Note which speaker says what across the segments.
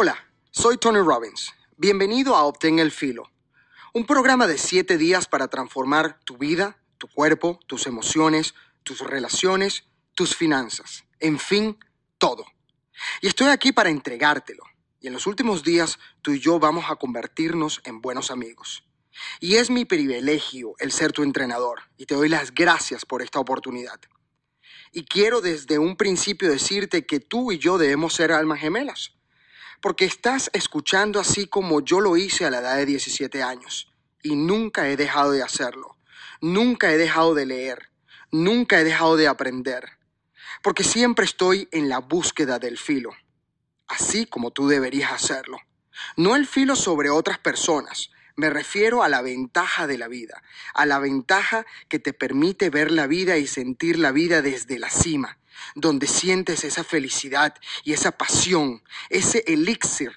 Speaker 1: Hola, soy Tony Robbins. Bienvenido a Obtén el Filo, un programa de siete días para transformar tu vida, tu cuerpo, tus emociones, tus relaciones, tus finanzas, en fin, todo. Y estoy aquí para entregártelo. Y en los últimos días tú y yo vamos a convertirnos en buenos amigos. Y es mi privilegio el ser tu entrenador y te doy las gracias por esta oportunidad. Y quiero desde un principio decirte que tú y yo debemos ser almas gemelas, porque estás escuchando así como yo lo hice a la edad de 17 años y nunca he dejado de hacerlo, nunca he dejado de leer, nunca he dejado de aprender, porque siempre estoy en la búsqueda del filo, así como tú deberías hacerlo. No el filo sobre otras personas, me refiero a la ventaja de la vida, a la ventaja que te permite ver la vida y sentir la vida desde la cima, donde sientes esa felicidad y esa pasión, ese elixir.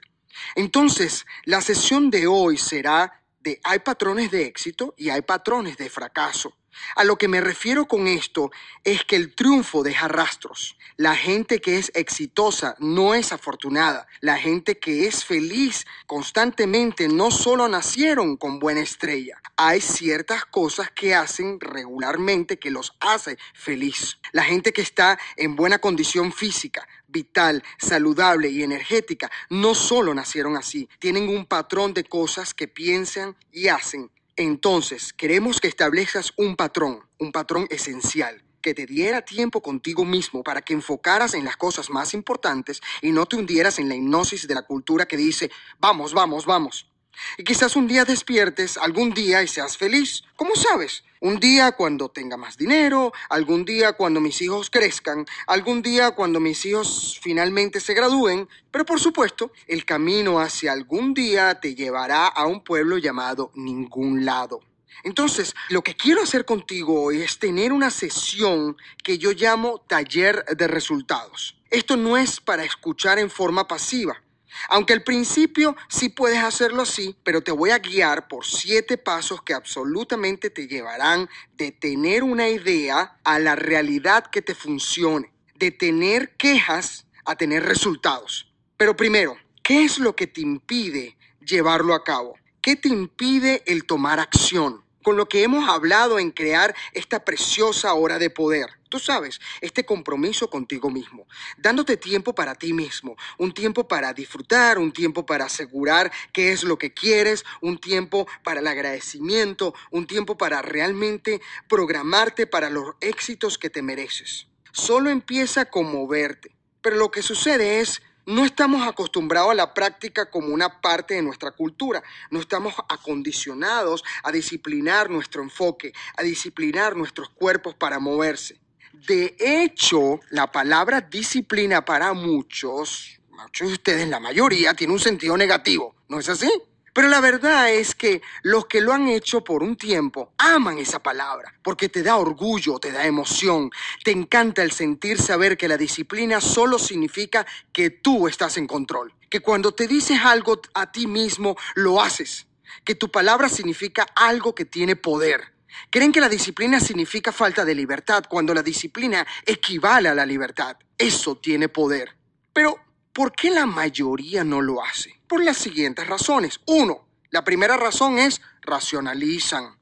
Speaker 1: Entonces, la sesión de hoy será de hay patrones de éxito y hay patrones de fracaso. A lo que me refiero con esto es que el triunfo deja rastros. La gente que es exitosa no es afortunada. La gente que es feliz constantemente no solo nacieron con buena estrella. Hay ciertas cosas que hacen regularmente que los hace feliz. La gente que está en buena condición física, vital, saludable y energética no solo nacieron así. Tienen un patrón de cosas que piensan y hacen entonces, queremos que establezcas un patrón, un patrón esencial, que te diera tiempo contigo mismo para que enfocaras en las cosas más importantes y no te hundieras en la hipnosis de la cultura que dice, vamos, vamos, vamos. Y quizás un día despiertes algún día y seas feliz. ¿Cómo sabes? Un día cuando tenga más dinero, algún día cuando mis hijos crezcan, algún día cuando mis hijos finalmente se gradúen, pero por supuesto, el camino hacia algún día te llevará a un pueblo llamado ningún lado. Entonces, lo que quiero hacer contigo hoy es tener una sesión que yo llamo taller de resultados. Esto no es para escuchar en forma pasiva. Aunque al principio sí puedes hacerlo así, pero te voy a guiar por siete pasos que absolutamente te llevarán de tener una idea a la realidad que te funcione, de tener quejas a tener resultados. Pero primero, ¿qué es lo que te impide llevarlo a cabo? ¿Qué te impide el tomar acción? Con lo que hemos hablado en crear esta preciosa hora de poder Tú sabes, este compromiso contigo mismo, dándote tiempo para ti mismo, un tiempo para disfrutar, un tiempo para asegurar qué es lo que quieres, un tiempo para el agradecimiento, un tiempo para realmente programarte para los éxitos que te mereces. Solo empieza con moverte, pero lo que sucede es no estamos acostumbrados a la práctica como una parte de nuestra cultura. No estamos acondicionados a disciplinar nuestro enfoque, a disciplinar nuestros cuerpos para moverse. De hecho, la palabra disciplina para muchos, muchos de ustedes, la mayoría, tiene un sentido negativo, ¿no es así? Pero la verdad es que los que lo han hecho por un tiempo aman esa palabra, porque te da orgullo, te da emoción, te encanta el sentir saber que la disciplina solo significa que tú estás en control, que cuando te dices algo a ti mismo, lo haces, que tu palabra significa algo que tiene poder, Creen que la disciplina significa falta de libertad cuando la disciplina equivale a la libertad. Eso tiene poder. Pero, ¿por qué la mayoría no lo hace? Por las siguientes razones. Uno, la primera razón es racionalizan.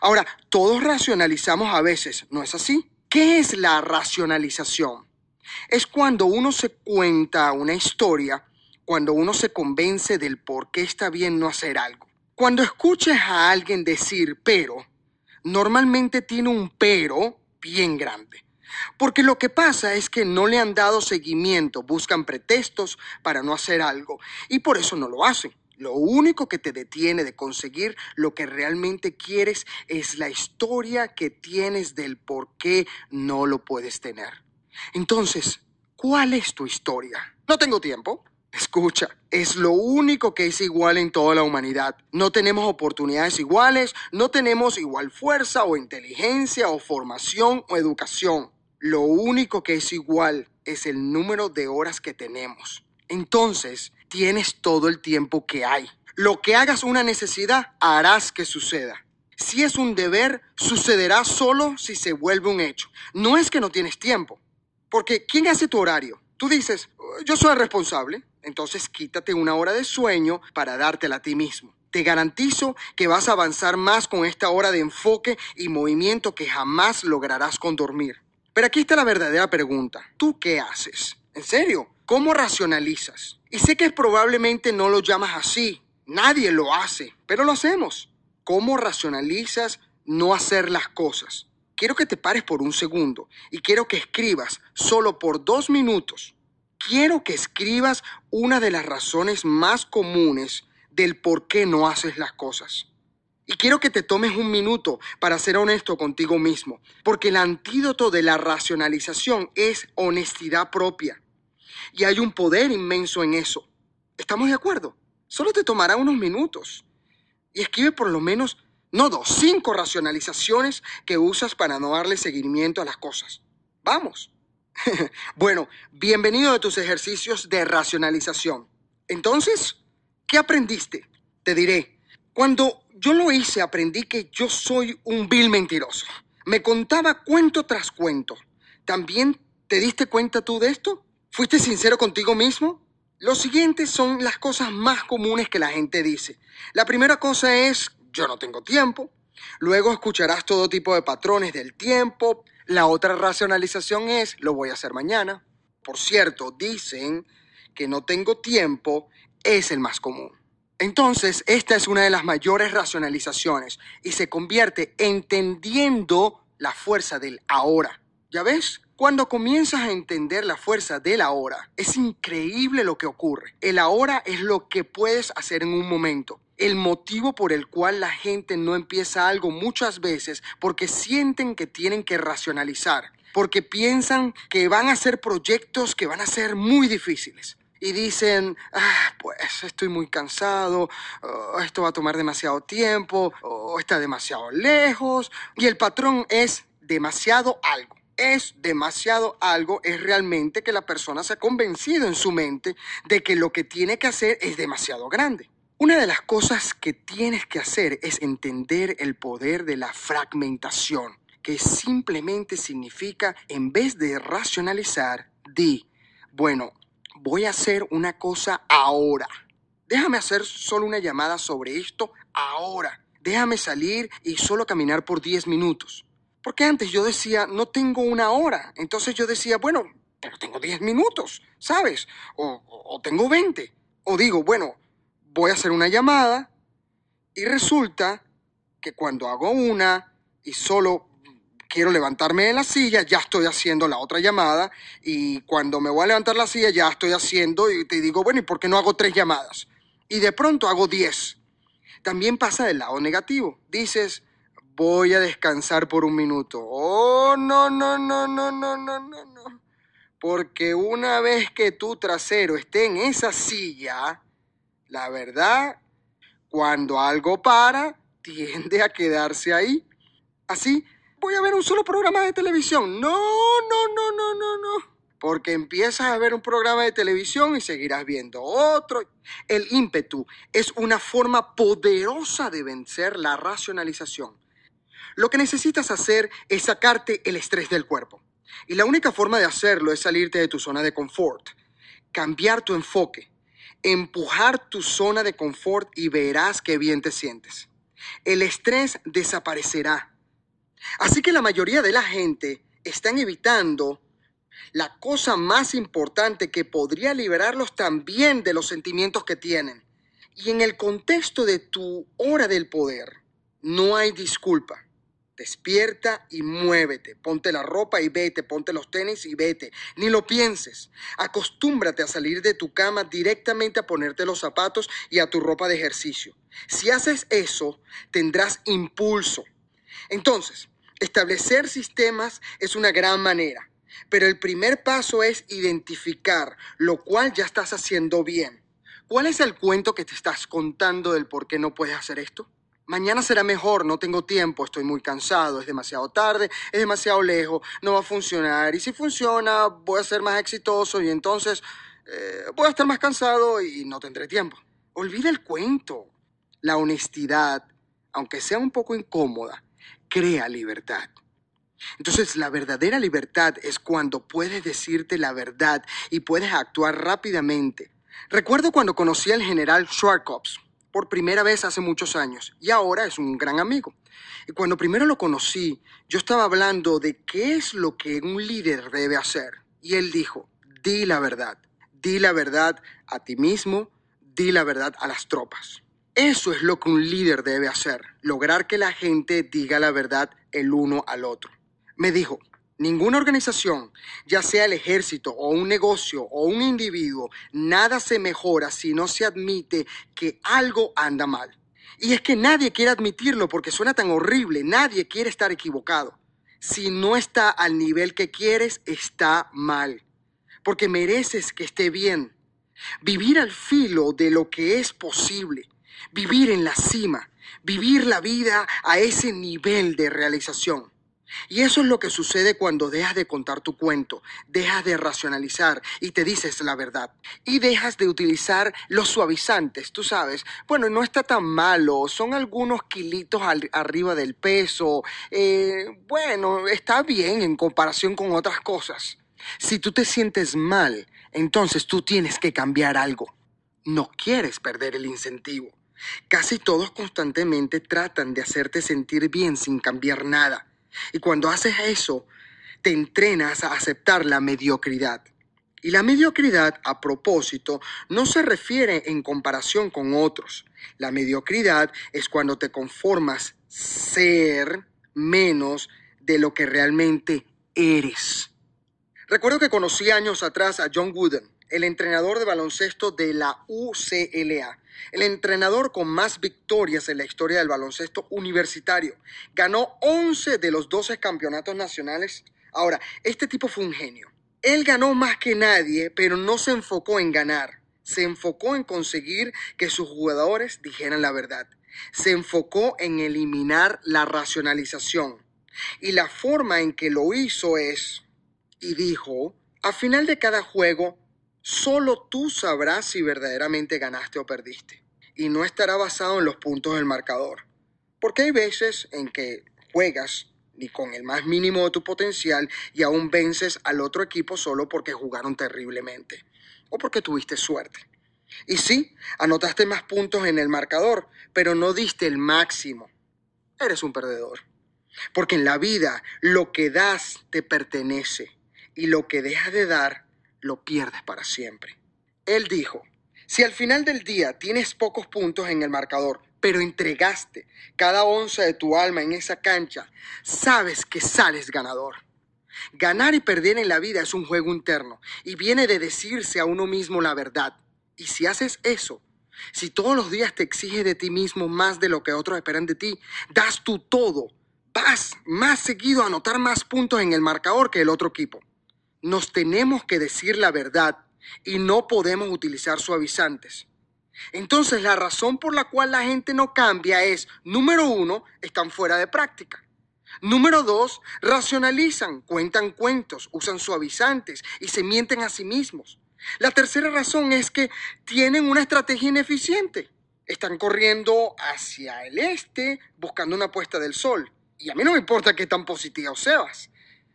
Speaker 1: Ahora, todos racionalizamos a veces, ¿no es así? ¿Qué es la racionalización? Es cuando uno se cuenta una historia, cuando uno se convence del por qué está bien no hacer algo. Cuando escuches a alguien decir pero, normalmente tiene un pero bien grande. Porque lo que pasa es que no le han dado seguimiento, buscan pretextos para no hacer algo y por eso no lo hacen. Lo único que te detiene de conseguir lo que realmente quieres es la historia que tienes del por qué no lo puedes tener. Entonces, ¿cuál es tu historia? No tengo tiempo. Escucha, es lo único que es igual en toda la humanidad. No tenemos oportunidades iguales, no tenemos igual fuerza o inteligencia o formación o educación. Lo único que es igual es el número de horas que tenemos. Entonces, tienes todo el tiempo que hay. Lo que hagas una necesidad, harás que suceda. Si es un deber, sucederá solo si se vuelve un hecho. No es que no tienes tiempo, porque ¿quién hace tu horario? Tú dices, yo soy el responsable. Entonces quítate una hora de sueño para dártela a ti mismo. Te garantizo que vas a avanzar más con esta hora de enfoque y movimiento que jamás lograrás con dormir. Pero aquí está la verdadera pregunta. ¿Tú qué haces? ¿En serio? ¿Cómo racionalizas? Y sé que probablemente no lo llamas así. Nadie lo hace, pero lo hacemos. ¿Cómo racionalizas no hacer las cosas? Quiero que te pares por un segundo y quiero que escribas solo por dos minutos. Quiero que escribas una de las razones más comunes del por qué no haces las cosas. Y quiero que te tomes un minuto para ser honesto contigo mismo, porque el antídoto de la racionalización es honestidad propia. Y hay un poder inmenso en eso. ¿Estamos de acuerdo? Solo te tomará unos minutos. Y escribe por lo menos, no dos, cinco racionalizaciones que usas para no darle seguimiento a las cosas. Vamos. bueno, bienvenido a tus ejercicios de racionalización. Entonces, ¿qué aprendiste? Te diré, cuando yo lo hice aprendí que yo soy un vil mentiroso. Me contaba cuento tras cuento. ¿También te diste cuenta tú de esto? ¿Fuiste sincero contigo mismo? Los siguientes son las cosas más comunes que la gente dice. La primera cosa es, yo no tengo tiempo. Luego escucharás todo tipo de patrones del tiempo. La otra racionalización es, lo voy a hacer mañana. Por cierto, dicen que no tengo tiempo es el más común. Entonces, esta es una de las mayores racionalizaciones y se convierte entendiendo la fuerza del ahora. ¿Ya ves? Cuando comienzas a entender la fuerza del ahora, es increíble lo que ocurre. El ahora es lo que puedes hacer en un momento. El motivo por el cual la gente no empieza algo muchas veces porque sienten que tienen que racionalizar, porque piensan que van a ser proyectos que van a ser muy difíciles y dicen, ah, pues estoy muy cansado, esto va a tomar demasiado tiempo, o está demasiado lejos, y el patrón es demasiado algo. Es demasiado algo, es realmente que la persona se ha convencido en su mente de que lo que tiene que hacer es demasiado grande. Una de las cosas que tienes que hacer es entender el poder de la fragmentación, que simplemente significa, en vez de racionalizar, di, bueno, voy a hacer una cosa ahora. Déjame hacer solo una llamada sobre esto ahora. Déjame salir y solo caminar por 10 minutos. Porque antes yo decía, no tengo una hora. Entonces yo decía, bueno, pero tengo 10 minutos, ¿sabes? O, o, tengo 20. O digo, bueno, voy a hacer una llamada y resulta que cuando hago una y solo quiero levantarme de la silla, ya estoy haciendo la otra llamada y cuando me voy a levantar la silla ya estoy haciendo y te digo, bueno, ¿y por qué no hago tres llamadas? Y de pronto hago diez. También pasa del lado negativo. Dices, voy a descansar por un minuto. Oh, no, no, no, no, no, no, no, no. Porque una vez que tu trasero esté en esa silla, la verdad, cuando algo para, tiende a quedarse ahí. Así voy a ver un solo programa de televisión. No, no, no, no, no, no. Porque empiezas a ver un programa de televisión y seguirás viendo otro. El ímpetu es una forma poderosa de vencer la racionalización. Lo que necesitas hacer es sacarte el estrés del cuerpo. Y la única forma de hacerlo es salirte de tu zona de confort, cambiar tu enfoque, empujar tu zona de confort y verás qué bien te sientes. El estrés desaparecerá Así que la mayoría de la gente están evitando la cosa más importante que podría liberarlos también de los sentimientos que tienen. Y en el contexto de tu hora del poder, no hay disculpa. Despierta y muévete. Ponte la ropa y vete. Ponte los tenis y vete. Ni lo pienses. Acostúmbrate a salir de tu cama directamente a ponerte los zapatos y a tu ropa de ejercicio. Si haces eso, tendrás impulso. Entonces, Establecer sistemas es una gran manera, pero el primer paso es identificar lo cual ya estás haciendo bien. ¿Cuál es el cuento que te estás contando del por qué no puedes hacer esto? Mañana será mejor, no tengo tiempo, estoy muy cansado, es demasiado tarde, es demasiado lejos, no va a funcionar. Y si funciona, voy a ser más exitoso y entonces eh, voy a estar más cansado y no tendré tiempo. Olvida el cuento. La honestidad, aunque sea un poco incómoda, crea libertad. Entonces la verdadera libertad es cuando puedes decirte la verdad y puedes actuar rápidamente. Recuerdo cuando conocí al general Schwarzkopf por primera vez hace muchos años y ahora es un gran amigo. Y cuando primero lo conocí, yo estaba hablando de qué es lo que un líder debe hacer. Y él dijo, di la verdad, di la verdad a ti mismo, di la verdad a las tropas. Eso es lo que un líder debe hacer, lograr que la gente diga la verdad el uno al otro. Me dijo, ninguna organización, ya sea el ejército o un negocio o un individuo, nada se mejora si no se admite que algo anda mal. Y es que nadie quiere admitirlo porque suena tan horrible, nadie quiere estar equivocado. Si no está al nivel que quieres, está mal, porque mereces que esté bien. Vivir al filo de lo que es posible, vivir en la cima, vivir la vida a ese nivel de realización. Y eso es lo que sucede cuando dejas de contar tu cuento, dejas de racionalizar y te dices la verdad. Y dejas de utilizar los suavizantes, tú sabes. Bueno, no está tan malo, son algunos kilitos arriba del peso. Eh, bueno, está bien en comparación con otras cosas. Si tú te sientes mal, entonces tú tienes que cambiar algo. No quieres perder el incentivo. Casi todos constantemente tratan de hacerte sentir bien sin cambiar nada. Y cuando haces eso, te entrenas a aceptar la mediocridad. Y la mediocridad, a propósito, no se refiere en comparación con otros. La mediocridad es cuando te conformas ser menos de lo que realmente eres. Recuerdo que conocí años atrás a John Wooden, el entrenador de baloncesto de la UCLA, el entrenador con más victorias en la historia del baloncesto universitario. Ganó 11 de los 12 campeonatos nacionales. Ahora, este tipo fue un genio. Él ganó más que nadie, pero no se enfocó en ganar. Se enfocó en conseguir que sus jugadores dijeran la verdad. Se enfocó en eliminar la racionalización. Y la forma en que lo hizo es, y dijo, a final de cada juego Solo tú sabrás si verdaderamente ganaste o perdiste. Y no estará basado en los puntos del marcador. Porque hay veces en que juegas ni con el más mínimo de tu potencial y aún vences al otro equipo solo porque jugaron terriblemente o porque tuviste suerte. Y sí, anotaste más puntos en el marcador, pero no diste el máximo. Eres un perdedor. Porque en la vida lo que das te pertenece y lo que dejas de dar lo pierdes para siempre. Él dijo, si al final del día tienes pocos puntos en el marcador, pero entregaste cada onza de tu alma en esa cancha, sabes que sales ganador. Ganar y perder en la vida es un juego interno y viene de decirse a uno mismo la verdad. Y si haces eso, si todos los días te exiges de ti mismo más de lo que otros esperan de ti, das tu todo, vas más seguido a anotar más puntos en el marcador que el otro equipo nos tenemos que decir la verdad y no podemos utilizar suavizantes. Entonces la razón por la cual la gente no cambia es, número uno, están fuera de práctica. Número dos, racionalizan, cuentan cuentos, usan suavizantes y se mienten a sí mismos. La tercera razón es que tienen una estrategia ineficiente. Están corriendo hacia el este buscando una puesta del sol. Y a mí no me importa qué tan positiva seas.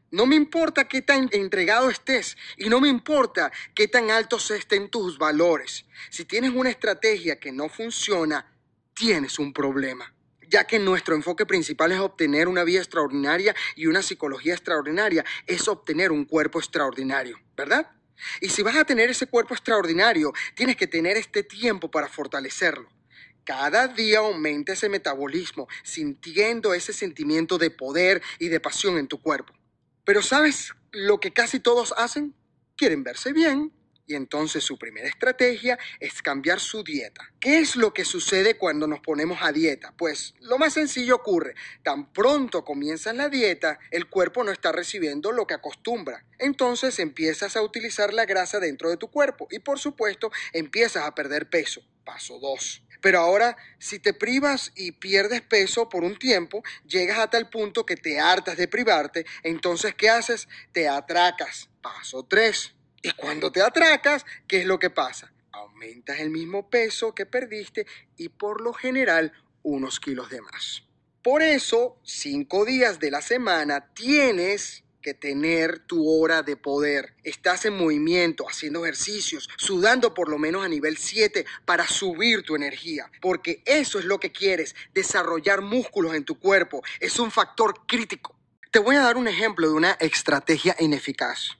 Speaker 1: No me importa qué tan entregado estés y no me importa qué tan altos estén tus valores. Si tienes una estrategia que no funciona, tienes un problema. Ya que nuestro enfoque principal es obtener una vida extraordinaria y una psicología extraordinaria, es obtener un cuerpo extraordinario, ¿verdad? Y si vas a tener ese cuerpo extraordinario, tienes que tener este tiempo para fortalecerlo. Cada día aumenta ese metabolismo, sintiendo ese sentimiento de poder y de pasión en tu cuerpo. Pero ¿sabes lo que casi todos hacen? Quieren verse bien y entonces su primera estrategia es cambiar su dieta. ¿Qué es lo que sucede cuando nos ponemos a dieta? Pues lo más sencillo ocurre. Tan pronto comienzas la dieta, el cuerpo no está recibiendo lo que acostumbra. Entonces empiezas a utilizar la grasa dentro de tu cuerpo y por supuesto empiezas a perder peso. Paso 2. Pero ahora, si te privas y pierdes peso por un tiempo, llegas a tal punto que te hartas de privarte, entonces ¿qué haces? Te atracas. Paso 3. Y cuando te atracas, ¿qué es lo que pasa? Aumentas el mismo peso que perdiste y por lo general unos kilos de más. Por eso, cinco días de la semana tienes que tener tu hora de poder. Estás en movimiento, haciendo ejercicios, sudando por lo menos a nivel 7 para subir tu energía, porque eso es lo que quieres, desarrollar músculos en tu cuerpo. Es un factor crítico. Te voy a dar un ejemplo de una estrategia ineficaz.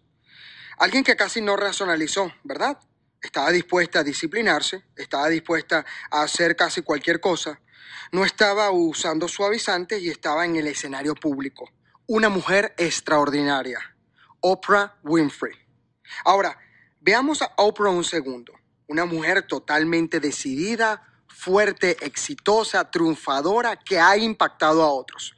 Speaker 1: Alguien que casi no racionalizó, ¿verdad? Estaba dispuesta a disciplinarse, estaba dispuesta a hacer casi cualquier cosa, no estaba usando suavizantes y estaba en el escenario público. Una mujer extraordinaria, Oprah Winfrey. Ahora, veamos a Oprah un segundo. Una mujer totalmente decidida, fuerte, exitosa, triunfadora, que ha impactado a otros.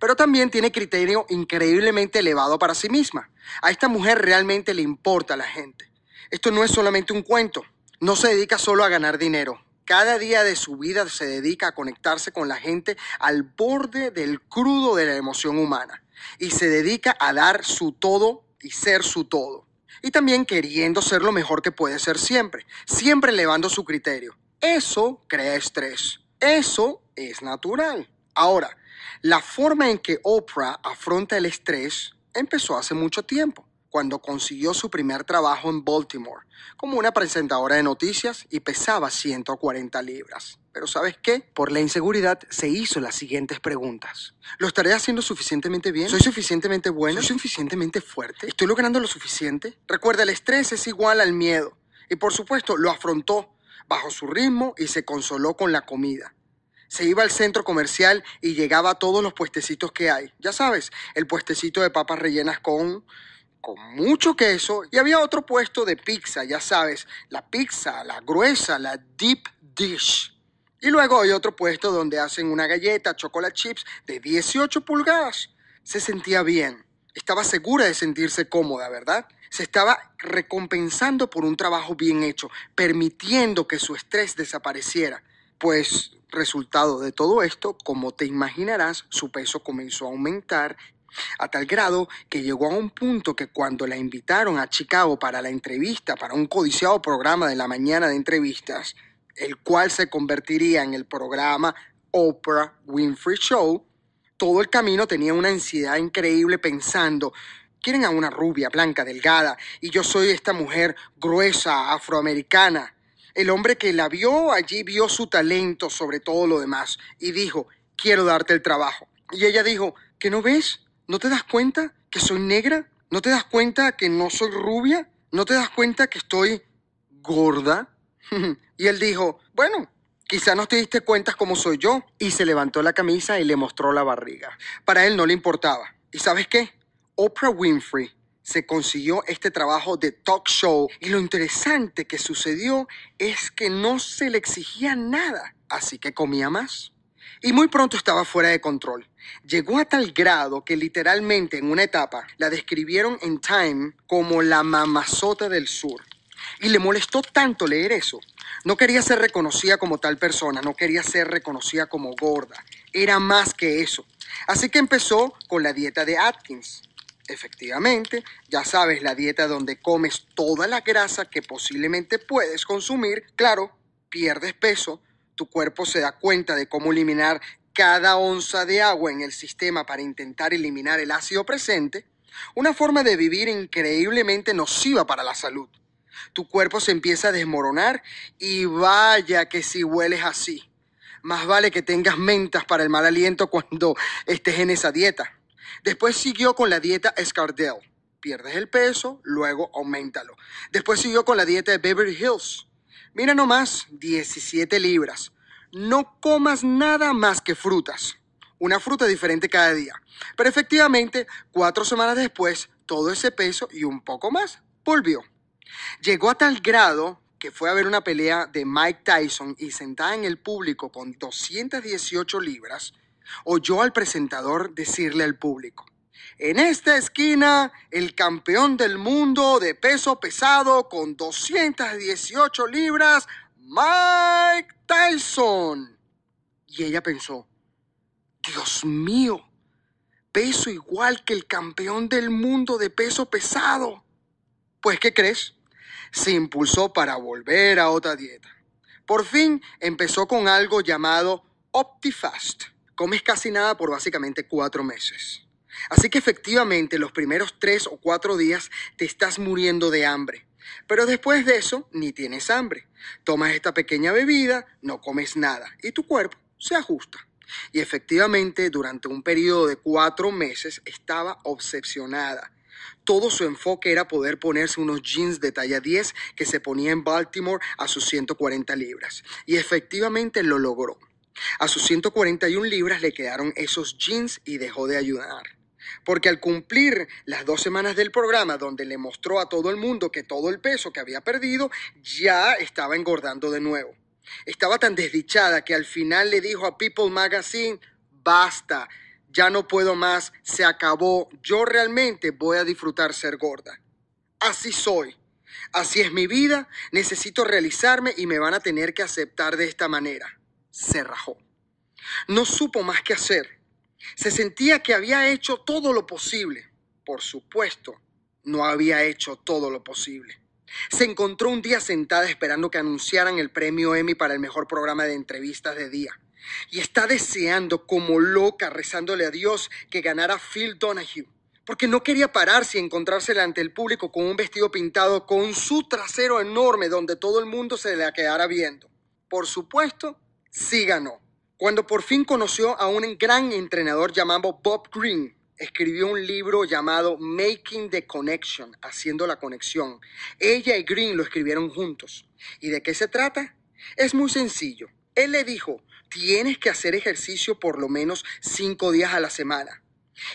Speaker 1: Pero también tiene criterio increíblemente elevado para sí misma. A esta mujer realmente le importa a la gente. Esto no es solamente un cuento. No se dedica solo a ganar dinero. Cada día de su vida se dedica a conectarse con la gente al borde del crudo de la emoción humana y se dedica a dar su todo y ser su todo. Y también queriendo ser lo mejor que puede ser siempre, siempre elevando su criterio. Eso crea estrés. Eso es natural. Ahora, la forma en que Oprah afronta el estrés empezó hace mucho tiempo cuando consiguió su primer trabajo en Baltimore como una presentadora de noticias y pesaba 140 libras. Pero ¿sabes qué? Por la inseguridad se hizo las siguientes preguntas. ¿Lo estaré haciendo suficientemente bien? ¿Soy suficientemente bueno? ¿Soy suficientemente fuerte? ¿Estoy logrando lo suficiente? Recuerda, el estrés es igual al miedo. Y por supuesto, lo afrontó bajo su ritmo y se consoló con la comida. Se iba al centro comercial y llegaba a todos los puestecitos que hay. Ya sabes, el puestecito de papas rellenas con con mucho queso y había otro puesto de pizza, ya sabes, la pizza, la gruesa, la deep dish. Y luego hay otro puesto donde hacen una galleta, chocolate chips de 18 pulgadas. Se sentía bien, estaba segura de sentirse cómoda, ¿verdad? Se estaba recompensando por un trabajo bien hecho, permitiendo que su estrés desapareciera. Pues resultado de todo esto, como te imaginarás, su peso comenzó a aumentar a tal grado que llegó a un punto que cuando la invitaron a Chicago para la entrevista, para un codiciado programa de la mañana de entrevistas, el cual se convertiría en el programa Oprah Winfrey Show, todo el camino tenía una ansiedad increíble pensando, quieren a una rubia, blanca, delgada, y yo soy esta mujer gruesa, afroamericana. El hombre que la vio allí vio su talento sobre todo lo demás y dijo, quiero darte el trabajo. Y ella dijo, ¿que no ves? ¿No te das cuenta que soy negra? ¿No te das cuenta que no soy rubia? ¿No te das cuenta que estoy gorda? y él dijo, bueno, quizá no te diste cuenta cómo soy yo. Y se levantó la camisa y le mostró la barriga. Para él no le importaba. ¿Y sabes qué? Oprah Winfrey se consiguió este trabajo de talk show y lo interesante que sucedió es que no se le exigía nada, así que comía más y muy pronto estaba fuera de control. Llegó a tal grado que literalmente en una etapa la describieron en Time como la mamazota del sur. Y le molestó tanto leer eso. No quería ser reconocida como tal persona, no quería ser reconocida como gorda. Era más que eso. Así que empezó con la dieta de Atkins. Efectivamente, ya sabes, la dieta donde comes toda la grasa que posiblemente puedes consumir. Claro, pierdes peso, tu cuerpo se da cuenta de cómo eliminar cada onza de agua en el sistema para intentar eliminar el ácido presente, una forma de vivir increíblemente nociva para la salud. Tu cuerpo se empieza a desmoronar y vaya que si hueles así. Más vale que tengas mentas para el mal aliento cuando estés en esa dieta. Después siguió con la dieta Escardell. Pierdes el peso, luego aumentalo. Después siguió con la dieta de Beverly Hills. Mira nomás, 17 libras. No comas nada más que frutas. Una fruta diferente cada día. Pero efectivamente, cuatro semanas después, todo ese peso y un poco más volvió. Llegó a tal grado que fue a ver una pelea de Mike Tyson y sentada en el público con 218 libras, oyó al presentador decirle al público, en esta esquina, el campeón del mundo de peso pesado con 218 libras, Mike Tyson. Y ella pensó, Dios mío, peso igual que el campeón del mundo de peso pesado. Pues, ¿qué crees? Se impulsó para volver a otra dieta. Por fin empezó con algo llamado OptiFast. Comes casi nada por básicamente cuatro meses. Así que efectivamente los primeros tres o cuatro días te estás muriendo de hambre. Pero después de eso ni tienes hambre. Tomas esta pequeña bebida, no comes nada y tu cuerpo se ajusta. Y efectivamente durante un periodo de cuatro meses estaba obsesionada. Todo su enfoque era poder ponerse unos jeans de talla 10 que se ponía en Baltimore a sus 140 libras. Y efectivamente lo logró. A sus 141 libras le quedaron esos jeans y dejó de ayudar. Porque al cumplir las dos semanas del programa donde le mostró a todo el mundo que todo el peso que había perdido ya estaba engordando de nuevo. Estaba tan desdichada que al final le dijo a People Magazine, basta, ya no puedo más, se acabó, yo realmente voy a disfrutar ser gorda. Así soy, así es mi vida, necesito realizarme y me van a tener que aceptar de esta manera. Se rajó. No supo más qué hacer. Se sentía que había hecho todo lo posible. Por supuesto, no había hecho todo lo posible. Se encontró un día sentada esperando que anunciaran el premio Emmy para el mejor programa de entrevistas de día. Y está deseando como loca, rezándole a Dios, que ganara Phil Donahue. Porque no quería pararse y encontrársela ante el público con un vestido pintado con su trasero enorme donde todo el mundo se la quedara viendo. Por supuesto, sí ganó. Cuando por fin conoció a un gran entrenador llamado Bob Green, escribió un libro llamado Making the Connection, haciendo la conexión. Ella y Green lo escribieron juntos. ¿Y de qué se trata? Es muy sencillo. Él le dijo, tienes que hacer ejercicio por lo menos cinco días a la semana.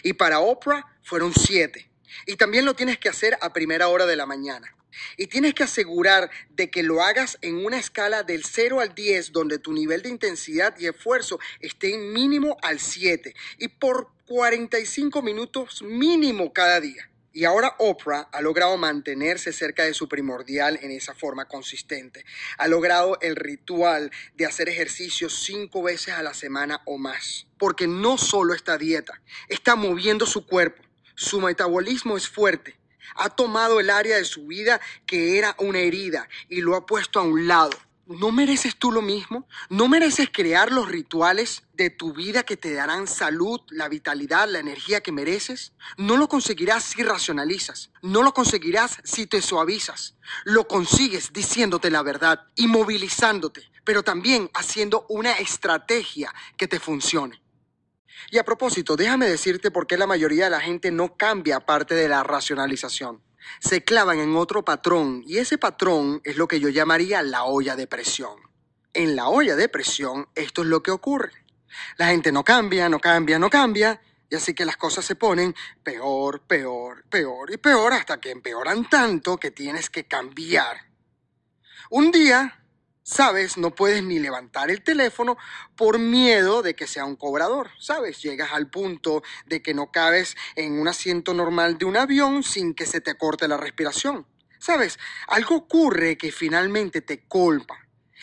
Speaker 1: Y para Oprah fueron siete. Y también lo tienes que hacer a primera hora de la mañana. Y tienes que asegurar de que lo hagas en una escala del 0 al 10, donde tu nivel de intensidad y esfuerzo esté mínimo al 7 y por 45 minutos mínimo cada día. Y ahora Oprah ha logrado mantenerse cerca de su primordial en esa forma consistente. Ha logrado el ritual de hacer ejercicio cinco veces a la semana o más. Porque no solo esta dieta, está moviendo su cuerpo. Su metabolismo es fuerte ha tomado el área de su vida que era una herida y lo ha puesto a un lado. ¿No mereces tú lo mismo? ¿No mereces crear los rituales de tu vida que te darán salud, la vitalidad, la energía que mereces? No lo conseguirás si racionalizas. No lo conseguirás si te suavizas. Lo consigues diciéndote la verdad y movilizándote, pero también haciendo una estrategia que te funcione. Y a propósito, déjame decirte por qué la mayoría de la gente no cambia aparte de la racionalización. Se clavan en otro patrón y ese patrón es lo que yo llamaría la olla de presión. En la olla de presión esto es lo que ocurre. La gente no cambia, no cambia, no cambia y así que las cosas se ponen peor, peor, peor y peor hasta que empeoran tanto que tienes que cambiar. Un día sabes, no puedes ni levantar el teléfono por miedo de que sea un cobrador, sabes, llegas al punto de que no cabes en un asiento normal de un avión sin que se te corte la respiración. Sabes, algo ocurre que finalmente te colpa.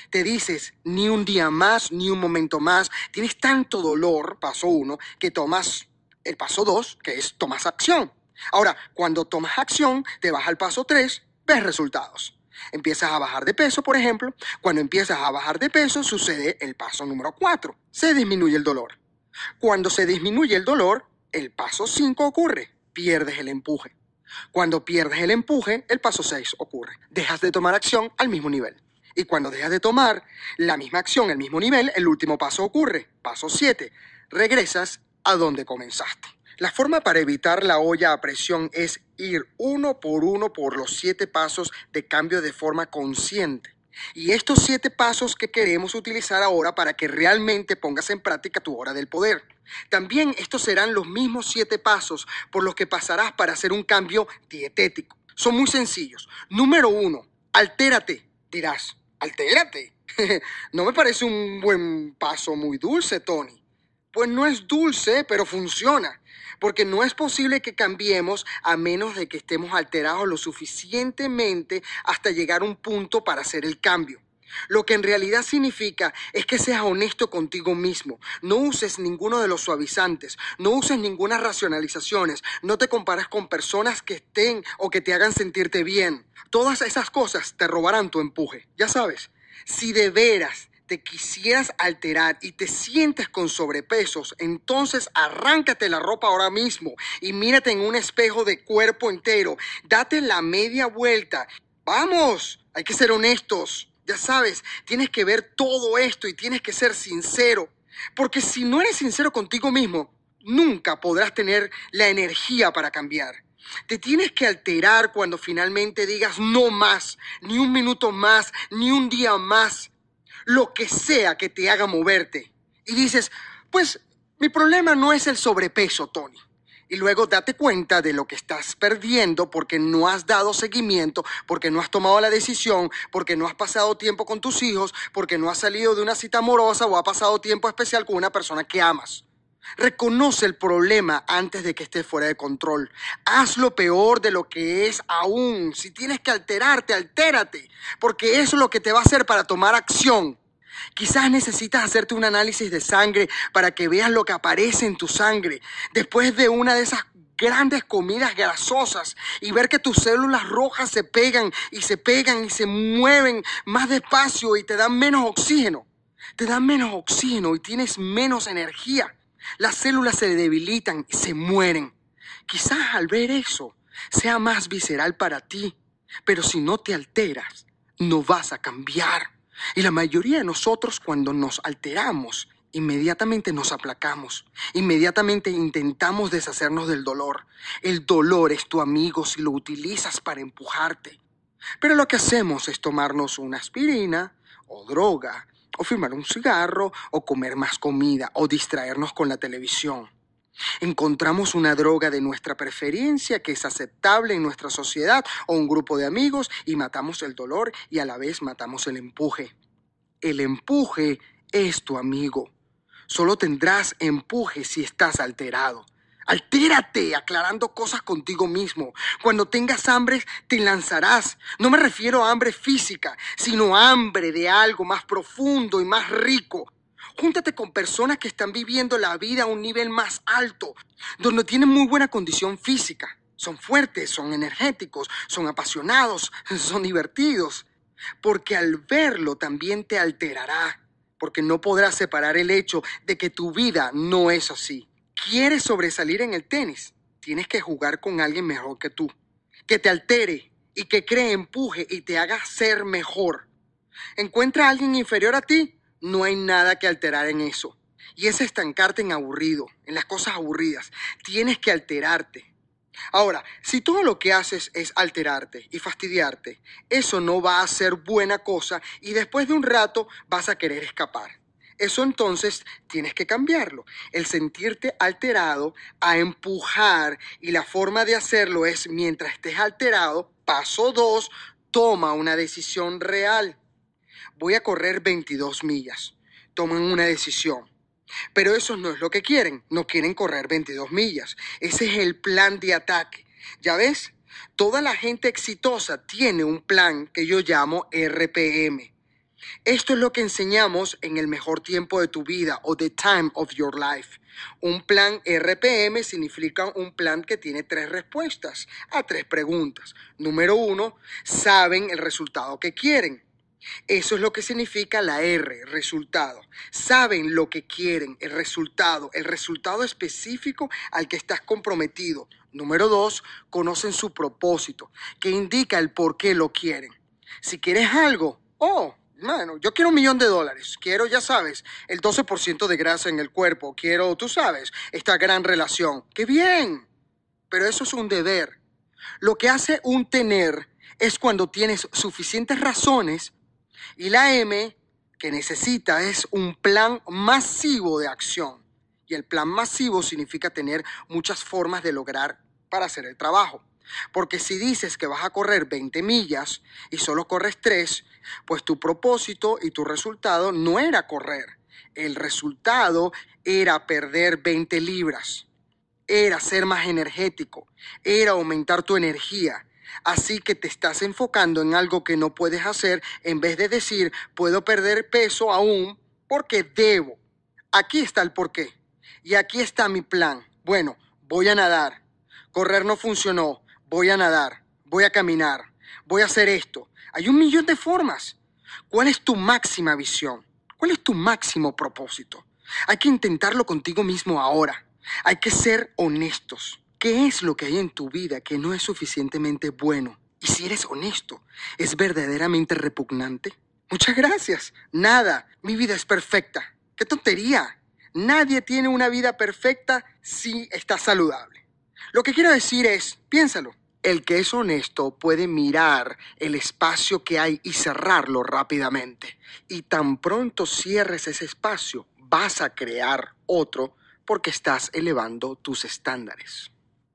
Speaker 1: Te dices, ni un día más, ni un momento más, tienes tanto dolor, paso uno, que tomas el paso dos, que es tomas acción. Ahora, cuando tomas acción, te vas al paso tres, ves resultados. Empiezas a bajar de peso, por ejemplo. Cuando empiezas a bajar de peso, sucede el paso número 4. Se disminuye el dolor. Cuando se disminuye el dolor, el paso 5 ocurre. Pierdes el empuje. Cuando pierdes el empuje, el paso 6 ocurre. Dejas de tomar acción al mismo nivel. Y cuando dejas de tomar la misma acción al mismo nivel, el último paso ocurre. Paso 7. Regresas a donde comenzaste. La forma para evitar la olla a presión es ir uno por uno por los siete pasos de cambio de forma consciente. Y estos siete pasos que queremos utilizar ahora para que realmente pongas en práctica tu hora del poder. También estos serán los mismos siete pasos por los que pasarás para hacer un cambio dietético. Son muy sencillos. Número uno, altérate. Dirás, altérate. no me parece un buen paso muy dulce, Tony. Pues no es dulce, pero funciona. Porque no es posible que cambiemos a menos de que estemos alterados lo suficientemente hasta llegar a un punto para hacer el cambio. Lo que en realidad significa es que seas honesto contigo mismo. No uses ninguno de los suavizantes, no uses ninguna racionalizaciones, no te compares con personas que estén o que te hagan sentirte bien. Todas esas cosas te robarán tu empuje. Ya sabes, si de veras te quisieras alterar y te sientes con sobrepesos, entonces arráncate la ropa ahora mismo y mírate en un espejo de cuerpo entero. Date la media vuelta. Vamos, hay que ser honestos. Ya sabes, tienes que ver todo esto y tienes que ser sincero. Porque si no eres sincero contigo mismo, nunca podrás tener la energía para cambiar. Te tienes que alterar cuando finalmente digas no más, ni un minuto más, ni un día más lo que sea que te haga moverte. Y dices, pues mi problema no es el sobrepeso, Tony. Y luego date cuenta de lo que estás perdiendo porque no has dado seguimiento, porque no has tomado la decisión, porque no has pasado tiempo con tus hijos, porque no has salido de una cita amorosa o has pasado tiempo especial con una persona que amas. Reconoce el problema antes de que esté fuera de control. Haz lo peor de lo que es aún. Si tienes que alterarte, altérate, porque eso es lo que te va a hacer para tomar acción. Quizás necesitas hacerte un análisis de sangre para que veas lo que aparece en tu sangre después de una de esas grandes comidas grasosas y ver que tus células rojas se pegan y se pegan y se mueven más despacio y te dan menos oxígeno. Te dan menos oxígeno y tienes menos energía. Las células se debilitan y se mueren. Quizás al ver eso sea más visceral para ti, pero si no te alteras, no vas a cambiar. Y la mayoría de nosotros cuando nos alteramos, inmediatamente nos aplacamos, inmediatamente intentamos deshacernos del dolor. El dolor es tu amigo si lo utilizas para empujarte. Pero lo que hacemos es tomarnos una aspirina o droga o fumar un cigarro, o comer más comida, o distraernos con la televisión. Encontramos una droga de nuestra preferencia que es aceptable en nuestra sociedad o un grupo de amigos y matamos el dolor y a la vez matamos el empuje. El empuje es tu amigo. Solo tendrás empuje si estás alterado. Altérate aclarando cosas contigo mismo. Cuando tengas hambre, te lanzarás. No me refiero a hambre física, sino hambre de algo más profundo y más rico. Júntate con personas que están viviendo la vida a un nivel más alto, donde tienen muy buena condición física. Son fuertes, son energéticos, son apasionados, son divertidos. Porque al verlo también te alterará, porque no podrás separar el hecho de que tu vida no es así quieres sobresalir en el tenis, tienes que jugar con alguien mejor que tú, que te altere y que cree empuje y te haga ser mejor. Encuentra a alguien inferior a ti, no hay nada que alterar en eso. Y es estancarte en aburrido, en las cosas aburridas. Tienes que alterarte. Ahora, si todo lo que haces es alterarte y fastidiarte, eso no va a ser buena cosa y después de un rato vas a querer escapar. Eso entonces tienes que cambiarlo. El sentirte alterado a empujar y la forma de hacerlo es mientras estés alterado, paso dos, toma una decisión real. Voy a correr 22 millas. Toman una decisión. Pero eso no es lo que quieren. No quieren correr 22 millas. Ese es el plan de ataque. ¿Ya ves? Toda la gente exitosa tiene un plan que yo llamo RPM. Esto es lo que enseñamos en el mejor tiempo de tu vida o the time of your life. Un plan RPM significa un plan que tiene tres respuestas a tres preguntas. Número uno, saben el resultado que quieren. Eso es lo que significa la R, resultado. Saben lo que quieren, el resultado, el resultado específico al que estás comprometido. Número dos, conocen su propósito, que indica el por qué lo quieren. Si quieres algo, oh, bueno, yo quiero un millón de dólares, quiero, ya sabes, el 12% de grasa en el cuerpo, quiero, tú sabes, esta gran relación. ¡Qué bien! Pero eso es un deber. Lo que hace un tener es cuando tienes suficientes razones y la M que necesita es un plan masivo de acción. Y el plan masivo significa tener muchas formas de lograr para hacer el trabajo. Porque si dices que vas a correr 20 millas y solo corres 3, pues tu propósito y tu resultado no era correr. El resultado era perder 20 libras, era ser más energético, era aumentar tu energía. Así que te estás enfocando en algo que no puedes hacer en vez de decir, puedo perder peso aún porque debo. Aquí está el porqué. Y aquí está mi plan. Bueno, voy a nadar. Correr no funcionó voy a nadar, voy a caminar, voy a hacer esto. Hay un millón de formas. ¿Cuál es tu máxima visión? ¿Cuál es tu máximo propósito? Hay que intentarlo contigo mismo ahora. Hay que ser honestos. ¿Qué es lo que hay en tu vida que no es suficientemente bueno? Y si eres honesto, ¿es verdaderamente repugnante? Muchas gracias. Nada. Mi vida es perfecta. ¡Qué tontería! Nadie tiene una vida perfecta si está saludable. Lo que quiero decir es, piénsalo. El que es honesto puede mirar el espacio que hay y cerrarlo rápidamente. Y tan pronto cierres ese espacio, vas a crear otro porque estás elevando tus estándares.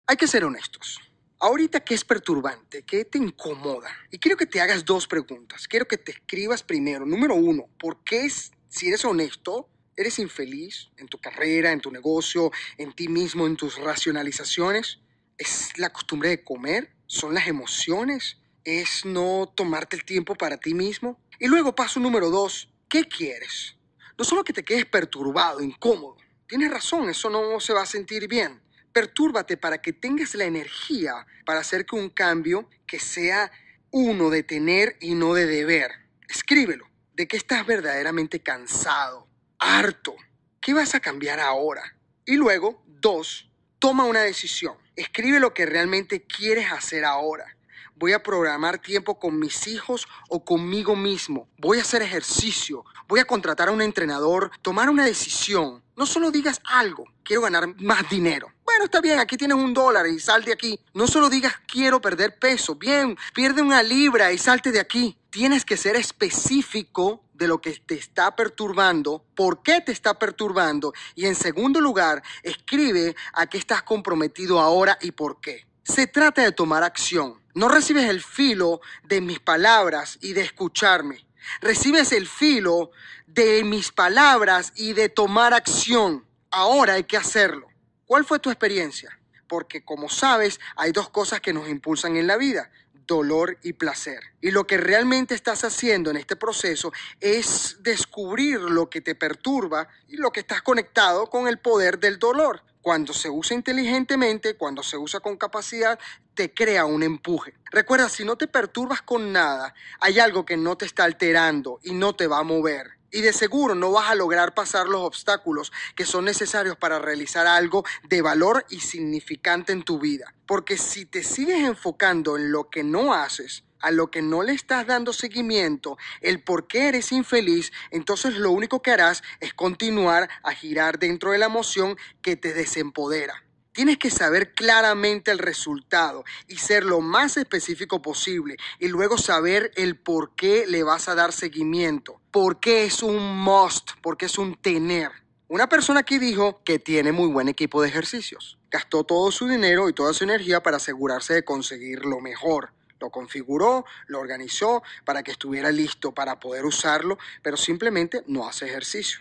Speaker 1: Hay que ser honestos. Ahorita, ¿qué es perturbante? ¿Qué te incomoda? Y quiero que te hagas dos preguntas. Quiero que te escribas primero. Número uno, ¿por qué es, si eres honesto, eres infeliz en tu carrera, en tu negocio, en ti mismo, en tus racionalizaciones? ¿Es la costumbre de comer? ¿Son las emociones? ¿Es no tomarte el tiempo para ti mismo? Y luego paso número dos, ¿qué quieres? No solo que te quedes perturbado, incómodo. Tienes razón, eso no se va a sentir bien. Pertúrbate para que tengas la energía para hacer que un cambio que sea uno de tener y no de deber. Escríbelo. ¿De qué estás verdaderamente cansado? Harto. ¿Qué vas a cambiar ahora? Y luego, dos, toma una decisión. Escribe lo que realmente quieres hacer ahora. Voy a programar tiempo con mis hijos o conmigo mismo. Voy a hacer ejercicio. Voy a contratar a un entrenador. Tomar una decisión. No solo digas algo. Quiero ganar más dinero. Bueno, está bien, aquí tienes un dólar y sal de aquí. No solo digas quiero perder peso. Bien, pierde una libra y salte de aquí. Tienes que ser específico de lo que te está perturbando, por qué te está perturbando y en segundo lugar, escribe a qué estás comprometido ahora y por qué. Se trata de tomar acción. No recibes el filo de mis palabras y de escucharme. Recibes el filo de mis palabras y de tomar acción. Ahora hay que hacerlo. ¿Cuál fue tu experiencia? Porque como sabes, hay dos cosas que nos impulsan en la vida dolor y placer. Y lo que realmente estás haciendo en este proceso es descubrir lo que te perturba y lo que estás conectado con el poder del dolor. Cuando se usa inteligentemente, cuando se usa con capacidad, te crea un empuje. Recuerda, si no te perturbas con nada, hay algo que no te está alterando y no te va a mover. Y de seguro no vas a lograr pasar los obstáculos que son necesarios para realizar algo de valor y significante en tu vida. Porque si te sigues enfocando en lo que no haces, a lo que no le estás dando seguimiento, el por qué eres infeliz, entonces lo único que harás es continuar a girar dentro de la emoción que te desempodera. Tienes que saber claramente el resultado y ser lo más específico posible y luego saber el por qué le vas a dar seguimiento. ¿Por qué es un must? ¿Por qué es un tener? Una persona aquí dijo que tiene muy buen equipo de ejercicios. Gastó todo su dinero y toda su energía para asegurarse de conseguir lo mejor. Lo configuró, lo organizó para que estuviera listo para poder usarlo, pero simplemente no hace ejercicio.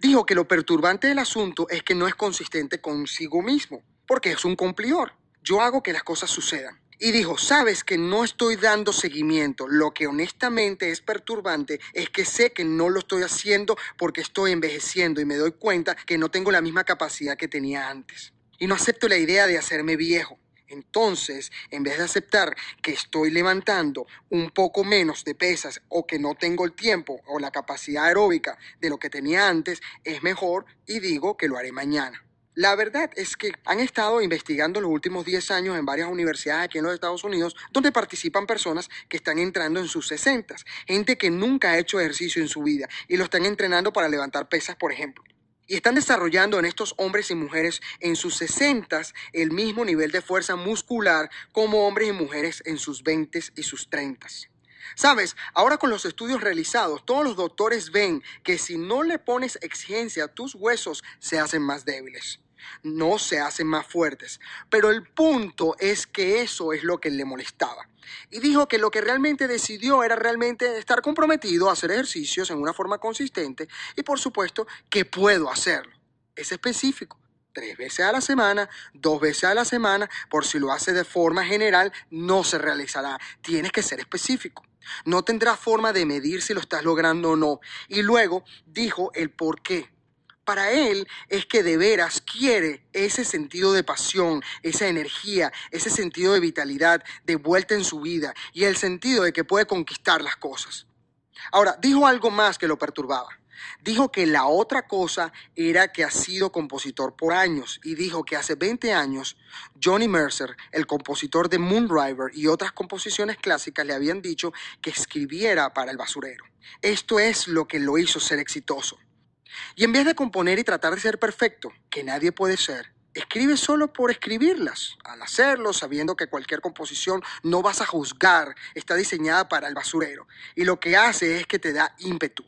Speaker 1: Dijo que lo perturbante del asunto es que no es consistente consigo mismo, porque es un cumplidor. Yo hago que las cosas sucedan. Y dijo, sabes que no estoy dando seguimiento. Lo que honestamente es perturbante es que sé que no lo estoy haciendo porque estoy envejeciendo y me doy cuenta que no tengo la misma capacidad que tenía antes. Y no acepto la idea de hacerme viejo. Entonces, en vez de aceptar que estoy levantando un poco menos de pesas o que no tengo el tiempo o la capacidad aeróbica de lo que tenía antes, es mejor y digo que lo haré mañana. La verdad es que han estado investigando los últimos 10 años en varias universidades aquí en los Estados Unidos donde participan personas que están entrando en sus 60, gente que nunca ha hecho ejercicio en su vida y lo están entrenando para levantar pesas, por ejemplo y están desarrollando en estos hombres y mujeres en sus 60 el mismo nivel de fuerza muscular como hombres y mujeres en sus 20 y sus 30. Sabes, ahora con los estudios realizados, todos los doctores ven que si no le pones exigencia, tus huesos se hacen más débiles, no se hacen más fuertes. Pero el punto es que eso es lo que le molestaba y dijo que lo que realmente decidió era realmente estar comprometido a hacer ejercicios en una forma consistente y por supuesto que puedo hacerlo. Es específico. Tres veces a la semana, dos veces a la semana, por si lo hace de forma general, no se realizará. Tienes que ser específico. No tendrás forma de medir si lo estás logrando o no. Y luego dijo el por qué para él es que de veras quiere ese sentido de pasión, esa energía, ese sentido de vitalidad de vuelta en su vida y el sentido de que puede conquistar las cosas. Ahora, dijo algo más que lo perturbaba. Dijo que la otra cosa era que ha sido compositor por años y dijo que hace 20 años Johnny Mercer, el compositor de Moonriver y otras composiciones clásicas, le habían dicho que escribiera para el basurero. Esto es lo que lo hizo ser exitoso. Y en vez de componer y tratar de ser perfecto, que nadie puede ser, escribe solo por escribirlas. Al hacerlo, sabiendo que cualquier composición no vas a juzgar, está diseñada para el basurero. Y lo que hace es que te da ímpetu.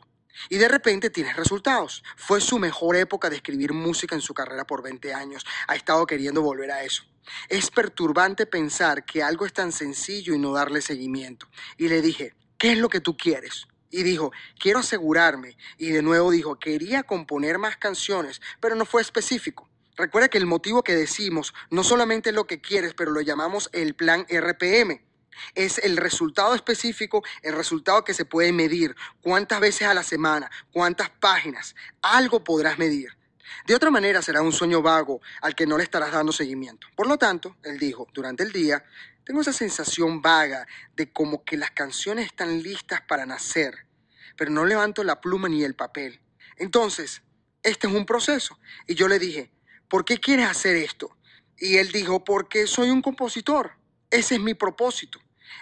Speaker 1: Y de repente tienes resultados. Fue su mejor época de escribir música en su carrera por 20 años. Ha estado queriendo volver a eso. Es perturbante pensar que algo es tan sencillo y no darle seguimiento. Y le dije, ¿qué es lo que tú quieres? Y dijo, quiero asegurarme. Y de nuevo dijo, quería componer más canciones, pero no fue específico. Recuerda que el motivo que decimos no solamente es lo que quieres, pero lo llamamos el plan RPM. Es el resultado específico, el resultado que se puede medir. ¿Cuántas veces a la semana? ¿Cuántas páginas? Algo podrás medir. De otra manera será un sueño vago al que no le estarás dando seguimiento. Por lo tanto, él dijo, durante el día, tengo esa sensación vaga de como que las canciones están listas para nacer, pero no levanto la pluma ni el papel. Entonces, este es un proceso. Y yo le dije, ¿por qué quieres hacer esto? Y él dijo, porque soy un compositor. Ese es mi propósito.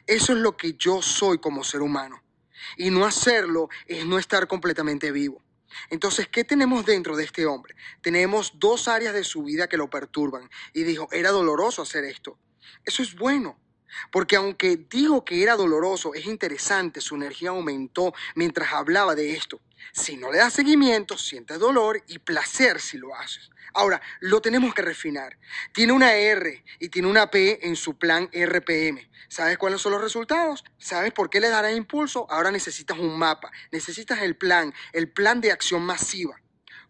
Speaker 1: Eso es lo que yo soy como ser humano. Y no hacerlo es no estar completamente vivo. Entonces, ¿qué tenemos dentro de este hombre? Tenemos dos áreas de su vida que lo perturban. Y dijo, era doloroso hacer esto. Eso es bueno. Porque aunque dijo que era doloroso, es interesante, su energía aumentó mientras hablaba de esto. Si no le das seguimiento, sientes dolor y placer si lo haces. Ahora, lo tenemos que refinar. Tiene una R y tiene una P en su plan RPM. ¿Sabes cuáles son los resultados? ¿Sabes por qué le dará impulso? Ahora necesitas un mapa, necesitas el plan, el plan de acción masiva.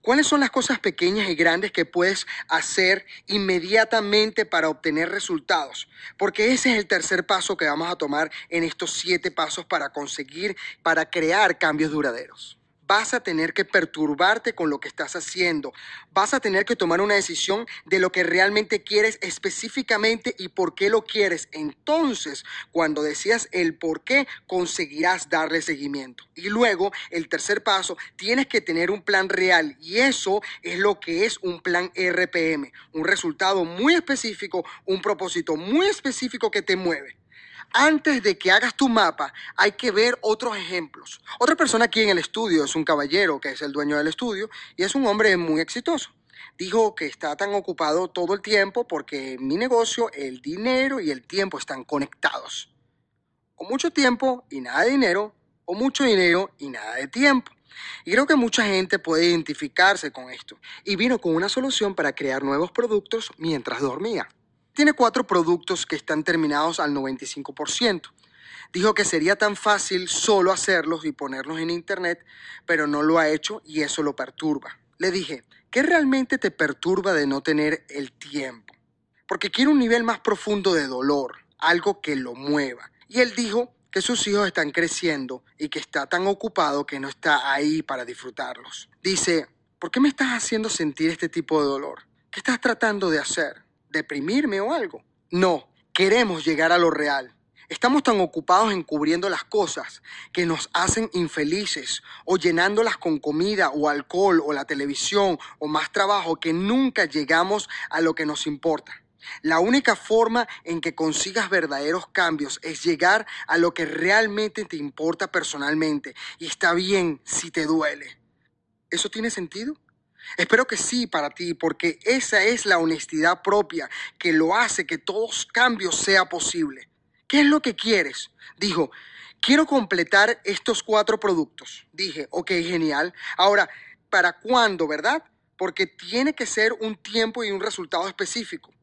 Speaker 1: ¿Cuáles son las cosas pequeñas y grandes que puedes hacer inmediatamente para obtener resultados? Porque ese es el tercer paso que vamos a tomar en estos siete pasos para conseguir, para crear cambios duraderos vas a tener que perturbarte con lo que estás haciendo. Vas a tener que tomar una decisión de lo que realmente quieres específicamente y por qué lo quieres. Entonces, cuando decías el por qué, conseguirás darle seguimiento. Y luego, el tercer paso, tienes que tener un plan real y eso es lo que es un plan RPM, un resultado muy específico, un propósito muy específico que te mueve antes de que hagas tu mapa, hay que ver otros ejemplos. Otra persona aquí en el estudio es un caballero que es el dueño del estudio y es un hombre muy exitoso. Dijo que está tan ocupado todo el tiempo porque mi negocio, el dinero y el tiempo están conectados. O mucho tiempo y nada de dinero, o mucho dinero y nada de tiempo. Y creo que mucha gente puede identificarse con esto. Y vino con una solución para crear nuevos productos mientras dormía. Tiene cuatro productos que están terminados al 95%. Dijo que sería tan fácil solo hacerlos y ponerlos en internet, pero no lo ha hecho y eso lo perturba. Le dije, ¿qué realmente te perturba de no tener el tiempo? Porque quiere un nivel más profundo de dolor, algo que lo mueva. Y él dijo que sus hijos están creciendo y que está tan ocupado que no está ahí para disfrutarlos. Dice, ¿por qué me estás haciendo sentir este tipo de dolor? ¿Qué estás tratando de hacer? Deprimirme o algo. No, queremos llegar a lo real. Estamos tan ocupados en cubriendo las cosas que nos hacen infelices o llenándolas con comida o alcohol o la televisión o más trabajo que nunca llegamos a lo que nos importa. La única forma en que consigas verdaderos cambios es llegar a lo que realmente te importa personalmente y está bien si te duele. ¿Eso tiene sentido? Espero que sí para ti, porque esa es la honestidad propia que lo hace que todos cambios sea posible. ¿Qué es lo que quieres? Dijo, quiero completar estos cuatro productos. Dije, ok, genial. Ahora, ¿para cuándo, verdad? Porque tiene que ser un tiempo y un resultado específico.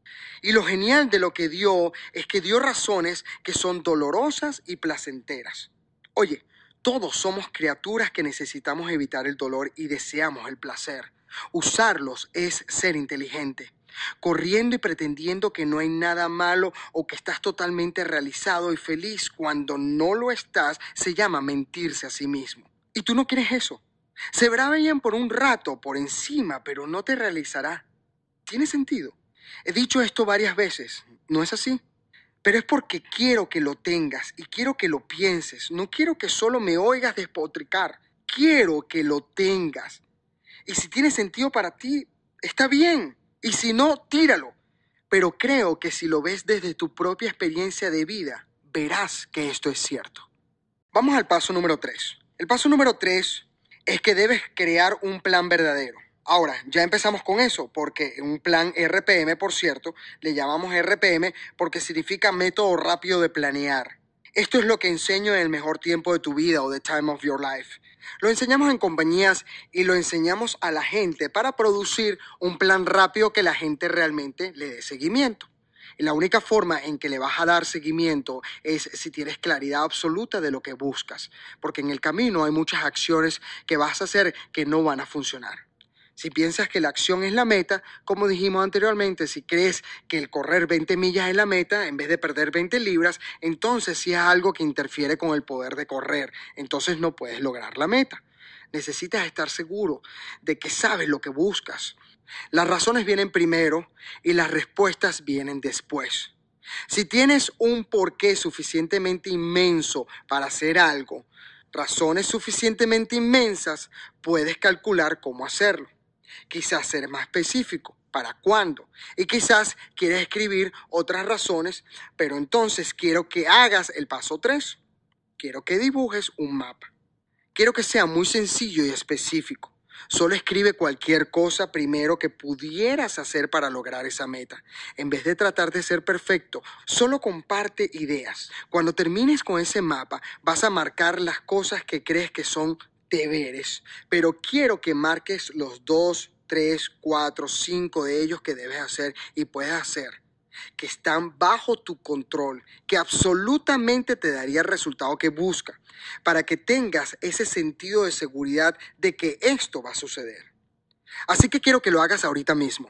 Speaker 1: Y lo genial de lo que dio es que dio razones que son dolorosas y placenteras. Oye, todos somos criaturas que necesitamos evitar el dolor y deseamos el placer. Usarlos es ser inteligente. Corriendo y pretendiendo que no hay nada malo o que estás totalmente realizado y feliz cuando no lo estás, se llama mentirse a sí mismo. Y tú no quieres eso. Se verá bien por un rato, por encima, pero no te realizará. ¿Tiene sentido? He dicho esto varias veces, ¿no es así? Pero es porque quiero que lo tengas y quiero que lo pienses. No quiero que solo me oigas despotricar. quiero que lo tengas. Y si tiene sentido para ti, está bien. Y si no, tíralo. Pero creo que si lo ves desde tu propia experiencia de vida, verás que esto es cierto. Vamos al paso número 3. El paso número 3 es que debes crear un plan verdadero. Ahora, ya empezamos con eso, porque un plan RPM, por cierto, le llamamos RPM porque significa método rápido de planear. Esto es lo que enseño en el mejor tiempo de tu vida o the time of your life. Lo enseñamos en compañías y lo enseñamos a la gente para producir un plan rápido que la gente realmente le dé seguimiento. Y la única forma en que le vas a dar seguimiento es si tienes claridad absoluta de lo que buscas, porque en el camino hay muchas acciones que vas a hacer que no van a funcionar. Si piensas que la acción es la meta, como dijimos anteriormente, si crees que el correr 20 millas es la meta en vez de perder 20 libras, entonces sí es algo que interfiere con el poder de correr. Entonces no puedes lograr la meta. Necesitas estar seguro de que sabes lo que buscas. Las razones vienen primero y las respuestas vienen después. Si tienes un porqué suficientemente inmenso para hacer algo, razones suficientemente inmensas, puedes calcular cómo hacerlo. Quizás ser más específico, para cuándo. Y quizás quieres escribir otras razones, pero entonces quiero que hagas el paso 3. Quiero que dibujes un mapa. Quiero que sea muy sencillo y específico. Solo escribe cualquier cosa primero que pudieras hacer para lograr esa meta. En vez de tratar de ser perfecto, solo comparte ideas. Cuando termines con ese mapa, vas a marcar las cosas que crees que son deberes, pero quiero que marques los dos, tres, cuatro, cinco de ellos que debes hacer y puedes hacer, que están bajo tu control, que absolutamente te daría el resultado que busca, para que tengas ese sentido de seguridad de que esto va a suceder. Así que quiero que lo hagas ahorita mismo.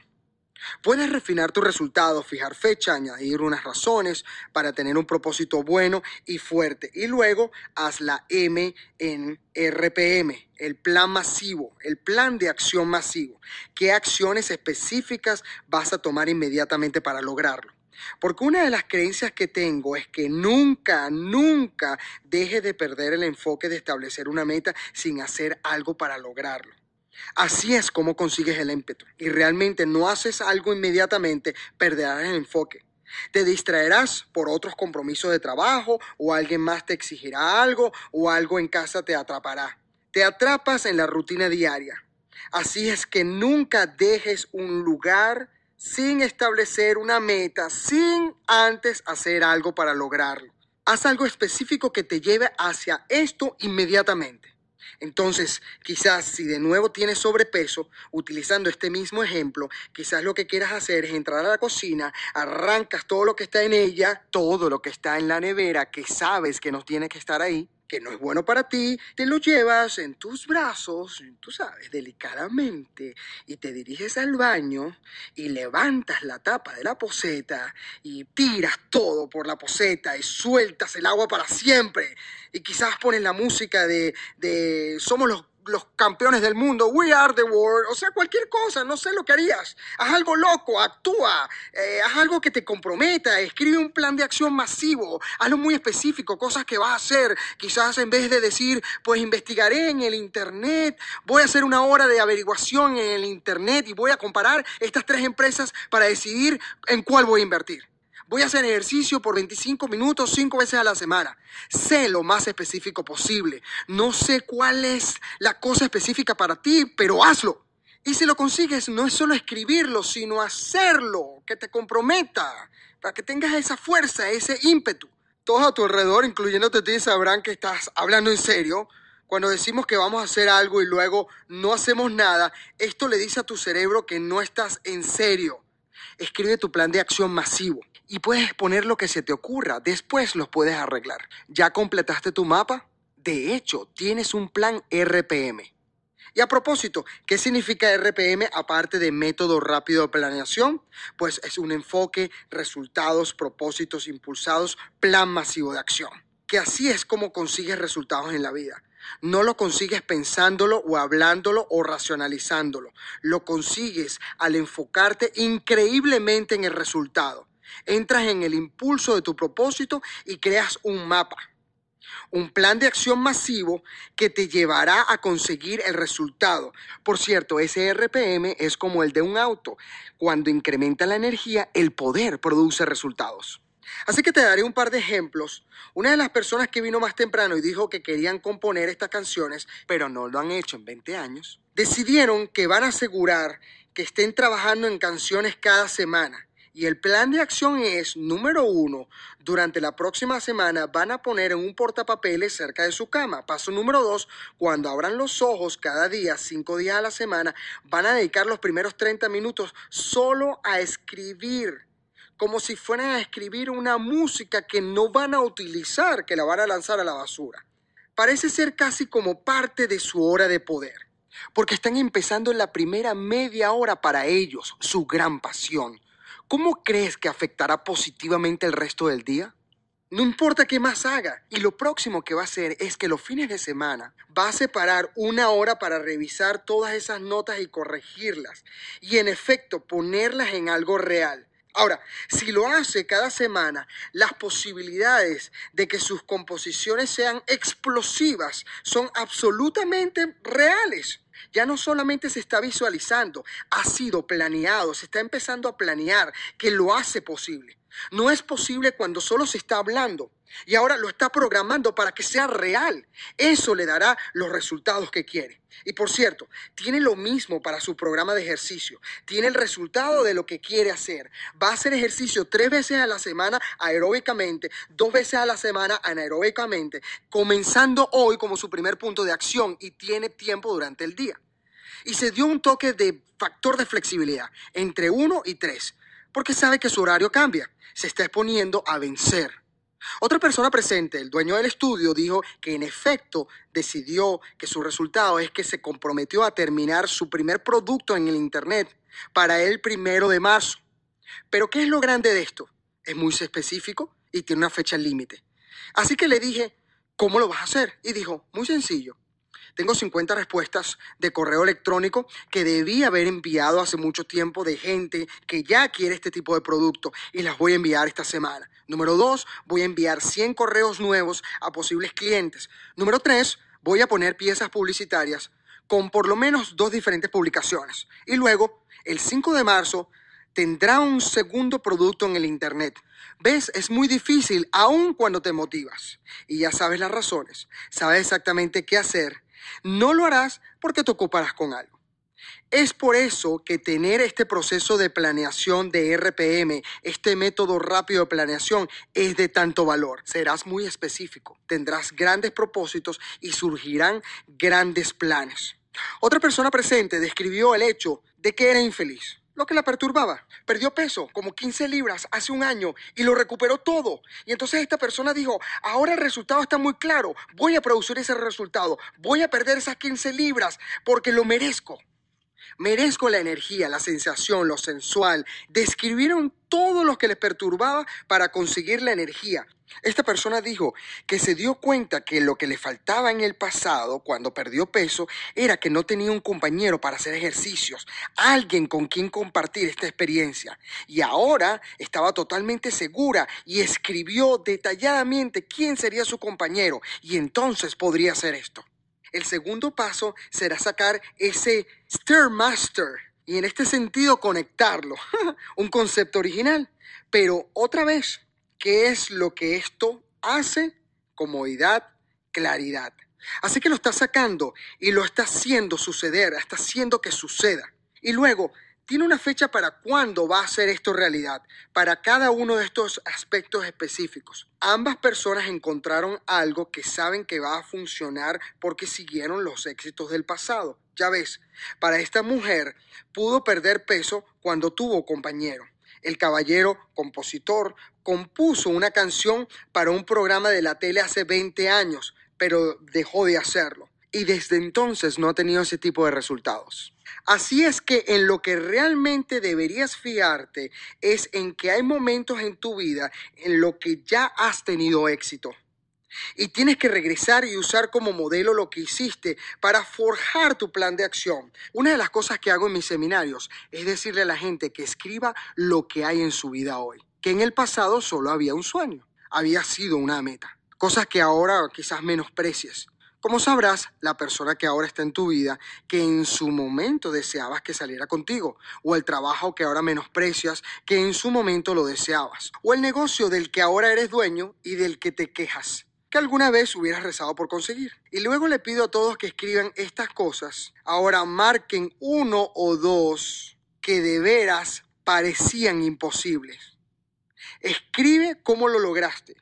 Speaker 1: Puedes refinar tu resultado, fijar fecha, añadir unas razones para tener un propósito bueno y fuerte. Y luego haz la M en RPM, el plan masivo, el plan de acción masivo. ¿Qué acciones específicas vas a tomar inmediatamente para lograrlo? Porque una de las creencias que tengo es que nunca, nunca dejes de perder el enfoque de establecer una meta sin hacer algo para lograrlo. Así es como consigues el ímpetu. Y realmente no haces algo inmediatamente, perderás el enfoque. Te distraerás por otros compromisos de trabajo o alguien más te exigirá algo o algo en casa te atrapará. Te atrapas en la rutina diaria. Así es que nunca dejes un lugar sin establecer una meta, sin antes hacer algo para lograrlo. Haz algo específico que te lleve hacia esto inmediatamente. Entonces, quizás si de nuevo tienes sobrepeso, utilizando este mismo ejemplo, quizás lo que quieras hacer es entrar a la cocina, arrancas todo lo que está en ella, todo lo que está en la nevera, que sabes que no tiene que estar ahí, que no es bueno para ti, te lo llevas en tus brazos, tú sabes, delicadamente, y te diriges al baño y levantas la tapa de la poseta y tiras todo por la poseta y sueltas el agua para siempre. Y quizás pones la música de, de Somos los los campeones del mundo, we are the world, o sea, cualquier cosa, no sé lo que harías. Haz algo loco, actúa, eh, haz algo que te comprometa, escribe un plan de acción masivo, hazlo muy específico, cosas que vas a hacer. Quizás en vez de decir, pues investigaré en el Internet, voy a hacer una hora de averiguación en el Internet y voy a comparar estas tres empresas para decidir en cuál voy a invertir. Voy a hacer ejercicio por 25 minutos, cinco veces a la semana. Sé lo más específico posible. No sé cuál es la cosa específica para ti, pero hazlo. Y si lo consigues, no es solo escribirlo, sino hacerlo, que te comprometa, para que tengas esa fuerza, ese ímpetu. Todos a tu alrededor, incluyéndote a ti, sabrán que estás hablando en serio. Cuando decimos que vamos a hacer algo y luego no hacemos nada, esto le dice a tu cerebro que no estás en serio. Escribe tu plan de acción masivo y puedes poner lo que se te ocurra. Después los puedes arreglar. ¿Ya completaste tu mapa? De hecho, tienes un plan RPM. Y a propósito, ¿qué significa RPM aparte de método rápido de planeación? Pues es un enfoque, resultados, propósitos impulsados, plan masivo de acción. Que así es como consigues resultados en la vida. No lo consigues pensándolo o hablándolo o racionalizándolo. Lo consigues al enfocarte increíblemente en el resultado. Entras en el impulso de tu propósito y creas un mapa. Un plan de acción masivo que te llevará a conseguir el resultado. Por cierto, ese RPM es como el de un auto. Cuando incrementa la energía, el poder produce resultados. Así que te daré un par de ejemplos. Una de las personas que vino más temprano y dijo que querían componer estas canciones, pero no lo han hecho en 20 años, decidieron que van a asegurar que estén trabajando en canciones cada semana. Y el plan de acción es, número uno, durante la próxima semana van a poner en un portapapeles cerca de su cama. Paso número dos, cuando abran los ojos cada día, cinco días a la semana, van a dedicar los primeros 30 minutos solo a escribir como si fueran a escribir una música que no van a utilizar, que la van a lanzar a la basura. Parece ser casi como parte de su hora de poder, porque están empezando en la primera media hora para ellos, su gran pasión. ¿Cómo crees que afectará positivamente el resto del día? No importa qué más haga. Y lo próximo que va a hacer es que los fines de semana va a separar una hora para revisar todas esas notas y corregirlas. Y en efecto ponerlas en algo real. Ahora, si lo hace cada semana, las posibilidades de que sus composiciones sean explosivas son absolutamente reales ya no solamente se está visualizando, ha sido planeado, se está empezando a planear que lo hace posible. No es posible cuando solo se está hablando y ahora lo está programando para que sea real. Eso le dará los resultados que quiere. Y por cierto, tiene lo mismo para su programa de ejercicio. Tiene el resultado de lo que quiere hacer. Va a hacer ejercicio tres veces a la semana aeróbicamente, dos veces a la semana anaeróbicamente, comenzando hoy como su primer punto de acción y tiene tiempo durante el día. Y se dio un toque de factor de flexibilidad entre uno y tres, porque sabe que su horario cambia. Se está exponiendo a vencer. Otra persona presente, el dueño del estudio, dijo que en efecto decidió que su resultado es que se comprometió a terminar su primer producto en el Internet para el primero de marzo. Pero ¿qué es lo grande de esto? Es muy específico y tiene una fecha límite. Así que le dije, ¿cómo lo vas a hacer? Y dijo, muy sencillo. Tengo 50 respuestas de correo electrónico que debí haber enviado hace mucho tiempo de gente que ya quiere este tipo de producto y las voy a enviar esta semana. Número dos, voy a enviar 100 correos nuevos a posibles clientes. Número tres, voy a poner piezas publicitarias con por lo menos dos diferentes publicaciones. Y luego, el 5 de marzo, tendrá un segundo producto en el Internet. ¿Ves? Es muy difícil aun cuando te motivas. Y ya sabes las razones. Sabes exactamente qué hacer no lo harás porque te ocuparás con algo. Es por eso que tener este proceso de planeación de RPM, este método rápido de planeación, es de tanto valor. Serás muy específico, tendrás grandes propósitos y surgirán grandes planes. Otra persona presente describió el hecho de que era infeliz lo que la perturbaba. Perdió peso, como 15 libras, hace un año y lo recuperó todo. Y entonces esta persona dijo, ahora el resultado está muy claro, voy a producir ese resultado, voy a perder esas 15 libras porque lo merezco. Merezco la energía, la sensación, lo sensual. Describieron todo lo que les perturbaba para conseguir la energía. Esta persona dijo que se dio cuenta que lo que le faltaba en el pasado, cuando perdió peso, era que no tenía un compañero para hacer ejercicios, alguien con quien compartir esta experiencia. Y ahora estaba totalmente segura y escribió detalladamente quién sería su compañero y entonces podría hacer esto. El segundo paso será sacar ese Stairmaster y en este sentido conectarlo. Un concepto original. Pero otra vez, ¿qué es lo que esto hace? Comodidad, claridad. Así que lo está sacando y lo está haciendo suceder, está haciendo que suceda. Y luego tiene una fecha para cuándo va a ser esto realidad, para cada uno de estos aspectos específicos. Ambas personas encontraron algo que saben que va a funcionar porque siguieron los éxitos del pasado. Ya ves, para esta mujer pudo perder peso cuando tuvo compañero. El caballero compositor compuso una canción para un programa de la tele hace 20 años, pero dejó de hacerlo. Y desde entonces no ha tenido ese tipo de resultados. Así es que en lo que realmente deberías fijarte es en que hay momentos en tu vida en lo que ya has tenido éxito. Y tienes que regresar y usar como modelo lo que hiciste para forjar tu plan de acción. Una de las cosas que hago en mis seminarios es decirle a la gente que escriba lo que hay en su vida hoy, que en el pasado solo había un sueño, había sido una meta. cosas que ahora quizás menosprecies. Como sabrás, la persona que ahora está en tu vida, que en su momento deseabas que saliera contigo, o el trabajo que ahora menosprecias, que en su momento lo deseabas, o el negocio del que ahora eres dueño y del que te quejas, que alguna vez hubieras rezado por conseguir. Y luego le pido a todos que escriban estas cosas. Ahora marquen uno o dos que de veras parecían imposibles. Escribe cómo lo lograste.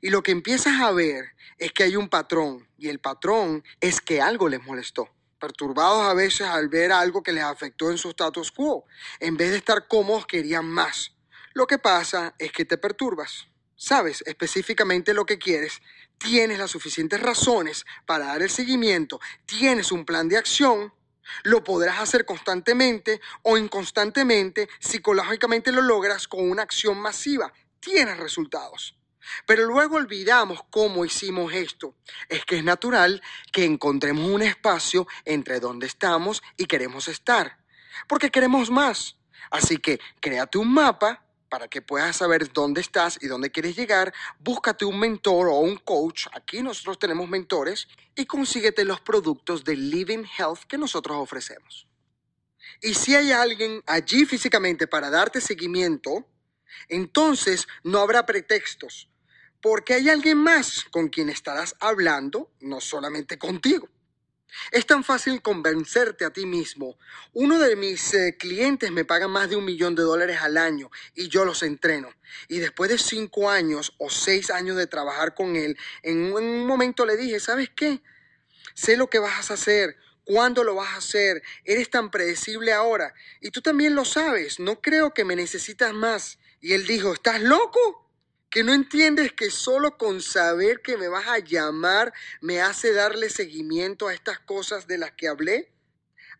Speaker 1: Y lo que empiezas a ver es que hay un patrón y el patrón es que algo les molestó. Perturbados a veces al ver algo que les afectó en su status quo. En vez de estar cómodos querían más. Lo que pasa es que te perturbas. Sabes específicamente lo que quieres, tienes las suficientes razones para dar el seguimiento, tienes un plan de acción, lo podrás hacer constantemente o inconstantemente, psicológicamente lo logras con una acción masiva, tienes resultados. Pero luego olvidamos cómo hicimos esto. Es que es natural que encontremos un espacio entre donde estamos y queremos estar, porque queremos más. Así que créate un mapa para que puedas saber dónde estás y dónde quieres llegar, búscate un mentor o un coach, aquí nosotros tenemos mentores, y consíguete los productos de Living Health que nosotros ofrecemos. Y si hay alguien allí físicamente para darte seguimiento, entonces no habrá pretextos porque hay alguien más con quien estarás hablando, no solamente contigo. Es tan fácil convencerte a ti mismo. Uno de mis eh, clientes me paga más de un millón de dólares al año y yo los entreno. Y después de cinco años o seis años de trabajar con él, en un momento le dije, ¿sabes qué? Sé lo que vas a hacer, cuándo lo vas a hacer. Eres tan predecible ahora. Y tú también lo sabes. No creo que me necesitas más. Y él dijo, ¿estás loco? Que no entiendes que solo con saber que me vas a llamar me hace darle seguimiento a estas cosas de las que hablé.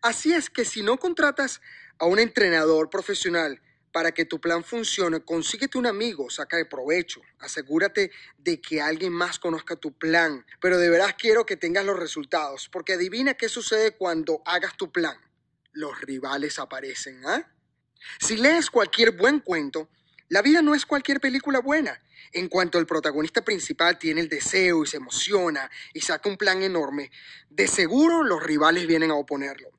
Speaker 1: Así es que si no contratas a un entrenador profesional para que tu plan funcione, consíguete un amigo, saca de provecho, asegúrate de que alguien más conozca tu plan, pero de veras quiero que tengas los resultados, porque adivina qué sucede cuando hagas tu plan. Los rivales aparecen, ¿ah? Si lees cualquier buen cuento, la vida no es cualquier película buena. En cuanto el protagonista principal tiene el deseo y se emociona y saca un plan enorme, de seguro los rivales vienen a oponerlo.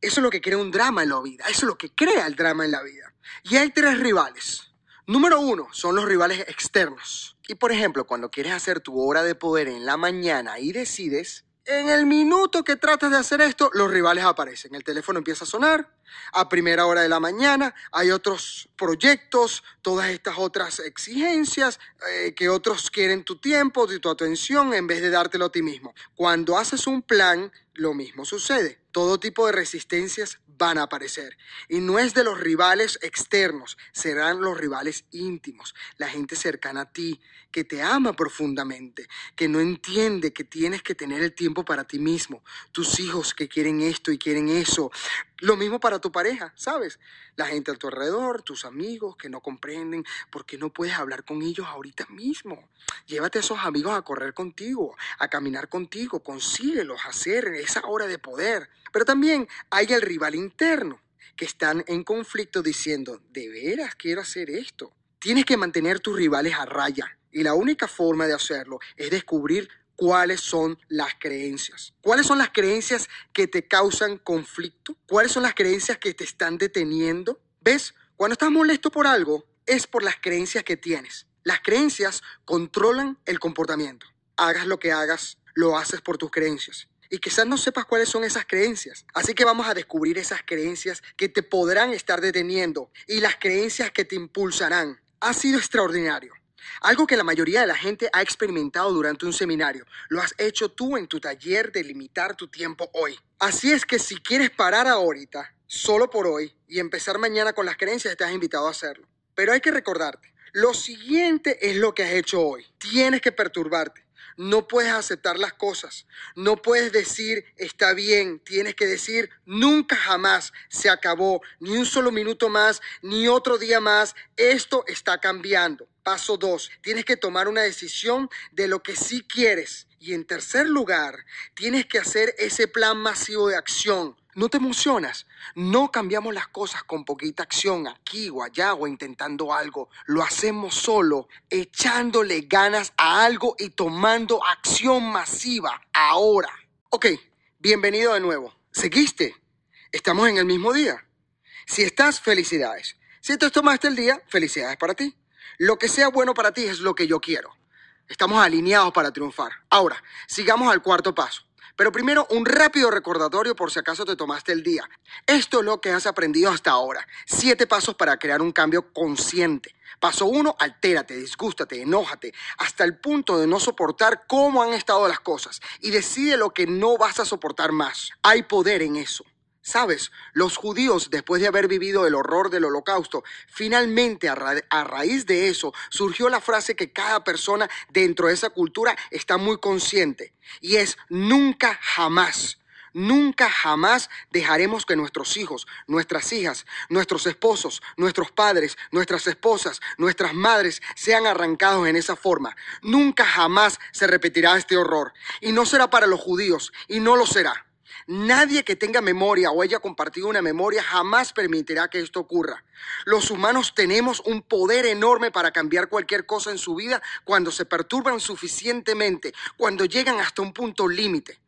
Speaker 1: Eso es lo que crea un drama en la vida, eso es lo que crea el drama en la vida. Y hay tres rivales. Número uno son los rivales externos. Y por ejemplo, cuando quieres hacer tu hora de poder en la mañana y decides, en el minuto que tratas de hacer esto, los rivales aparecen. El teléfono empieza a sonar a primera hora de la mañana. Hay otros proyectos, todas estas otras exigencias eh, que otros quieren tu tiempo, y tu atención en vez de dártelo a ti mismo. Cuando haces un plan, lo mismo sucede. Todo tipo de resistencias van a aparecer. Y no es de los rivales externos, serán los rivales íntimos, la gente cercana a ti, que te ama profundamente, que no entiende que tienes que tener el tiempo para ti mismo, tus hijos que quieren esto y quieren eso. Lo mismo para tu pareja, ¿sabes? La gente a tu alrededor, tus amigos que no comprenden por qué no puedes hablar con ellos ahorita mismo. Llévate a esos amigos a correr contigo, a caminar contigo, consíguelos, a hacer esa hora de poder. Pero también hay el rival interno, que están en conflicto diciendo, ¿de veras quiero hacer esto? Tienes que mantener tus rivales a raya. Y la única forma de hacerlo es descubrir cuáles son las creencias. ¿Cuáles son las creencias que te causan conflicto? ¿Cuáles son las creencias que te están deteniendo? ¿Ves? Cuando estás molesto por algo, es por las creencias que tienes. Las creencias controlan el comportamiento. Hagas lo que hagas, lo haces por tus creencias y quizás no sepas cuáles son esas creencias. Así que vamos a descubrir esas creencias que te podrán estar deteniendo y las creencias que te impulsarán. Ha sido extraordinario. Algo que la mayoría de la gente ha experimentado durante un seminario. Lo has hecho tú en tu taller de limitar tu tiempo hoy. Así es que si quieres parar ahorita, solo por hoy, y empezar mañana con las creencias, te has invitado a hacerlo. Pero hay que recordarte, lo siguiente es lo que has hecho hoy. Tienes que perturbarte. No puedes aceptar las cosas. No puedes decir está bien. Tienes que decir nunca jamás se acabó. Ni un solo minuto más, ni otro día más. Esto está cambiando. Paso dos. Tienes que tomar una decisión de lo que sí quieres. Y en tercer lugar, tienes que hacer ese plan masivo de acción. ¿No te emocionas? No cambiamos las cosas con poquita acción aquí o allá o intentando algo. Lo hacemos solo, echándole ganas a algo y tomando acción masiva ahora. Ok, bienvenido de nuevo. ¿Seguiste? Estamos en el mismo día. Si estás, felicidades. Si te tomaste el día, felicidades para ti. Lo que sea bueno para ti es lo que yo quiero. Estamos alineados para triunfar. Ahora, sigamos al cuarto paso. Pero primero, un rápido recordatorio por si acaso te tomaste el día. Esto es lo que has aprendido hasta ahora. Siete pasos para crear un cambio consciente. Paso uno, altérate, disgústate, enójate, hasta el punto de no soportar cómo han estado las cosas y decide lo que no vas a soportar más. Hay poder en eso. Sabes, los judíos, después de haber vivido el horror del holocausto, finalmente a, raíz de eso surgió la frase que cada persona dentro de esa cultura está muy consciente y es nunca jamás. Nunca jamás dejaremos que nuestros hijos, nuestras hijas, nuestros esposos, nuestros padres, nuestras esposas, nuestras madres sean arrancados en esa forma. Nunca jamás se repetirá este horror. Y no será para los judíos, y no lo será. Nadie que tenga memoria o haya compartido una memoria jamás permitirá que esto ocurra. Los humanos tenemos un poder enorme para cambiar cualquier cosa en su vida cuando se perturban suficientemente, cuando llegan hasta un punto límite.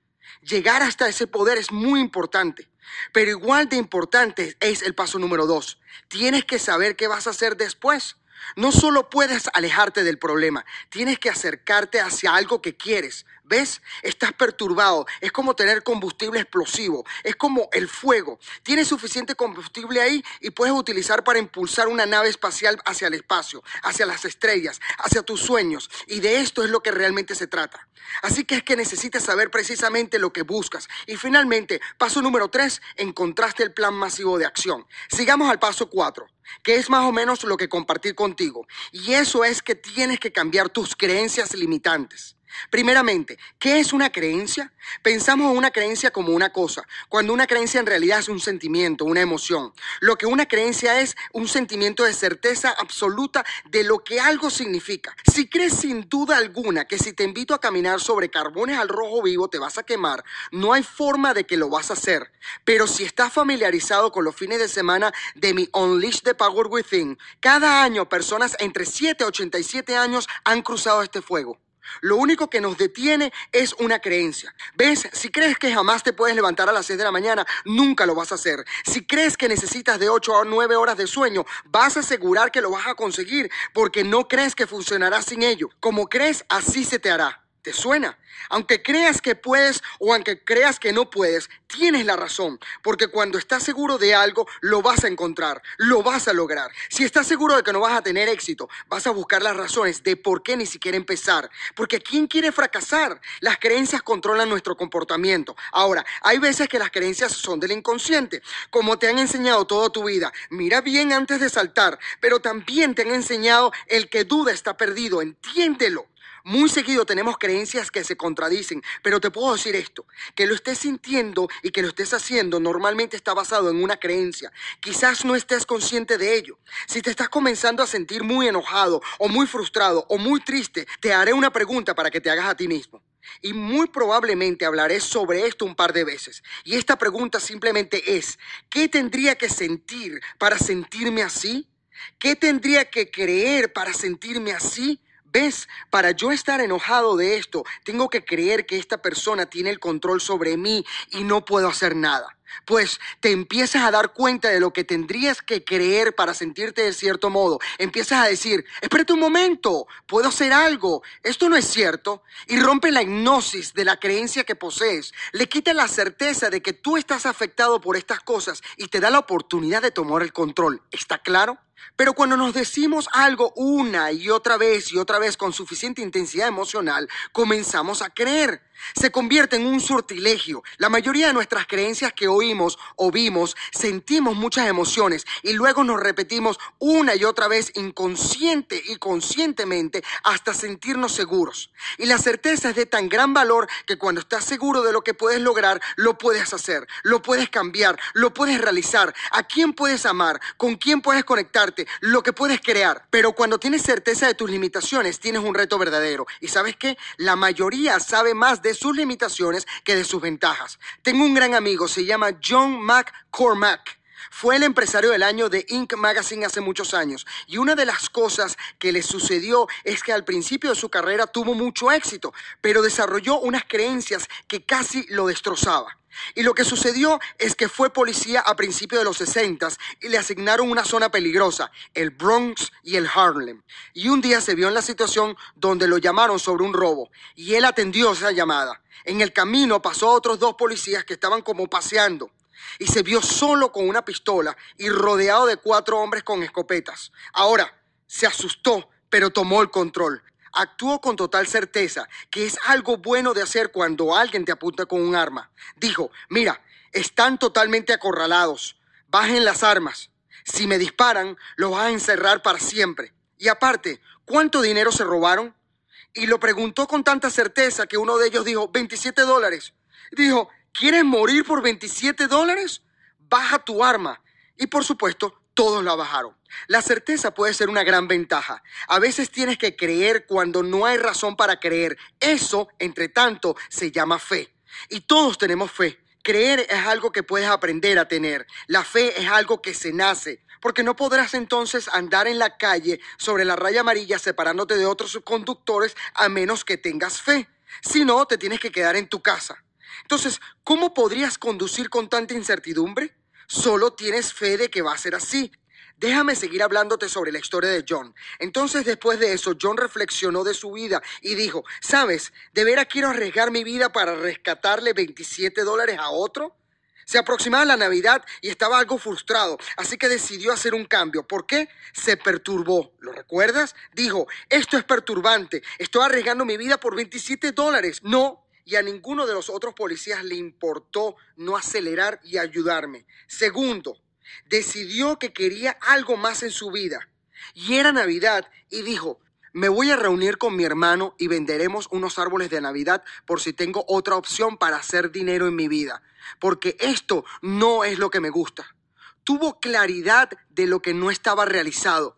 Speaker 1: Llegar hasta ese poder es muy importante. Pero igual de importante es el paso número dos. Tienes que saber qué vas a hacer después. No solo puedes alejarte del problema, tienes que acercarte hacia algo que quieres. ¿Ves? Estás perturbado. Es como tener combustible explosivo. Es como el fuego. Tienes suficiente combustible ahí y puedes utilizar para impulsar una nave espacial hacia el espacio, hacia las estrellas, hacia tus sueños. Y de esto es lo que realmente se trata. Así que es que necesitas saber precisamente lo que buscas. Y finalmente, paso número tres, encontraste el plan masivo de acción. Sigamos al paso cuatro que es más o menos lo que compartir contigo. Y eso es que tienes que cambiar tus creencias limitantes. Primeramente, ¿qué es una creencia? Pensamos en una creencia como una cosa, cuando una creencia en realidad es un sentimiento, una emoción. Lo que una creencia es un sentimiento de certeza absoluta de lo que algo significa. Si crees sin duda alguna que si te invito a caminar sobre carbones al rojo vivo te vas a quemar, no hay forma de que lo vas a hacer. Pero si estás familiarizado con los fines de semana de mi Unleash the Power Within, cada año personas entre 7 y 87 años han cruzado este fuego. Lo único que nos detiene es una creencia. ¿Ves? Si crees que jamás te puedes levantar a las 6 de la mañana, nunca lo vas a hacer. Si crees que necesitas de 8 a 9 horas de sueño, vas a asegurar que lo vas a conseguir porque no crees que funcionará sin ello. Como crees, así se te hará. ¿Te suena? Aunque creas que puedes o aunque creas que no puedes, tienes la razón, porque cuando estás seguro de algo, lo vas a encontrar, lo vas a lograr. Si estás seguro de que no vas a tener éxito, vas a buscar las razones de por qué ni siquiera empezar, porque ¿quién quiere fracasar? Las creencias controlan nuestro comportamiento. Ahora, hay veces que las creencias son del inconsciente, como te han enseñado toda tu vida. Mira bien antes de saltar, pero también te han enseñado el que duda está perdido, entiéndelo. Muy seguido tenemos creencias que se contradicen, pero te puedo decir esto, que lo estés sintiendo y que lo estés haciendo normalmente está basado en una creencia. Quizás no estés consciente de ello. Si te estás comenzando a sentir muy enojado o muy frustrado o muy triste, te haré una pregunta para que te hagas a ti mismo. Y muy probablemente hablaré sobre esto un par de veces. Y esta pregunta simplemente es, ¿qué tendría que sentir para sentirme así? ¿Qué tendría que creer para sentirme así? ¿Ves? Para yo estar enojado de esto, tengo que creer que esta persona tiene el control sobre mí y no puedo hacer nada. Pues te empiezas a dar cuenta de lo que tendrías que creer para sentirte de cierto modo. Empiezas a decir, espérate un momento, puedo hacer algo, esto no es cierto. Y rompe la hipnosis de la creencia que posees. Le quita la certeza de que tú estás afectado por estas cosas y te da la oportunidad de tomar el control. ¿Está claro? Pero cuando nos decimos algo una y otra vez y otra vez con suficiente intensidad emocional, comenzamos a creer se convierte en un sortilegio. La mayoría de nuestras creencias que oímos o vimos, sentimos muchas emociones y luego nos repetimos una y otra vez inconsciente y conscientemente hasta sentirnos seguros. Y la certeza es de tan gran valor que cuando estás seguro de lo que puedes lograr, lo puedes hacer, lo puedes cambiar, lo puedes realizar, a quién puedes amar, con quién puedes conectarte, lo que puedes crear. Pero cuando tienes certeza de tus limitaciones, tienes un reto verdadero. ¿Y sabes qué? La mayoría sabe más de de sus limitaciones que de sus ventajas. Tengo un gran amigo, se llama John McCormack. Fue el empresario del año de Inc. Magazine hace muchos años y una de las cosas que le sucedió es que al principio de su carrera tuvo mucho éxito, pero desarrolló unas creencias que casi lo destrozaba. Y lo que sucedió es que fue policía a principios de los 60 y le asignaron una zona peligrosa, el Bronx y el Harlem. Y un día se vio en la situación donde lo llamaron sobre un robo y él atendió esa llamada. En el camino pasó a otros dos policías que estaban como paseando y se vio solo con una pistola y rodeado de cuatro hombres con escopetas. Ahora, se asustó, pero tomó el control. Actuó con total certeza que es algo bueno de hacer cuando alguien te apunta con un arma. Dijo, mira, están totalmente acorralados. Bajen las armas. Si me disparan, los vas a encerrar para siempre. Y aparte, ¿cuánto dinero se robaron? Y lo preguntó con tanta certeza que uno de ellos dijo, 27 dólares. Dijo, ¿Quieres morir por 27 dólares? Baja tu arma. Y por supuesto, todos la bajaron. La certeza puede ser una gran ventaja. A veces tienes que creer cuando no hay razón para creer. Eso, entre tanto, se llama fe. Y todos tenemos fe. Creer es algo que puedes aprender a tener. La fe es algo que se nace. Porque no podrás entonces andar en la calle sobre la raya amarilla separándote de otros conductores a menos que tengas fe. Si no, te tienes que quedar en tu casa. Entonces, ¿cómo podrías conducir con tanta incertidumbre? Solo tienes fe de que va a ser así. Déjame seguir hablándote sobre la historia de John. Entonces, después de eso, John reflexionó de su vida y dijo, ¿sabes? ¿De veras quiero arriesgar mi vida para rescatarle 27 dólares a otro? Se aproximaba la Navidad y estaba algo frustrado, así que decidió hacer un cambio. ¿Por qué? Se perturbó. ¿Lo recuerdas? Dijo, esto es perturbante. Estoy arriesgando mi vida por 27 dólares. No, y a ninguno de los otros policías le importó no acelerar y ayudarme. Segundo, decidió que quería algo más en su vida. Y era Navidad y dijo, me voy a reunir con mi hermano y venderemos unos árboles de Navidad por si tengo otra opción para hacer dinero en mi vida. Porque esto no es lo que me gusta. Tuvo claridad de lo que no estaba realizado.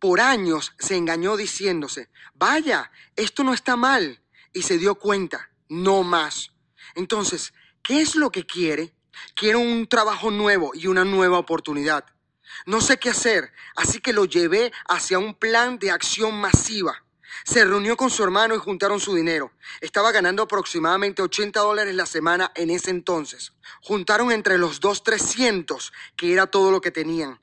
Speaker 1: Por años se engañó diciéndose, vaya, esto no está mal. Y se dio cuenta no más. Entonces, ¿qué es lo que quiere? Quiero un trabajo nuevo y una nueva oportunidad. No sé qué hacer, así que lo llevé hacia un plan de acción masiva. Se reunió con su hermano y juntaron su dinero. Estaba ganando aproximadamente 80 dólares la semana en ese entonces. Juntaron entre los dos 300, que era todo lo que tenían,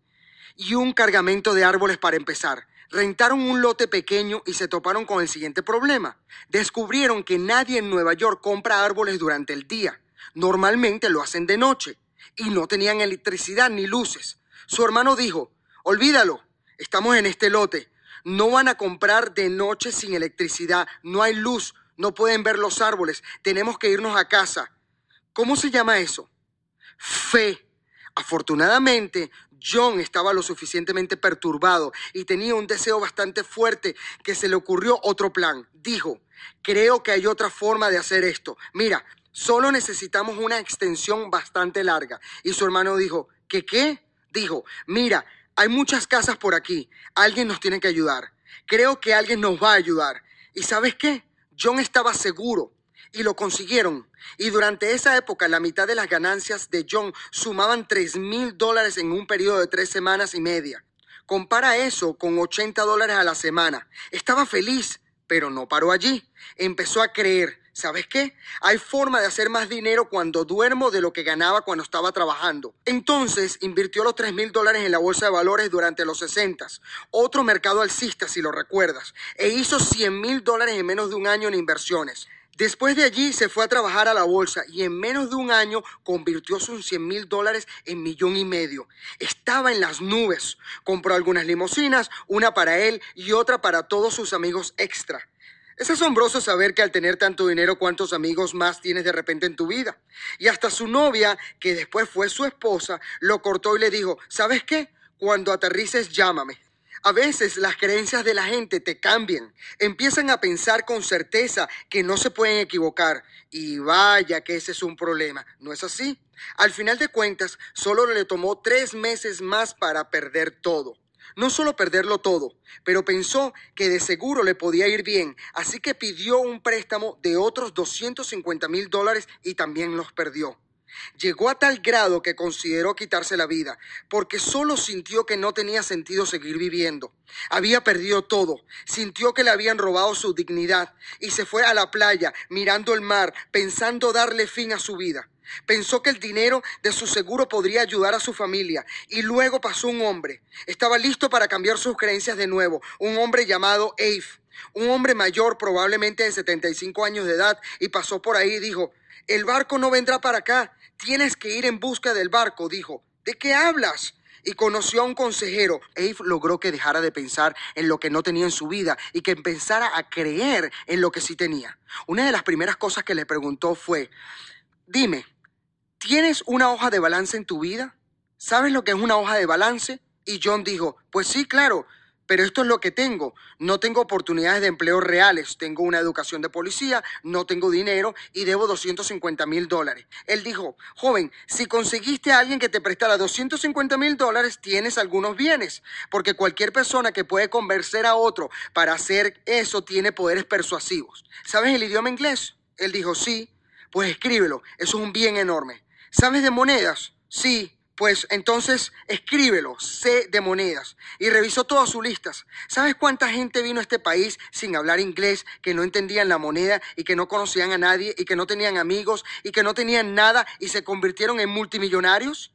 Speaker 1: y un cargamento de árboles para empezar rentaron un lote pequeño y se toparon con el siguiente problema. Descubrieron que nadie en Nueva York compra árboles durante el día. Normalmente lo hacen de noche y no tenían electricidad ni luces. Su hermano dijo, olvídalo, estamos en este lote. No van a comprar de noche sin electricidad, no hay luz, no pueden ver los árboles, tenemos que irnos a casa. ¿Cómo se llama eso? Fe. Afortunadamente, John estaba lo suficientemente perturbado y tenía un deseo bastante fuerte que se le ocurrió otro plan. Dijo, creo que hay otra forma de hacer esto. Mira, solo necesitamos una extensión bastante larga. Y su hermano dijo, ¿qué qué? Dijo, mira, hay muchas casas por aquí. Alguien nos tiene que ayudar. Creo que alguien nos va a ayudar. ¿Y sabes qué? John estaba seguro y lo consiguieron. Y durante esa época la mitad de las ganancias de John sumaban 3 mil dólares en un periodo de tres semanas y media. Compara eso con 80 dólares a la semana. Estaba feliz, pero no paró allí. Empezó a creer, ¿sabes qué? Hay forma de hacer más dinero cuando duermo de lo que ganaba cuando estaba trabajando. Entonces invirtió los 3 mil dólares en la bolsa de valores durante los 60, otro mercado alcista si lo recuerdas, e hizo 100 mil dólares en menos de un año en inversiones. Después de allí se fue a trabajar a la bolsa y en menos de un año convirtió sus 100 mil dólares en millón y medio. Estaba en las nubes. Compró algunas limusinas, una para él y otra para todos sus amigos extra. Es asombroso saber que al tener tanto dinero, cuántos amigos más tienes de repente en tu vida. Y hasta su novia, que después fue su esposa, lo cortó y le dijo, ¿sabes qué? Cuando aterrices, llámame. A veces las creencias de la gente te cambian. Empiezan a pensar con certeza que no se pueden equivocar. Y vaya que ese es un problema. ¿No es así? Al final de cuentas, solo le tomó tres meses más para perder todo. no solo perderlo todo, pero pensó que de seguro le podía ir bien, así que pidió un préstamo de otros 250 mil dólares y también los perdió. Llegó a tal grado que consideró quitarse la vida, porque solo sintió que no tenía sentido seguir viviendo. Había perdido todo, sintió que le habían robado su dignidad y se fue a la playa mirando el mar, pensando darle fin a su vida. Pensó que el dinero de su seguro podría ayudar a su familia y luego pasó un hombre. Estaba listo para cambiar sus creencias de nuevo, un hombre llamado Ave, un hombre mayor probablemente de 75 años de edad y pasó por ahí y dijo, el barco no vendrá para acá, tienes que ir en busca del barco, dijo. ¿De qué hablas? y conoció a un consejero. Ave logró que dejara de pensar en lo que no tenía en su vida y que empezara a creer en lo que sí tenía. Una de las primeras cosas que le preguntó fue, dime, ¿tienes una hoja de balance en tu vida? ¿Sabes lo que es una hoja de balance? Y John dijo, pues sí, claro, pero esto es lo que tengo. No tengo oportunidades de empleo reales. Tengo una educación de policía, no tengo dinero y debo 250 mil dólares. Él dijo, joven, si conseguiste a alguien que te prestara 250 mil dólares, tienes algunos bienes, porque cualquier persona que puede convencer a otro para hacer eso tiene poderes persuasivos. ¿Sabes el idioma inglés? Él dijo, sí, pues escríbelo, eso es un bien enorme. ¿Sabes de monedas? Sí, pues entonces escríbelo, sé de monedas. Y revisó todas sus listas. ¿Sabes cuánta gente vino a este país sin hablar inglés, que no entendían la moneda y que no conocían a nadie y que no tenían amigos y que no tenían nada y se convirtieron en multimillonarios?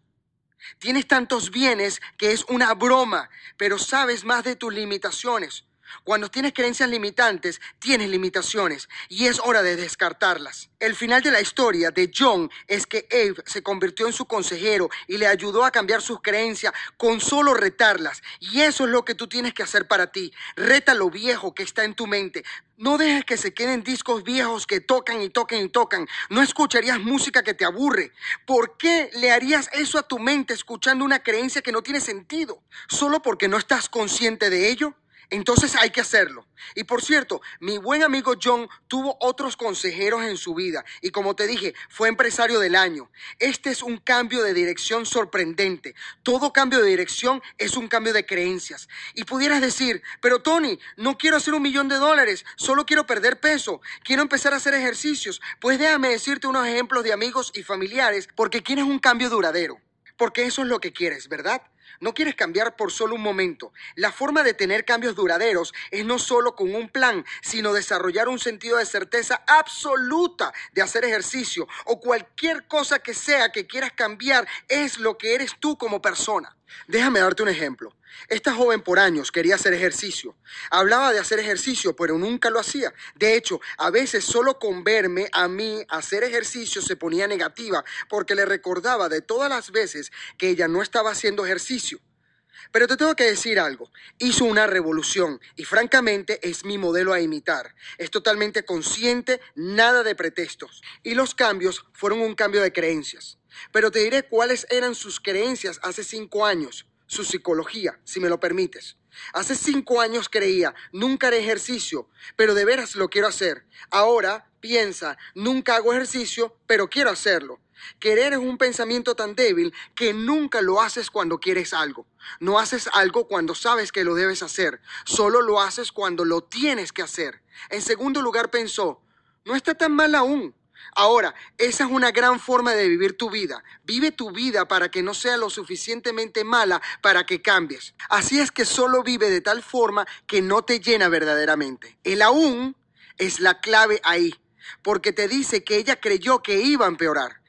Speaker 1: Tienes tantos bienes que es una broma, pero sabes más de tus limitaciones. Cuando tienes creencias limitantes, tienes limitaciones y es hora de descartarlas. El final de la historia de John es que Abe se convirtió en su consejero y le ayudó a cambiar sus creencias con solo retarlas. Y eso es lo que tú tienes que hacer para ti. Reta lo viejo que está en tu mente. No dejes que se queden discos viejos que tocan y tocan y tocan. No escucharías música que te aburre. ¿Por qué le harías eso a tu mente escuchando una creencia que no tiene sentido? ¿Solo porque no estás consciente de ello? Entonces hay que hacerlo. Y por cierto, mi buen amigo John tuvo otros consejeros en su vida y como te dije, fue empresario del año. Este es un cambio de dirección sorprendente. Todo cambio de dirección es un cambio de creencias. Y pudieras decir, pero Tony, no quiero hacer un millón de dólares, solo quiero perder peso, quiero empezar a hacer ejercicios. Pues déjame decirte unos ejemplos de amigos y familiares porque quieres un cambio duradero. Porque eso es lo que quieres, ¿verdad? No quieres cambiar por solo un momento. La forma de tener cambios duraderos es no solo con un plan, sino desarrollar un sentido de certeza absoluta de hacer ejercicio o cualquier cosa que sea que quieras cambiar es lo que eres tú como persona. Déjame darte un ejemplo. Esta joven por años quería hacer ejercicio. Hablaba de hacer ejercicio, pero nunca lo hacía. De hecho, a veces solo con verme a mí hacer ejercicio se ponía negativa porque le recordaba de todas las veces que ella no estaba haciendo ejercicio. Pero te tengo que decir algo. Hizo una revolución y francamente es mi modelo a imitar. Es totalmente consciente, nada de pretextos. Y los cambios fueron un cambio de creencias. Pero te diré cuáles eran sus creencias hace cinco años, su psicología, si me lo permites. Hace cinco años creía, nunca haré ejercicio, pero de veras lo quiero hacer. Ahora piensa, nunca hago ejercicio, pero quiero hacerlo. Querer es un pensamiento tan débil que nunca lo haces cuando quieres algo. No haces algo cuando sabes que lo debes hacer. Solo lo haces cuando lo tienes que hacer. En segundo lugar pensó, no está tan mal aún. Ahora, esa es una gran forma de vivir tu vida. Vive tu vida para que no sea lo suficientemente mala para que cambies. Así es que solo vive de tal forma que no te llena verdaderamente. El aún es la clave ahí, porque te dice que ella creyó que iba a empeorar.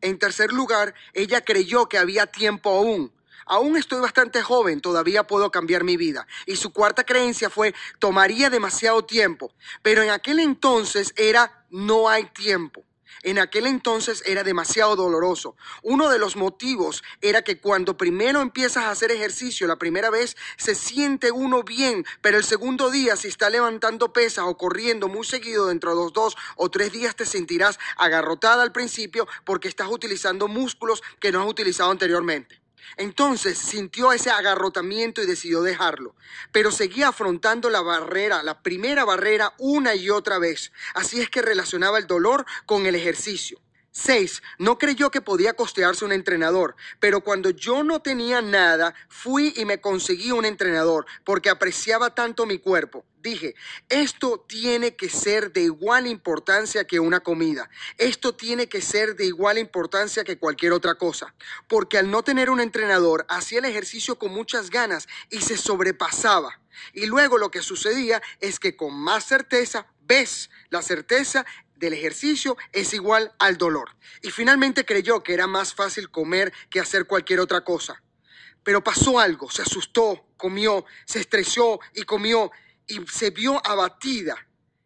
Speaker 1: En tercer lugar, ella creyó que había tiempo aún. Aún estoy bastante joven, todavía puedo cambiar mi vida. Y su cuarta creencia fue, tomaría demasiado tiempo. Pero en aquel entonces era, no hay tiempo. En aquel entonces era demasiado doloroso. Uno de los motivos era que cuando primero empiezas a hacer ejercicio, la primera vez se siente uno bien, pero el segundo día, si está levantando pesas o corriendo muy seguido dentro de los dos o tres días, te sentirás agarrotada al principio porque estás utilizando músculos que no has utilizado anteriormente. Entonces sintió ese agarrotamiento y decidió dejarlo, pero seguía afrontando la barrera, la primera barrera, una y otra vez. Así es que relacionaba el dolor con el ejercicio. 6. No creyó que podía costearse un entrenador, pero cuando yo no tenía nada, fui y me conseguí un entrenador porque apreciaba tanto mi cuerpo. Dije, esto tiene que ser de igual importancia que una comida. Esto tiene que ser de igual importancia que cualquier otra cosa. Porque al no tener un entrenador, hacía el ejercicio con muchas ganas y se sobrepasaba. Y luego lo que sucedía es que con más certeza ves la certeza del ejercicio es igual al dolor. Y finalmente creyó que era más fácil comer que hacer cualquier otra cosa. Pero pasó algo, se asustó, comió, se estresó y comió y se vio abatida.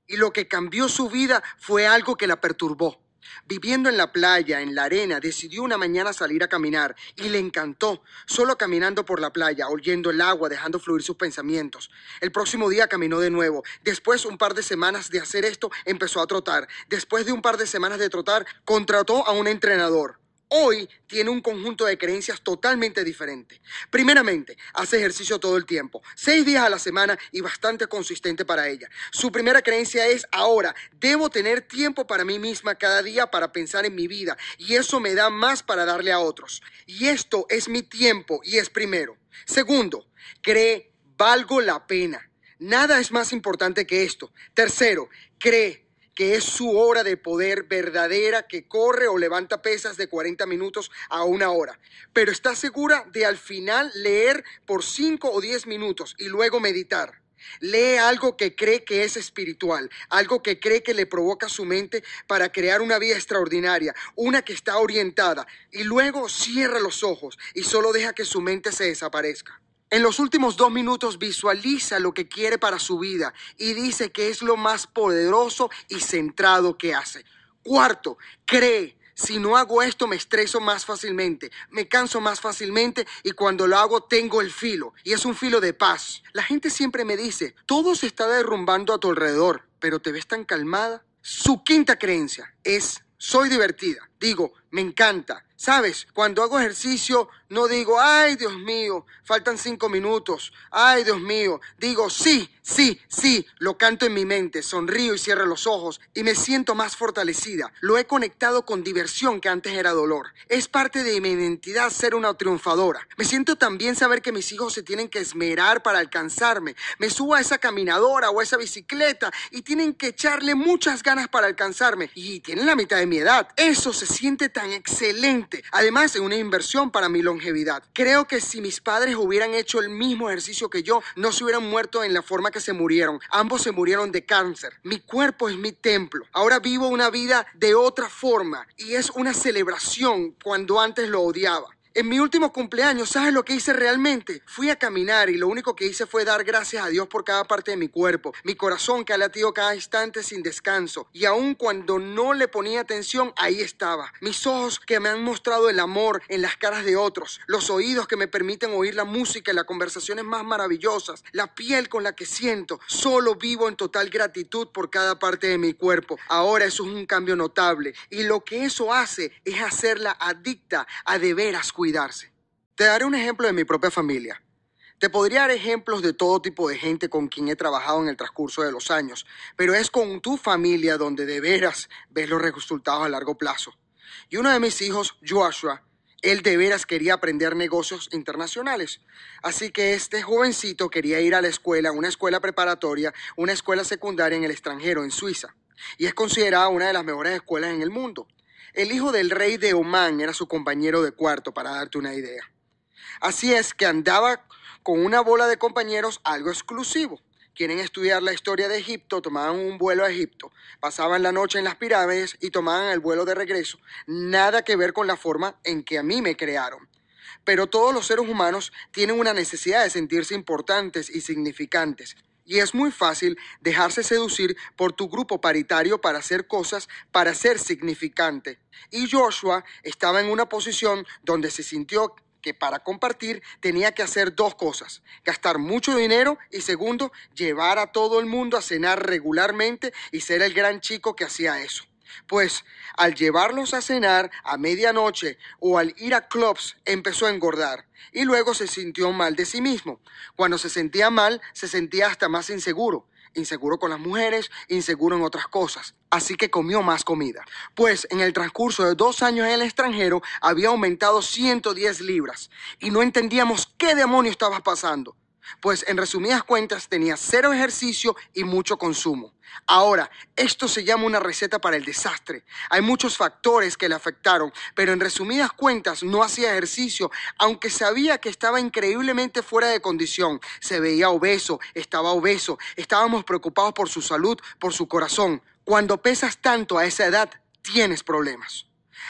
Speaker 1: Y lo que cambió su vida fue algo que la perturbó. Viviendo en la playa, en la arena, decidió una mañana salir a caminar y le encantó, solo caminando por la playa, oyendo el agua, dejando fluir sus pensamientos. El próximo día caminó de nuevo. Después, un par de semanas de hacer esto, empezó a trotar. Después de un par de semanas de trotar, contrató a un entrenador hoy tiene un conjunto de creencias totalmente diferente. Primeramente, hace ejercicio todo el tiempo, seis días a la semana y bastante consistente para ella. Su primera creencia es ahora, debo tener tiempo para mí misma cada día para pensar en mi vida y eso me da más para darle a otros. Y esto es mi tiempo y es primero. Segundo, cree, valgo la pena. Nada es más importante que esto. Tercero, cree, que es su hora de poder verdadera, que corre o levanta pesas de 40 minutos a una hora. Pero está segura de al final leer por 5 o 10 minutos y luego meditar. Lee algo que cree que es espiritual, algo que cree que le provoca su mente para crear una vida extraordinaria, una que está orientada, y luego cierra los ojos y solo deja que su mente se desaparezca. En los últimos dos minutos visualiza lo que quiere para su vida y dice que es lo más poderoso y centrado que hace. Cuarto, cree. Si no hago esto me estreso más fácilmente, me canso más fácilmente y cuando lo hago tengo el filo y es un filo de paz. La gente siempre me dice, todo se está derrumbando a tu alrededor, pero te ves tan calmada. Su quinta creencia es, soy divertida. Digo, me encanta. Sabes, cuando hago ejercicio no digo, ay Dios mío, faltan cinco minutos, ay Dios mío, digo, sí, sí, sí, lo canto en mi mente, sonrío y cierro los ojos y me siento más fortalecida. Lo he conectado con diversión que antes era dolor. Es parte de mi identidad ser una triunfadora. Me siento también saber que mis hijos se tienen que esmerar para alcanzarme. Me subo a esa caminadora o a esa bicicleta y tienen que echarle muchas ganas para alcanzarme y tienen la mitad de mi edad. Eso se siente tan excelente. Además, es una inversión para mi longevidad. Creo que si mis padres hubieran hecho el mismo ejercicio que yo, no se hubieran muerto en la forma que se murieron. Ambos se murieron de cáncer. Mi cuerpo es mi templo. Ahora vivo una vida de otra forma y es una celebración cuando antes lo odiaba. En mi último cumpleaños, ¿sabes lo que hice realmente? Fui a caminar y lo único que hice fue dar gracias a Dios por cada parte de mi cuerpo, mi corazón que ha latido cada instante sin descanso. Y aun cuando no le ponía atención, ahí estaba. Mis ojos que me han mostrado el amor en las caras de otros, los oídos que me permiten oír la música y las conversaciones más maravillosas, la piel con la que siento. Solo vivo en total gratitud por cada parte de mi cuerpo. Ahora eso es un cambio notable. Y lo que eso hace es hacerla adicta a de veras te daré un ejemplo de mi propia familia. Te podría dar ejemplos de todo tipo de gente con quien he trabajado en el transcurso de los años, pero es con tu familia donde de veras ves los resultados a largo plazo. Y uno de mis hijos, Joshua, él de veras quería aprender negocios internacionales. Así que este jovencito quería ir a la escuela, una escuela preparatoria, una escuela secundaria en el extranjero, en Suiza. Y es considerada una de las mejores escuelas en el mundo. El hijo del rey de Omán era su compañero de cuarto, para darte una idea. Así es que andaba con una bola de compañeros algo exclusivo. Quieren estudiar la historia de Egipto, tomaban un vuelo a Egipto, pasaban la noche en las pirámides y tomaban el vuelo de regreso. Nada que ver con la forma en que a mí me crearon. Pero todos los seres humanos tienen una necesidad de sentirse importantes y significantes y es muy fácil dejarse seducir por tu grupo paritario para hacer cosas para ser significante. Y Joshua estaba en una posición donde se sintió que para compartir tenía que hacer dos cosas, gastar mucho dinero y segundo, llevar a todo el mundo a cenar regularmente y ser el gran chico que hacía eso. Pues al llevarlos a cenar a medianoche o al ir a clubs empezó a engordar y luego se sintió mal de sí mismo. Cuando se sentía mal, se sentía hasta más inseguro. inseguro con las mujeres, inseguro en otras cosas. Así que comió más comida. Pues en el transcurso de dos años en el extranjero había aumentado 110 libras y no entendíamos qué demonio estaba pasando. Pues en resumidas cuentas tenía cero ejercicio y mucho consumo. Ahora, esto se llama una receta para el desastre. Hay muchos factores que le afectaron, pero en resumidas cuentas no hacía ejercicio, aunque sabía que estaba increíblemente fuera de condición. Se veía obeso, estaba obeso, estábamos preocupados por su salud, por su corazón. Cuando pesas tanto a esa edad, tienes problemas.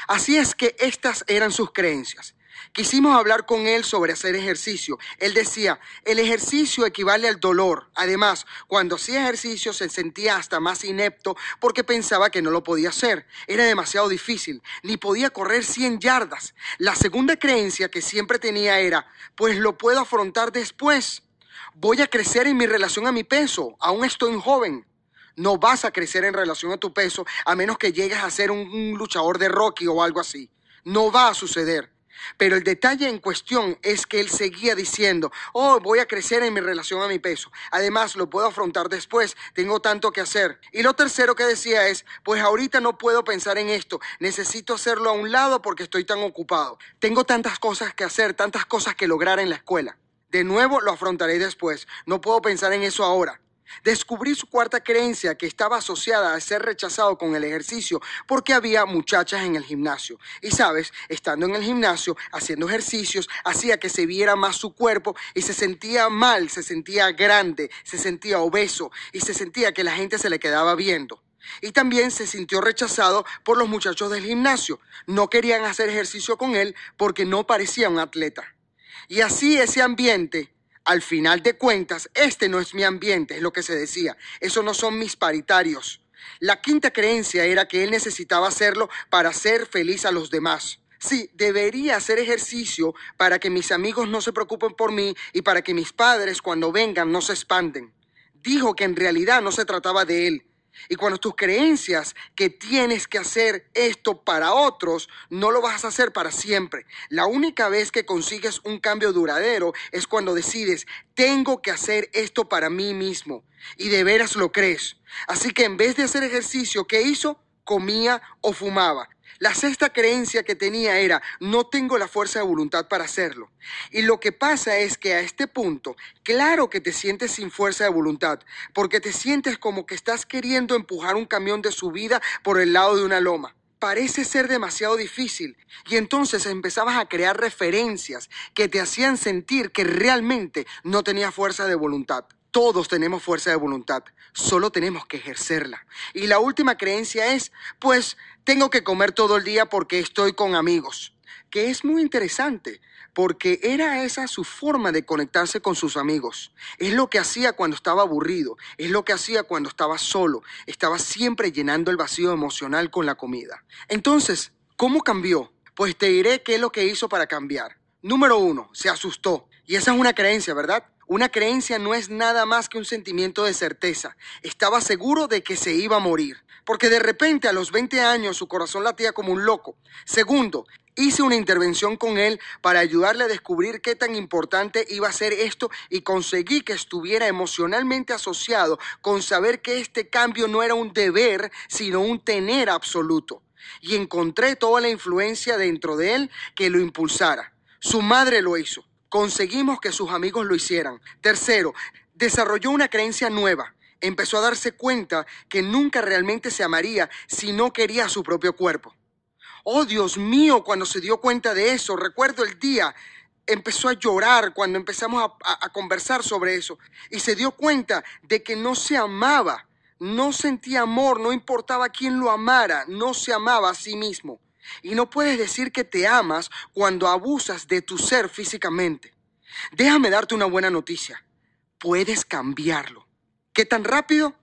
Speaker 1: Así es que estas eran sus creencias. Quisimos hablar con él sobre hacer ejercicio. Él decía, el ejercicio equivale al dolor. Además, cuando hacía ejercicio se sentía hasta más inepto porque pensaba que no lo podía hacer. Era demasiado difícil. Ni podía correr 100 yardas. La segunda creencia que siempre tenía era, pues lo puedo afrontar después. Voy a crecer en mi relación a mi peso. Aún estoy joven. No vas a crecer en relación a tu peso a menos que llegues a ser un, luchador de Rocky o algo así. No va a suceder. Pero el detalle en cuestión es que él seguía diciendo, oh, voy a crecer en mi relación a mi peso. Además, lo puedo afrontar después, tengo tanto que hacer. Y lo tercero que decía es, pues ahorita no puedo pensar en esto, necesito hacerlo a un lado porque estoy tan ocupado. Tengo tantas cosas que hacer, tantas cosas que lograr en la escuela. De nuevo lo afrontaré después, no puedo pensar en eso ahora. Descubrí su cuarta creencia que estaba asociada a ser rechazado con el ejercicio porque había muchachas en el gimnasio. Y sabes, estando en el gimnasio, haciendo ejercicios, hacía que se viera más su cuerpo y se sentía mal, se sentía grande, se sentía obeso y se sentía que la gente se le quedaba viendo. Y también se sintió rechazado por los muchachos del gimnasio. No querían hacer ejercicio con él porque no parecía un atleta. Y así ese ambiente al final de cuentas, este no es mi ambiente, es lo que se decía. Eso no son mis paritarios. La quinta creencia era que él necesitaba hacerlo para ser feliz a los demás. Sí, debería hacer ejercicio para que mis amigos no se preocupen por mí y para que mis padres cuando vengan no se expanden. Dijo que en realidad no se trataba de él, y cuando tus creencias que tienes que hacer esto para otros, no lo vas a hacer para siempre. La única vez que consigues un cambio duradero es cuando decides, tengo que hacer esto para mí mismo. Y de veras lo crees. Así que en vez de hacer ejercicio, ¿qué hizo? Comía o fumaba. La sexta creencia que tenía era, no tengo la fuerza de voluntad para hacerlo. Y lo que pasa es que a este punto, claro que te sientes sin fuerza de voluntad, porque te sientes como que estás queriendo empujar un camión de subida por el lado de una loma parece ser demasiado difícil y entonces empezabas a crear referencias que te hacían sentir que realmente no tenía fuerza de voluntad. Todos tenemos fuerza de voluntad, solo tenemos que ejercerla. Y la última creencia es, pues tengo que comer todo el día porque estoy con amigos, que es muy interesante, porque era esa su forma de conectarse con sus amigos. Es lo que hacía cuando estaba aburrido, es lo que hacía cuando estaba solo, estaba siempre llenando el vacío emocional con la comida. Entonces, ¿cómo cambió? Pues te diré qué es lo que hizo para cambiar. Número uno, se asustó. Y esa es una creencia, ¿verdad? Una creencia no es nada más que un sentimiento de certeza. Estaba seguro de que se iba a morir, porque de repente a los 20 años su corazón latía como un loco. Segundo, hice una intervención con él para ayudarle a descubrir qué tan importante iba a ser esto y conseguí que estuviera emocionalmente asociado con saber que este cambio no era un deber, sino un tener absoluto. Y encontré toda la influencia dentro de él que lo impulsara. Su madre lo hizo conseguimos que sus amigos lo hicieran. Tercero, desarrolló una creencia nueva. Empezó a darse cuenta que nunca realmente se amaría si no quería su propio cuerpo. Oh Dios mío, cuando se dio cuenta de eso, recuerdo el día, empezó a llorar cuando empezamos a, a conversar sobre eso y se dio cuenta de que no se amaba, no sentía amor, no importaba quién lo amara, no se amaba a sí mismo. Y no puedes decir que te amas cuando abusas de tu ser físicamente. Déjame darte una buena noticia. Puedes cambiarlo. ¿Qué tan rápido?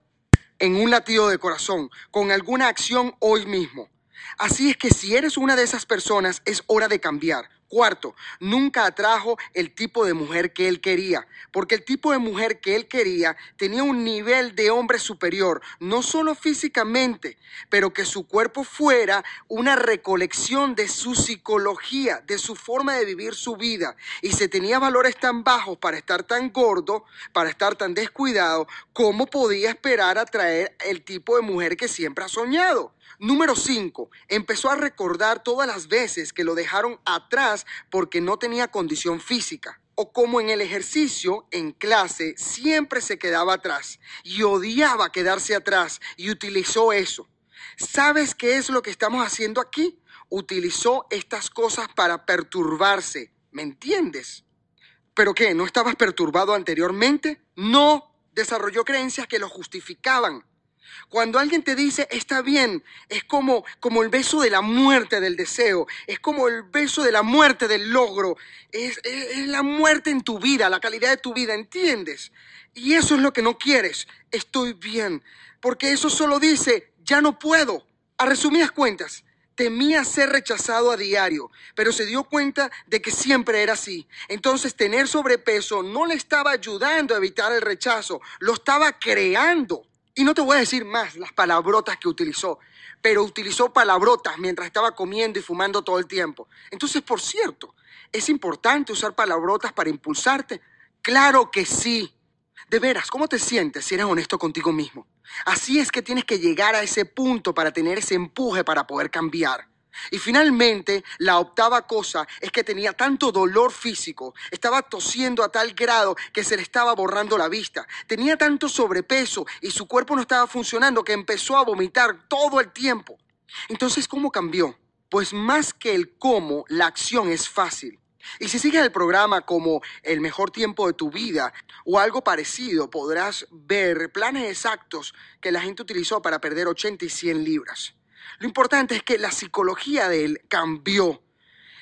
Speaker 1: En un latido de corazón, con alguna acción hoy mismo. Así es que si eres una de esas personas, es hora de cambiar. Cuarto, nunca atrajo el tipo de mujer que él quería, porque el tipo de mujer que él quería tenía un nivel de hombre superior, no solo físicamente, pero que su cuerpo fuera una recolección de su psicología, de su forma de vivir su vida. Y se tenía valores tan bajos para estar tan gordo, para estar tan descuidado, ¿cómo podía esperar atraer el tipo de mujer que siempre ha soñado? Número 5. Empezó a recordar todas las veces que lo dejaron atrás porque no tenía condición física. O como en el ejercicio, en clase, siempre se quedaba atrás y odiaba quedarse atrás y utilizó eso. ¿Sabes qué es lo que estamos haciendo aquí? Utilizó estas cosas para perturbarse. ¿Me entiendes? ¿Pero qué? ¿No estabas perturbado anteriormente? No. Desarrolló creencias que lo justificaban. Cuando alguien te dice está bien, es como, como el beso de la muerte del deseo, es como el beso de la muerte del logro, es, es la muerte en tu vida, la calidad de tu vida, ¿entiendes? Y eso es lo que no quieres, estoy bien, porque eso solo dice ya no puedo. A resumidas cuentas, temía ser rechazado a diario, pero se dio cuenta de que siempre era así. Entonces tener sobrepeso no le estaba ayudando a evitar el rechazo, lo estaba creando. Y no te voy a decir más las palabrotas que utilizó, pero utilizó palabrotas mientras estaba comiendo y fumando todo el tiempo. Entonces, por cierto, ¿es importante usar palabrotas para impulsarte? Claro que sí. De veras, ¿cómo te sientes si eres honesto contigo mismo? Así es que tienes que llegar a ese punto para tener ese empuje para poder cambiar. Y finalmente, la octava cosa es que tenía tanto dolor físico, estaba tosiendo a tal grado que se le estaba borrando la vista, tenía tanto sobrepeso y su cuerpo no estaba funcionando que empezó a vomitar todo el tiempo. Entonces, ¿cómo cambió? Pues más que el cómo, la acción es fácil. Y si sigues el programa como el mejor tiempo de tu vida o algo parecido, podrás ver planes exactos que la gente utilizó para perder 80 y 100 libras. Lo importante es que la psicología de él cambió.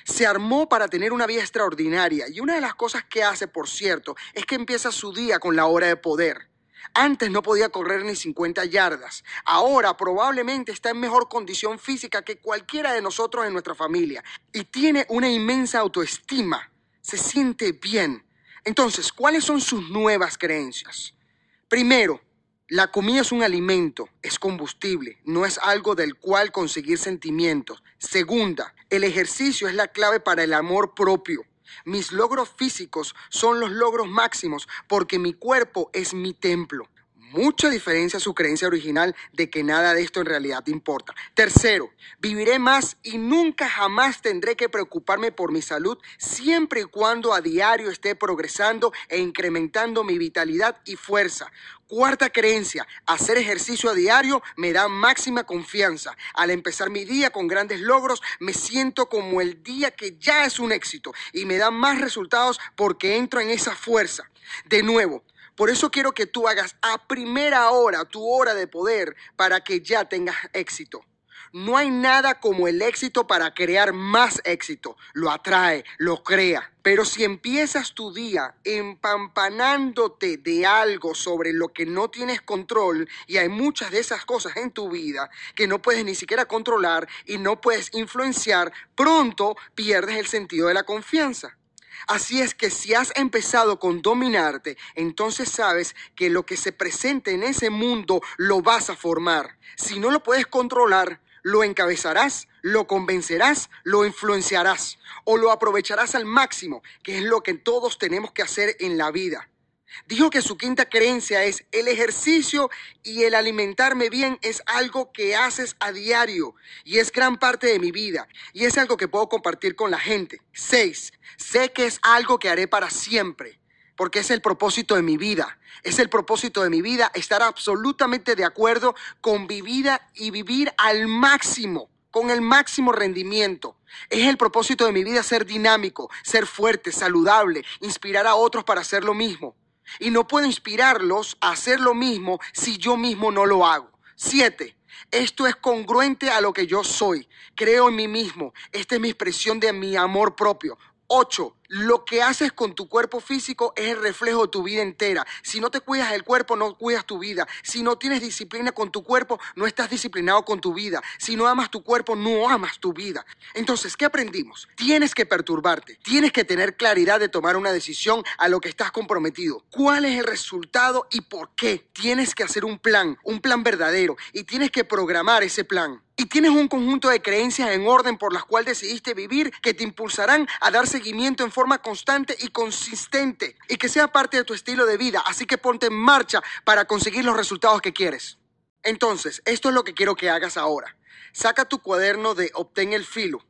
Speaker 1: Se armó para tener una vida extraordinaria. Y una de las cosas que hace, por cierto, es que empieza su día con la hora de poder. Antes no podía correr ni 50 yardas. Ahora probablemente está en mejor condición física que cualquiera de nosotros en nuestra familia. Y tiene una inmensa autoestima. Se siente bien. Entonces, ¿cuáles son sus nuevas creencias? Primero, la comida es un alimento, es combustible, no es algo del cual conseguir sentimientos. Segunda, el ejercicio es la clave para el amor propio. Mis logros físicos son los logros máximos porque mi cuerpo es mi templo mucha diferencia a su creencia original de que nada de esto en realidad importa. Tercero, viviré más y nunca jamás tendré que preocuparme por mi salud siempre y cuando a diario esté progresando e incrementando mi vitalidad y fuerza. Cuarta creencia, hacer ejercicio a diario me da máxima confianza. Al empezar mi día con grandes logros, me siento como el día que ya es un éxito y me da más resultados porque entro en esa fuerza. De nuevo, por eso quiero que tú hagas a primera hora tu hora de poder para que ya tengas éxito. No hay nada como el éxito para crear más éxito. Lo atrae, lo crea. Pero si empiezas tu día empampanándote de algo sobre lo que no tienes control, y hay muchas de esas cosas en tu vida que no puedes ni siquiera controlar y no puedes influenciar, pronto pierdes el sentido de la confianza. Así es que si has empezado con dominarte, entonces sabes que lo que se presente en ese mundo lo vas a formar. Si no lo puedes controlar, lo encabezarás, lo convencerás, lo influenciarás o lo aprovecharás al máximo, que es lo que todos tenemos que hacer en la vida. Dijo que su quinta creencia es el ejercicio y el alimentarme bien es algo que haces a diario y es gran parte de mi vida y es algo que puedo compartir con la gente. Seis, sé que es algo que haré para siempre porque es el propósito de mi vida. Es el propósito de mi vida estar absolutamente de acuerdo con mi vida y vivir al máximo, con el máximo rendimiento. Es el propósito de mi vida ser dinámico, ser fuerte, saludable, inspirar a otros para hacer lo mismo. Y no puedo inspirarlos a hacer lo mismo si yo mismo no lo hago. Siete, esto es congruente a lo que yo soy. Creo en mí mismo. Esta es mi expresión de mi amor propio. Ocho, Lo que haces con tu cuerpo físico es el reflejo de tu vida entera. Si no te cuidas el cuerpo, no cuidas tu vida. Si no tienes disciplina con tu cuerpo, no estás disciplinado con tu vida. Si no amas tu cuerpo, no amas tu vida. Entonces, ¿qué aprendimos? Tienes que perturbarte. Tienes que tener claridad de tomar una decisión a lo que estás comprometido. ¿Cuál es el resultado y por qué? Tienes que hacer un plan, un plan verdadero. Y tienes que programar ese plan. Y tienes un conjunto de creencias en orden por las cuales decidiste vivir que te impulsarán a dar seguimiento en forma constante y consistente y que sea parte de tu estilo de vida. Así que ponte en marcha para conseguir los resultados que quieres. Entonces, esto es lo que quiero que hagas ahora. Saca tu cuaderno de Obtén el filo.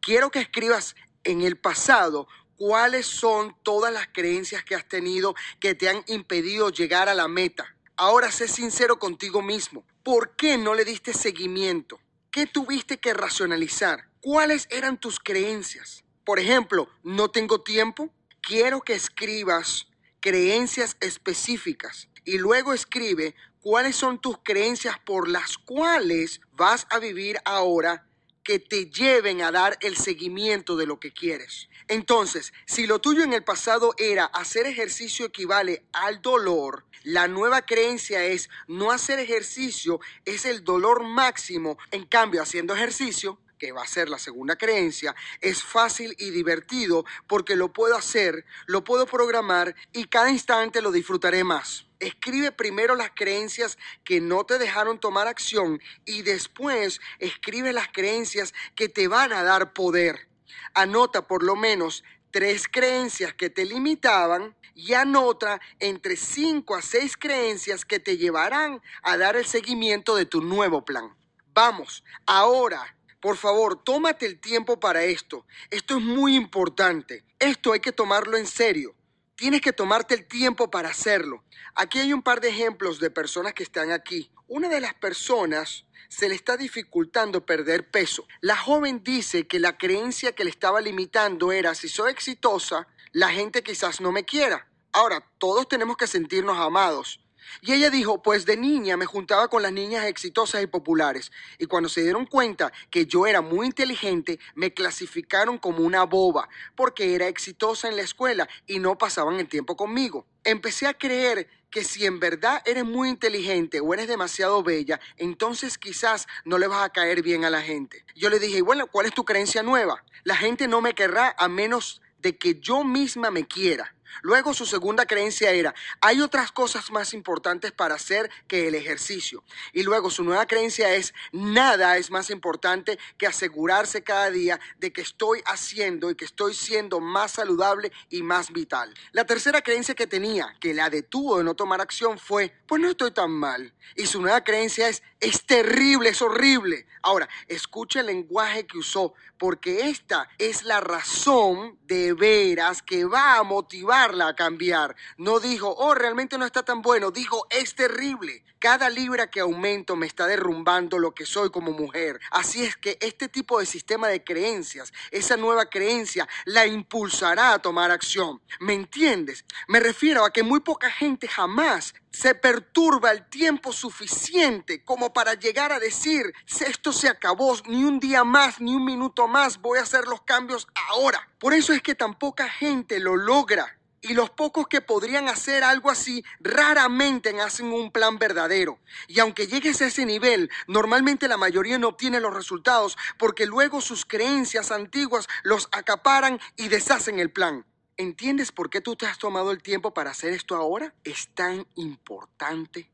Speaker 1: Quiero que escribas en el pasado cuáles son todas las creencias que has tenido que te han impedido llegar a la meta. Ahora sé sincero contigo mismo. ¿Por qué no le diste seguimiento? ¿Qué tuviste que racionalizar? ¿Cuáles eran tus creencias? Por ejemplo, no tengo tiempo. Quiero que escribas creencias específicas y luego escribe cuáles son tus creencias por las cuales vas a vivir ahora que te lleven a dar el seguimiento de lo que quieres. Entonces, si lo tuyo en el pasado era hacer ejercicio equivale al dolor, la nueva creencia es no hacer ejercicio es el dolor máximo. En cambio, haciendo ejercicio, que va a ser la segunda creencia, es fácil y divertido porque lo puedo hacer, lo puedo programar y cada instante lo disfrutaré más. Escribe primero las creencias que no te dejaron tomar acción y después escribe las creencias que te van a dar poder. Anota por lo menos tres creencias que te limitaban y anota entre cinco a seis creencias que te llevarán a dar el seguimiento de tu nuevo plan. Vamos, ahora, por favor, tómate el tiempo para esto. Esto es muy importante. Esto hay que tomarlo en serio. Tienes que tomarte el tiempo para hacerlo. Aquí hay un par de ejemplos de personas que están aquí. Una de las personas se le está dificultando perder peso. La joven dice que la creencia que le estaba limitando era si soy exitosa, la gente quizás no me quiera. Ahora, todos tenemos que sentirnos amados. Y ella dijo, pues de niña me juntaba con las niñas exitosas y populares. Y cuando se dieron cuenta que yo era muy inteligente, me clasificaron como una boba, porque era exitosa en la escuela y no pasaban el tiempo conmigo. Empecé a creer que si en verdad eres muy inteligente o eres demasiado bella, entonces quizás no le vas a caer bien a la gente. Yo le dije, bueno, ¿cuál es tu creencia nueva? La gente no me querrá a menos de que yo misma me quiera. Luego su segunda creencia era, hay otras cosas más importantes para hacer que el ejercicio. Y luego su nueva creencia es, nada es más importante que asegurarse cada día de que estoy haciendo y que estoy siendo más saludable y más vital. La tercera creencia que tenía, que la detuvo de no tomar acción, fue, pues no estoy tan mal. Y su nueva creencia es, es terrible, es horrible. Ahora, escucha el lenguaje que usó, porque esta es la razón de veras que va a motivarla a cambiar. No dijo, oh, realmente no está tan bueno, dijo, es terrible. Cada libra que aumento me está derrumbando lo que soy como mujer. Así es que este tipo de sistema de creencias, esa nueva creencia, la impulsará a tomar acción. ¿Me entiendes? Me refiero a que muy poca gente jamás se perturba el tiempo suficiente como para llegar a decir, esto se acabó, ni un día más, ni un minuto más, voy a hacer los cambios ahora. Por eso es que tan poca gente lo logra y los pocos que podrían hacer algo así raramente hacen un plan verdadero. Y aunque llegues a ese nivel, normalmente la mayoría no obtiene los resultados porque luego sus creencias antiguas los acaparan y deshacen el plan. ¿Entiendes por qué tú te has tomado el tiempo para hacer esto ahora? Es tan importante.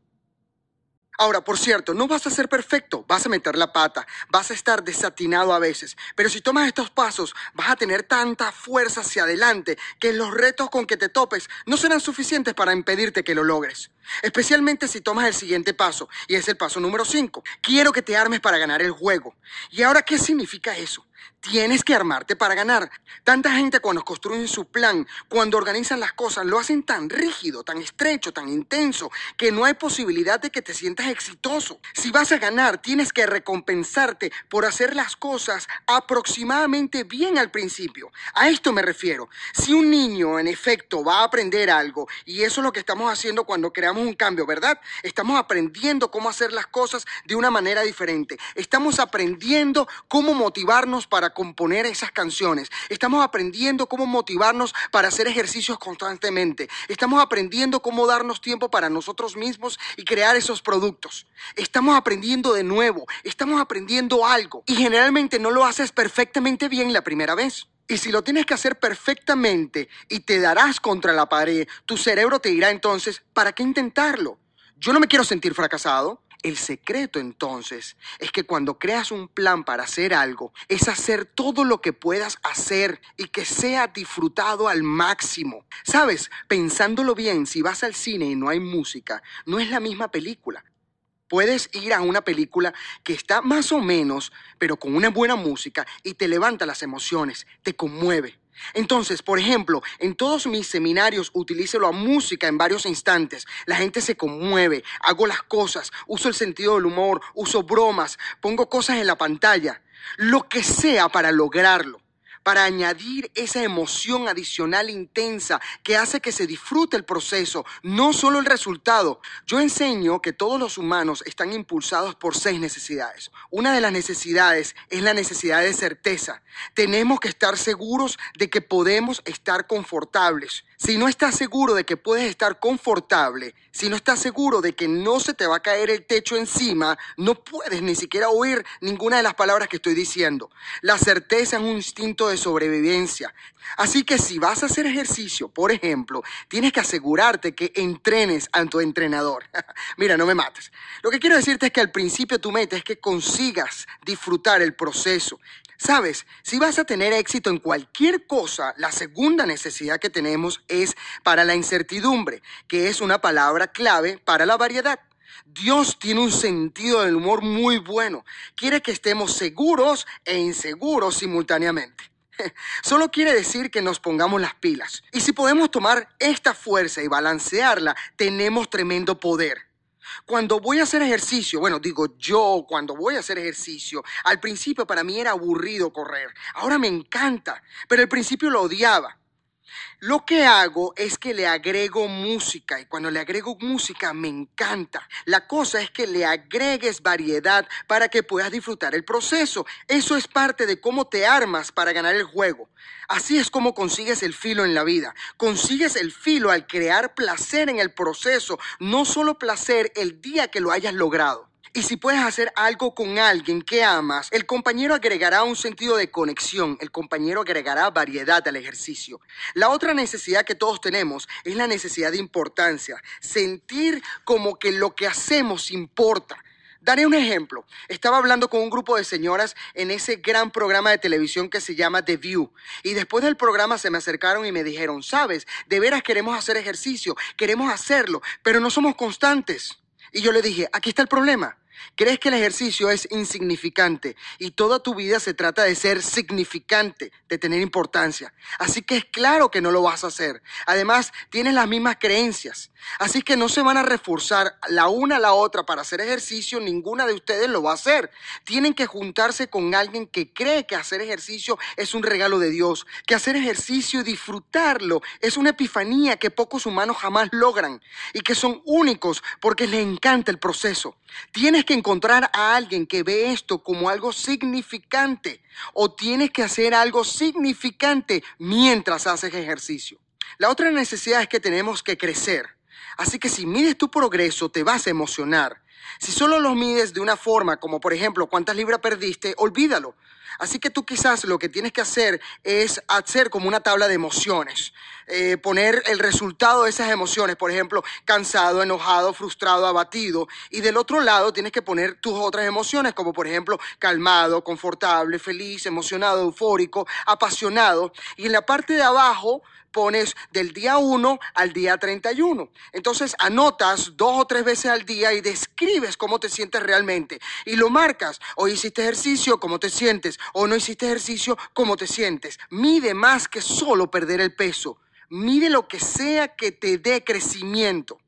Speaker 1: Ahora, por cierto, no vas a ser perfecto, vas a meter la pata, vas a estar desatinado a veces, pero si tomas estos pasos, vas a tener tanta fuerza hacia adelante que los retos con que te topes no serán suficientes para impedirte que lo logres. Especialmente si tomas el siguiente paso, y es el paso número 5. Quiero que te armes para ganar el juego. ¿Y ahora qué significa eso? Tienes que armarte para ganar. Tanta gente cuando construyen su plan, cuando organizan las cosas, lo hacen tan rígido, tan estrecho, tan intenso, que no hay posibilidad de que te sientas exitoso. Si vas a ganar, tienes que recompensarte por hacer las cosas aproximadamente bien al principio. A esto me refiero. Si un niño en efecto va a aprender algo, y eso es lo que estamos haciendo cuando creamos un cambio, ¿verdad? Estamos aprendiendo cómo hacer las cosas de una manera diferente. Estamos aprendiendo cómo motivarnos para componer esas canciones. Estamos aprendiendo cómo motivarnos para hacer ejercicios constantemente. Estamos aprendiendo cómo darnos tiempo para nosotros mismos y crear esos productos. Estamos aprendiendo de nuevo, estamos aprendiendo algo y generalmente no lo haces perfectamente bien la primera vez. Y si lo tienes que hacer perfectamente y te darás contra la pared, tu cerebro te dirá entonces, ¿para qué intentarlo? Yo no me quiero sentir fracasado. El secreto entonces es que cuando creas un plan para hacer algo, es hacer todo lo que puedas hacer y que sea disfrutado al máximo. Sabes, pensándolo bien, si vas al cine y no hay música, no es la misma película. Puedes ir a una película que está más o menos, pero con una buena música y te levanta las emociones, te conmueve. Entonces, por ejemplo, en todos mis seminarios utilizo la música en varios instantes. La gente se conmueve, hago las cosas, uso el sentido del humor, uso bromas, pongo cosas en la pantalla, lo que sea para lograrlo para añadir esa emoción adicional intensa que hace que se disfrute el proceso, no solo el resultado. Yo enseño que todos los humanos están impulsados por seis necesidades. Una de las necesidades es la necesidad de certeza. Tenemos que estar seguros de que podemos estar confortables. Si no estás seguro de que puedes estar confortable, si no estás seguro de que no se te va a caer el techo encima, no puedes ni siquiera oír ninguna de las palabras que estoy diciendo. La certeza es un instinto de sobrevivencia. Así que si vas a hacer ejercicio, por ejemplo, tienes que asegurarte que entrenes a tu entrenador. Mira, no me mates. Lo que quiero decirte es que al principio tu meta es que consigas disfrutar el proceso. Sabes, si vas a tener éxito en cualquier cosa, la segunda necesidad que tenemos es para la incertidumbre, que es una palabra clave para la variedad. Dios tiene un sentido del humor muy bueno. Quiere que estemos seguros e inseguros simultáneamente. Solo quiere decir que nos pongamos las pilas. Y si podemos tomar esta fuerza y balancearla, tenemos tremendo poder. Cuando voy a hacer ejercicio, bueno, digo yo, cuando voy a hacer ejercicio, al principio para mí era aburrido correr. Ahora me encanta, pero al principio lo odiaba. Lo que hago es que le agrego música y cuando le agrego música me encanta. La cosa es que le agregues variedad para que puedas disfrutar el proceso. Eso es parte de cómo te armas para ganar el juego. Así es como consigues el filo en la vida. Consigues el filo al crear placer en el proceso, no solo placer el día que lo hayas logrado. Y si puedes hacer algo con alguien que amas, el compañero agregará un sentido de conexión, el compañero agregará variedad al ejercicio. La otra necesidad que todos tenemos es la necesidad de importancia, sentir como que lo que hacemos importa. Daré un ejemplo. Estaba hablando con un grupo de señoras en ese gran programa de televisión que se llama The View. Y después del programa se me acercaron y me dijeron, sabes, de veras queremos hacer ejercicio, queremos hacerlo, pero no somos constantes. Y yo le dije, aquí está el problema. Crees que el ejercicio es insignificante y toda tu vida se trata de ser significante, de tener importancia. Así que es claro que no lo vas a hacer. Además, tienes las mismas creencias. Así que no se van a reforzar la una a la otra para hacer ejercicio, ninguna de ustedes lo va a hacer. Tienen que juntarse con alguien que cree que hacer ejercicio es un regalo de Dios, que hacer ejercicio y disfrutarlo es una epifanía que pocos humanos jamás logran y que son únicos porque les encanta el proceso. Tienes que encontrar a alguien que ve esto como algo significante o tienes que hacer algo significante mientras haces ejercicio. La otra necesidad es que tenemos que crecer. Así que si mides tu progreso, te vas a emocionar. Si solo lo mides de una forma, como por ejemplo cuántas libras perdiste, olvídalo. Así que tú quizás lo que tienes que hacer es hacer como una tabla de emociones, eh, poner el resultado de esas emociones, por ejemplo, cansado, enojado, frustrado, abatido, y del otro lado tienes que poner tus otras emociones, como por ejemplo calmado, confortable, feliz, emocionado, eufórico, apasionado, y en la parte de abajo pones del día 1 al día 31. Entonces anotas dos o tres veces al día y describes cómo te sientes realmente. Y lo marcas. Hoy hiciste ejercicio, cómo te sientes. O no hiciste ejercicio, cómo te sientes. Mide más que solo perder el peso. Mide lo que sea que te dé crecimiento.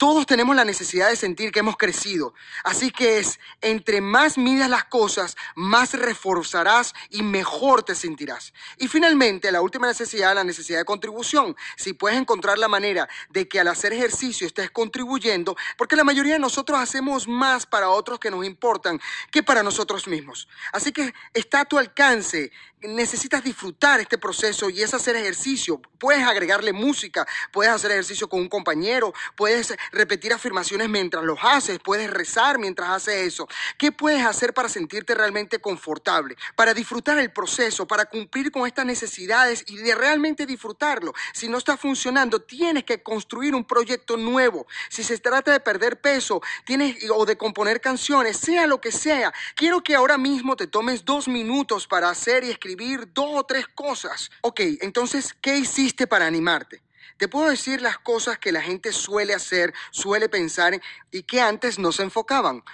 Speaker 1: Todos tenemos la necesidad de sentir que hemos crecido. Así que es, entre más midas las cosas, más reforzarás y mejor te sentirás. Y finalmente, la última necesidad, la necesidad de contribución. Si puedes encontrar la manera de que al hacer ejercicio estés contribuyendo, porque la mayoría de nosotros hacemos más para otros que nos importan que para nosotros mismos. Así que está a tu alcance necesitas disfrutar este proceso y es hacer ejercicio. Puedes agregarle música, puedes hacer ejercicio con un compañero, puedes repetir afirmaciones mientras los haces, puedes rezar mientras haces eso. ¿Qué puedes hacer para sentirte realmente confortable? Para disfrutar el proceso, para cumplir con estas necesidades y de realmente disfrutarlo. Si no está funcionando, tienes que construir un proyecto nuevo. Si se trata de perder peso, tienes o de componer canciones, sea lo que sea. Quiero que ahora mismo te tomes dos minutos para hacer y escribir dos o tres cosas. Ok, entonces, ¿qué hiciste para animarte? Te puedo decir las cosas que la gente suele hacer, suele pensar y que antes no se enfocaban.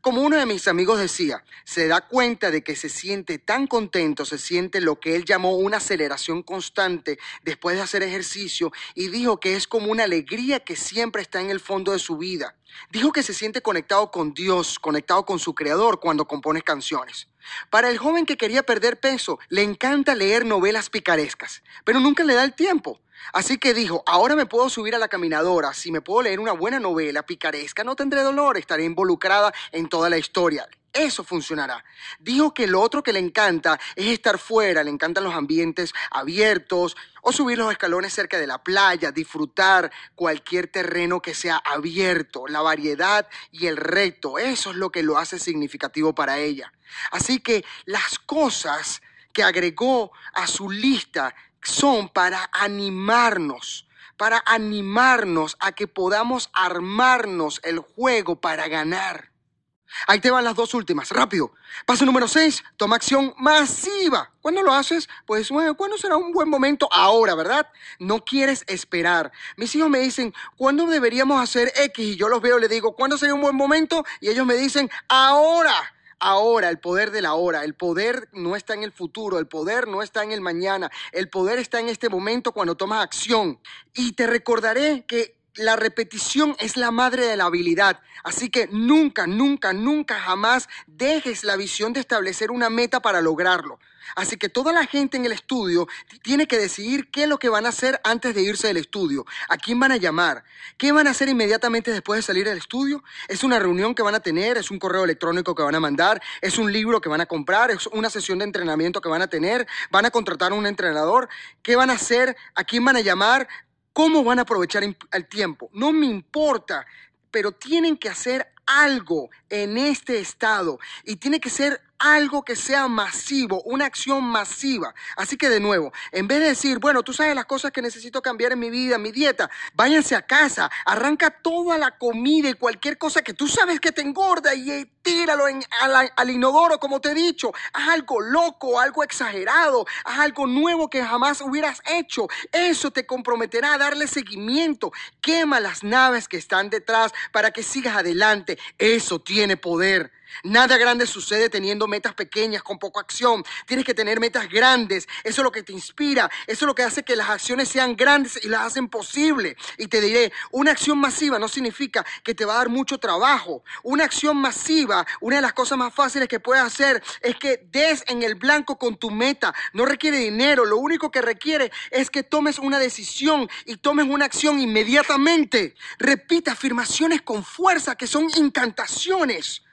Speaker 1: Como uno de mis amigos decía, se da cuenta de que se siente tan contento, se siente lo que él llamó una aceleración constante después de hacer ejercicio y dijo que es como una alegría que siempre está en el fondo de su vida. Dijo que se siente conectado con Dios, conectado con su creador cuando compone canciones. Para el joven que quería perder peso, le encanta leer novelas picarescas, pero nunca le da el tiempo. Así que dijo, ahora me puedo subir a la caminadora, si me puedo leer una buena novela picaresca, no tendré dolor, estaré involucrada en toda la historia. Eso funcionará. Dijo que lo otro que le encanta es estar fuera, le encantan los ambientes abiertos o subir los escalones cerca de la playa, disfrutar cualquier terreno que sea abierto, la variedad y el reto. Eso es lo que lo hace significativo para ella. Así que las cosas que agregó a su lista son para animarnos, para animarnos a que podamos armarnos el juego para ganar. Ahí te van las dos últimas, rápido. Paso número 6, toma acción masiva. ¿Cuándo lo haces? Pues bueno, ¿cuándo será un buen momento? Ahora, ¿verdad? No quieres esperar. Mis hijos me dicen, ¿cuándo deberíamos hacer X? Y yo los veo y les digo, ¿cuándo sería un buen momento? Y ellos me dicen, ahora ahora, el poder de la hora. El poder no está en el futuro, el poder no está en el mañana, el poder está en este momento cuando tomas acción. Y te recordaré que la repetición es la madre de la habilidad. Así que nunca, nunca, nunca, jamás dejes la visión de establecer una meta para lograrlo. Así que toda la gente en el estudio tiene que decidir qué es lo que van a hacer antes de irse del estudio, a quién van a llamar, qué van a hacer inmediatamente después de salir del estudio. Es una reunión que van a tener, es un correo electrónico que van a mandar, es un libro que van a comprar, es una sesión de entrenamiento que van a tener, van a contratar a un entrenador, qué van a hacer, a quién van a llamar, cómo van a aprovechar el tiempo. No me importa, pero tienen que hacer algo en este estado y tiene que ser algo que sea masivo, una acción masiva. Así que de nuevo, en vez de decir, bueno, tú sabes las cosas que necesito cambiar en mi vida, mi dieta, váyanse a casa, arranca toda la comida y cualquier cosa que tú sabes que te engorda y eh, tíralo al, inodoro, como te he dicho. Haz algo loco, algo exagerado, haz algo nuevo que jamás hubieras hecho. Eso te comprometerá a darle seguimiento. Quema las naves que están detrás para que sigas adelante. Eso tiene poder. Nada grande sucede teniendo metas pequeñas con poca acción. Tienes que tener metas grandes. Eso es lo que te inspira. Eso es lo que hace que las acciones sean grandes y las hacen posible. Y te diré, una acción masiva no significa que te va a dar mucho trabajo. Una acción masiva, una de las cosas más fáciles que puedes hacer es que des en el blanco con tu meta. No requiere dinero. Lo único que requiere es que tomes una decisión y tomes una acción inmediatamente. Repita afirmaciones con fuerza que son incantaciones.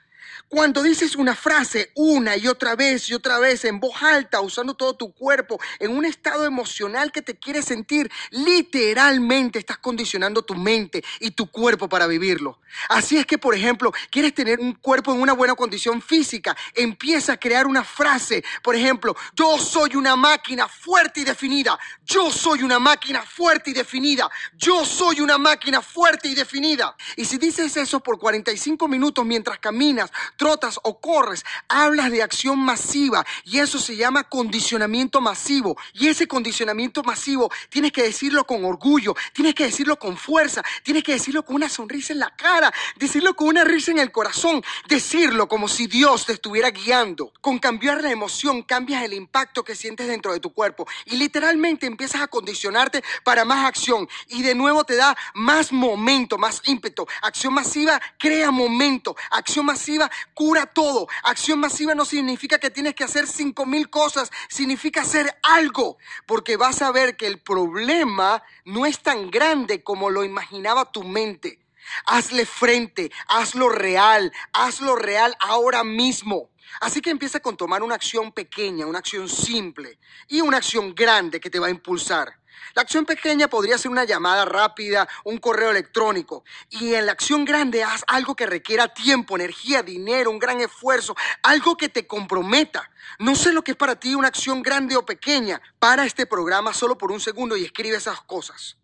Speaker 1: Cuando dices una frase una y otra vez y otra vez en voz alta, usando todo tu cuerpo, en un estado emocional que te quieres sentir, literalmente estás condicionando tu mente y tu cuerpo para vivirlo. Así es que, por ejemplo, quieres tener un cuerpo en una buena condición física, empieza a crear una frase. Por ejemplo, yo soy una máquina fuerte y definida. Yo soy una máquina fuerte y definida. Yo soy una máquina fuerte y definida. Y si dices eso por 45 minutos mientras caminas, trotas o corres, hablas de acción masiva y eso se llama condicionamiento masivo. Y ese condicionamiento masivo tienes que decirlo con orgullo, tienes que decirlo con fuerza, tienes que decirlo con una sonrisa en la cara, decirlo con una risa en el corazón, decirlo como si Dios te estuviera guiando. Con cambiar la emoción cambias el impacto que sientes dentro de tu cuerpo y literalmente empiezas a condicionarte para más acción y de nuevo te da más momento, más ímpetu. Acción masiva crea momento, acción masiva cura todo. Acción masiva no significa que tienes que hacer cinco mil cosas, significa hacer algo, porque vas a ver que el problema no es tan grande como lo imaginaba tu mente. Hazle frente, hazlo real, hazlo real ahora mismo. Así que empieza con tomar una acción pequeña, una acción simple y una acción grande que te va a impulsar. La acción pequeña podría ser una llamada rápida, un correo electrónico. Y en la acción grande haz algo que requiera tiempo, energía, dinero, un gran esfuerzo, algo que te comprometa. No sé lo que es para ti una acción grande o pequeña. Para este programa solo por un segundo y escribe esas cosas.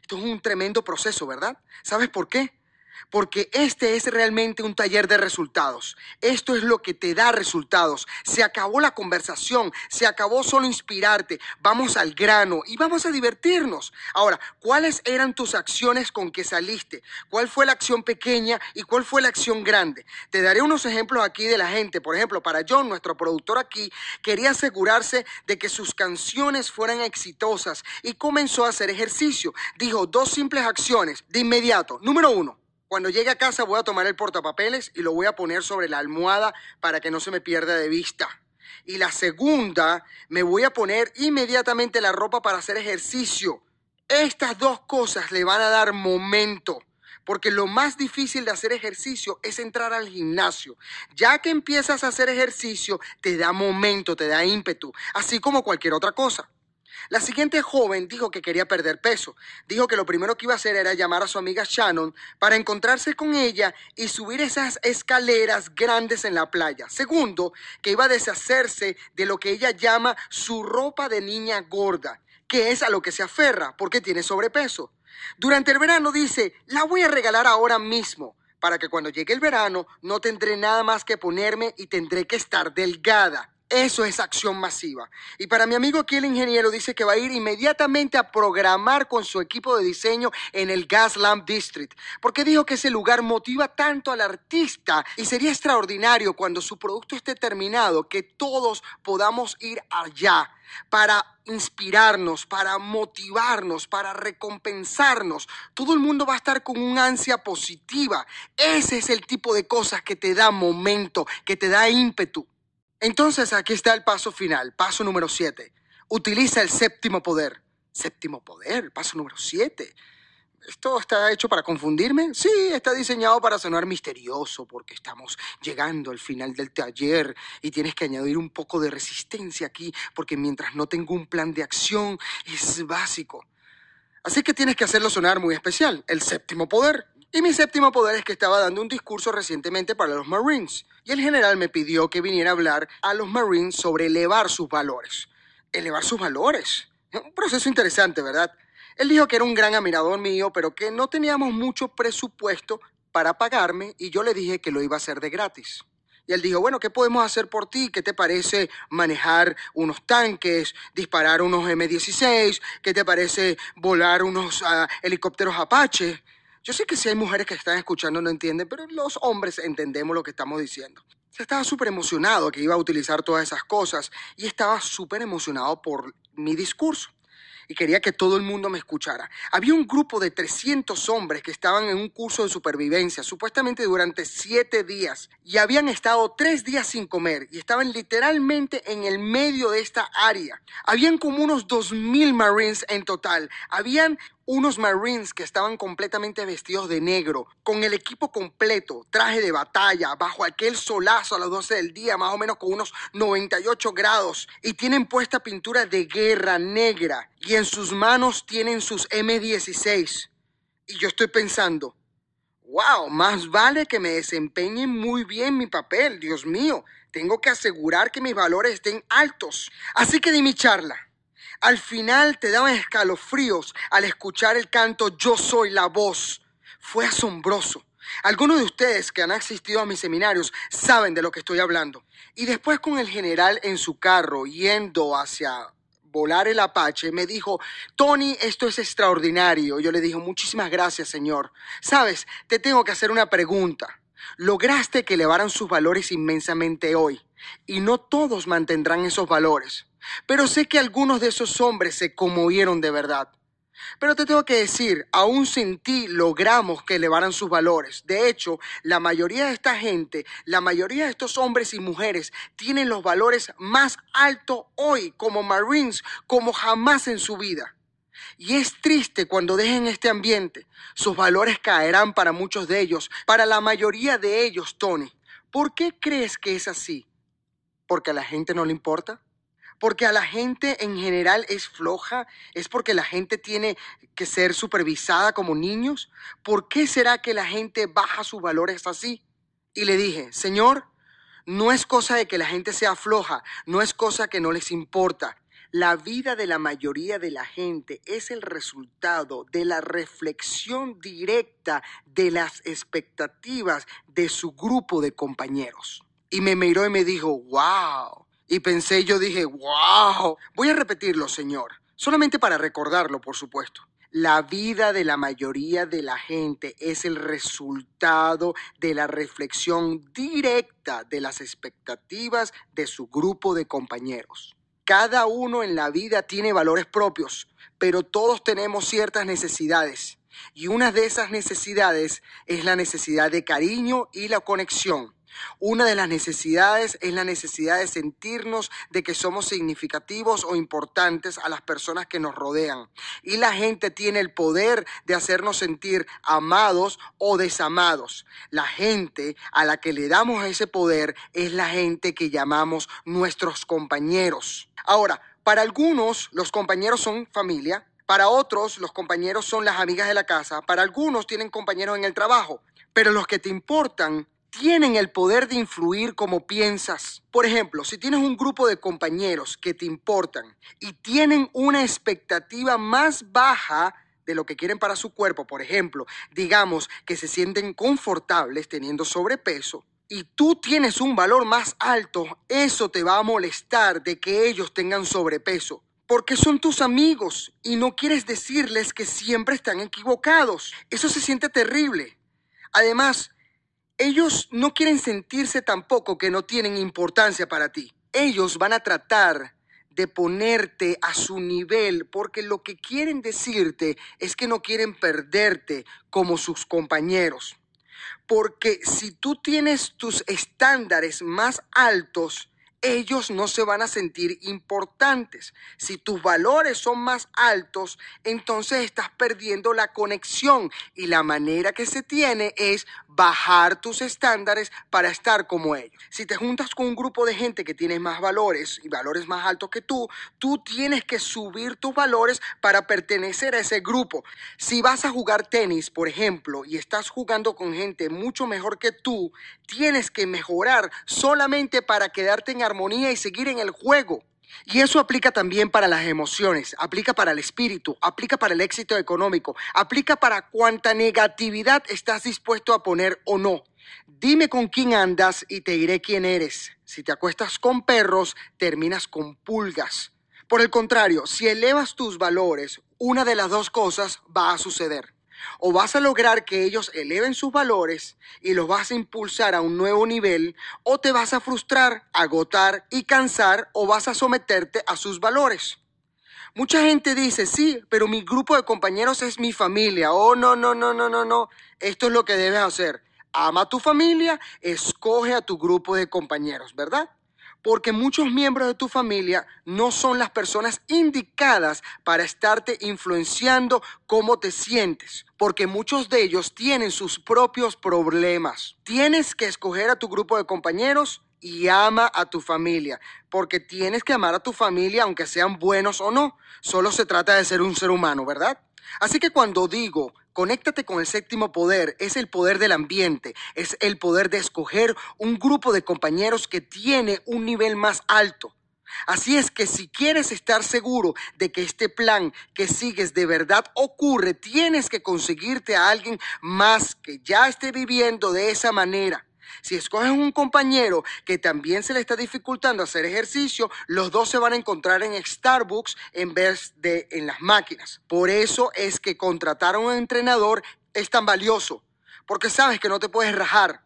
Speaker 1: Esto es un tremendo proceso, ¿verdad? ¿Sabes por qué? Porque este es realmente un taller de resultados. Esto es lo que te da resultados. Se acabó la conversación, se acabó solo inspirarte. Vamos al grano y vamos a divertirnos. Ahora, ¿cuáles eran tus acciones con que saliste? ¿Cuál fue la acción pequeña y cuál fue la acción grande? Te daré unos ejemplos aquí de la gente. Por ejemplo, para John, nuestro productor aquí, quería asegurarse de que sus canciones fueran exitosas y comenzó a hacer ejercicio. Dijo dos simples acciones de inmediato. Número uno, cuando llegue a casa voy a tomar el portapapeles y lo voy a poner sobre la almohada para que no se me pierda de vista. Y la segunda, me voy a poner inmediatamente la ropa para hacer ejercicio. Estas dos cosas le van a dar momento. Porque lo más difícil de hacer ejercicio es entrar al gimnasio. Ya que empiezas a hacer ejercicio, te da momento, te da ímpetu, así como cualquier otra cosa. La siguiente joven dijo que quería perder peso. Dijo que lo primero que iba a hacer era llamar a su amiga Shannon para encontrarse con ella y subir esas escaleras grandes en la playa. Segundo, que iba a deshacerse de lo que ella llama su ropa de niña gorda, que es a lo que se aferra porque tiene sobrepeso. Durante el verano dice, la voy a regalar ahora mismo para que cuando llegue el verano no tendré nada más que ponerme y tendré que estar delgada. Eso es acción masiva. Y para mi amigo aquí el ingeniero dice que va a ir inmediatamente a programar con su equipo de diseño en el Gaslamp District, porque dijo que ese lugar motiva tanto al artista y sería extraordinario cuando su producto esté terminado que todos podamos ir allá para inspirarnos, para motivarnos, para recompensarnos. Todo el mundo va a estar con una ansia positiva. Ese es el tipo de cosas que te da momento, que te da ímpetu. Entonces aquí está el paso final, paso número 7. Utiliza el séptimo poder. Séptimo poder, paso número 7. ¿Esto está hecho para confundirme? Sí, está diseñado para sonar misterioso porque estamos llegando al final del taller y tienes que añadir un poco de resistencia aquí porque mientras no tengo un plan de acción es básico. Así que tienes que hacerlo sonar muy especial, el séptimo poder. Y mi séptimo poder es que estaba dando un discurso recientemente para los Marines. Y el general me pidió que viniera a hablar a los Marines sobre elevar sus valores. Elevar sus valores. Un proceso interesante, ¿verdad? Él dijo que era un gran admirador mío, pero que no teníamos mucho presupuesto para pagarme y yo le dije que lo iba a hacer de gratis. Y él dijo, bueno, ¿qué podemos hacer por ti? ¿Qué te parece manejar unos tanques, disparar unos M16? ¿Qué te parece volar unos ah, helicópteros Apache? Yo sé que si hay mujeres que están escuchando no entienden, pero los hombres entendemos lo que estamos diciendo. Se estaba súper emocionado que iba a utilizar todas esas cosas y estaba súper emocionado por mi discurso y quería que todo el mundo me escuchara. Había un grupo de 300 hombres que estaban en un curso de supervivencia, supuestamente durante siete días, y habían estado tres días sin comer y estaban literalmente en el medio de esta área. Habían como unos 2.000 Marines en total. Habían unos Marines que estaban completamente vestidos de negro, con el equipo completo, traje de batalla, bajo aquel solazo a las 12 del día, más o menos con unos 98 grados, y tienen puesta pintura de guerra negra, y en sus manos tienen sus M16. Y yo estoy pensando, wow, más vale que me desempeñe muy bien mi papel, Dios mío, tengo que asegurar que mis valores estén altos. Así que di mi charla. Al final te daban escalofríos al escuchar el canto Yo soy la voz. Fue asombroso. Algunos de ustedes que han asistido a mis seminarios saben de lo que estoy hablando. Y después con el general en su carro yendo hacia volar el Apache, me dijo, Tony, esto es extraordinario. Yo le dije, muchísimas gracias, señor. Sabes, te tengo que hacer una pregunta. Lograste que elevaran sus valores inmensamente hoy, y no todos mantendrán esos valores. Pero sé que algunos de esos hombres se conmovieron de verdad. Pero te tengo que decir, aún sin ti logramos que elevaran sus valores. De hecho, la mayoría de esta gente, la mayoría de estos hombres y mujeres tienen los valores más altos hoy como Marines como jamás en su vida. Y es triste cuando dejen este ambiente. Sus valores caerán para muchos de ellos, para la mayoría de ellos, Tony. ¿Por qué crees que es así? ¿Porque a la gente no le importa? porque a la gente en general es floja, es porque la gente tiene que ser supervisada como niños. ¿Por qué será que la gente baja sus valores así? Y le dije, Señor, no es cosa de que la gente sea floja, no es cosa que no les importa. La vida de la mayoría de la gente es el resultado de la reflexión directa de las expectativas de su grupo de compañeros. Y me miró y me dijo, wow, y pensé, yo dije, wow, voy a repetirlo, Señor, solamente para recordarlo, por supuesto. La vida de la mayoría de la gente es el resultado de la reflexión directa de las expectativas de su grupo de compañeros. Cada uno en la vida tiene valores propios, pero todos tenemos ciertas necesidades. Y una de esas necesidades es la necesidad de cariño y la conexión. Una de las necesidades es la necesidad de sentirnos de que somos significativos o importantes a las personas que nos rodean. Y la gente tiene el poder de hacernos sentir amados o desamados. La gente a la que le damos ese poder es la gente que llamamos nuestros compañeros. Ahora, para algunos los compañeros son familia, para otros los compañeros son las amigas de la casa, para algunos tienen compañeros en el trabajo, pero los que te importan tienen el poder de influir como piensas. Por ejemplo, si tienes un grupo de compañeros que te importan y tienen una expectativa más baja de lo que quieren para su cuerpo, por ejemplo, digamos que se sienten confortables teniendo sobrepeso, y tú tienes un valor más alto, eso te va a molestar de que ellos tengan sobrepeso. Porque son tus amigos y no quieres decirles que siempre están equivocados. Eso se siente terrible. Además, ellos no quieren sentirse tampoco que no tienen importancia para ti. Ellos van a tratar de ponerte a su nivel porque lo que quieren decirte es que no quieren perderte como sus compañeros. Porque si tú tienes tus estándares más altos, ellos no se van a sentir importantes. Si tus valores son más altos, entonces estás perdiendo la conexión y la manera que se tiene es bajar tus estándares para estar como ellos. Si te juntas con un grupo de gente que tiene más valores y valores más altos que tú, tú tienes que subir tus valores para pertenecer a ese grupo. Si vas a jugar tenis, por ejemplo, y estás jugando con gente mucho mejor que tú, tienes que mejorar solamente para quedarte en armonía y seguir en el juego. Y eso aplica también para las emociones, aplica para el espíritu, aplica para el éxito económico, aplica para cuánta negatividad estás dispuesto a poner o no. Dime con quién andas y te diré quién eres. Si te acuestas con perros, terminas con pulgas. Por el contrario, si elevas tus valores, una de las dos cosas va a suceder. O vas a lograr que ellos eleven sus valores y los vas a impulsar a un nuevo nivel, o te vas a frustrar, agotar y cansar, o vas a someterte a sus valores. Mucha gente dice, sí, pero mi grupo de compañeros es mi familia. Oh, no, no, no, no, no, no. Esto es lo que debes hacer. Ama a tu familia, escoge a tu grupo de compañeros, ¿verdad? Porque muchos miembros de tu familia no son las personas indicadas para estarte influenciando cómo te sientes, porque muchos de ellos tienen sus propios problemas. Tienes que escoger a tu grupo de compañeros y ama a tu familia, porque tienes que amar a tu familia aunque sean buenos o no. Solo se trata de ser un ser humano, ¿verdad? Así que cuando digo Conéctate con el séptimo poder, es el poder del ambiente, es el poder de escoger un grupo de compañeros que tiene un nivel más alto. Así es que si quieres estar seguro de que este plan que sigues de verdad ocurre, tienes que conseguirte a alguien más que ya esté viviendo de esa manera. Si escoges un compañero que también se le está dificultando hacer ejercicio, los dos se van a encontrar en Starbucks en vez de en las máquinas. Por eso es que contratar a un entrenador es tan valioso, porque sabes que no te puedes rajar.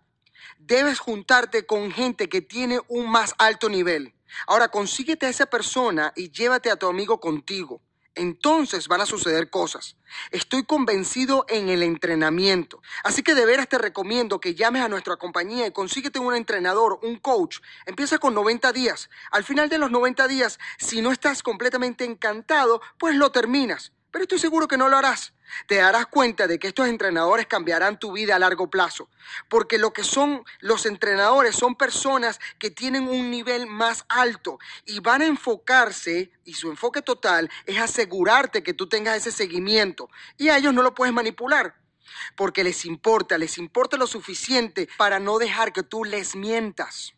Speaker 1: Debes juntarte con gente que tiene un más alto nivel. Ahora consíguete a esa persona y llévate a tu amigo contigo entonces van a suceder cosas. Estoy convencido en el entrenamiento. Así que de veras te recomiendo que llames a nuestra compañía y consíguete un entrenador, un coach. Empieza con 90 días. Al final de los 90 días, si no estás completamente encantado, pues lo terminas pero estoy seguro que no lo harás. Te darás cuenta de que estos entrenadores cambiarán tu vida a largo plazo, porque lo que son los entrenadores son personas que tienen un nivel más alto y van a enfocarse, y su enfoque total es asegurarte que tú tengas ese seguimiento, y a ellos no lo puedes manipular. Porque les importa, les importa lo suficiente para no dejar que tú les mientas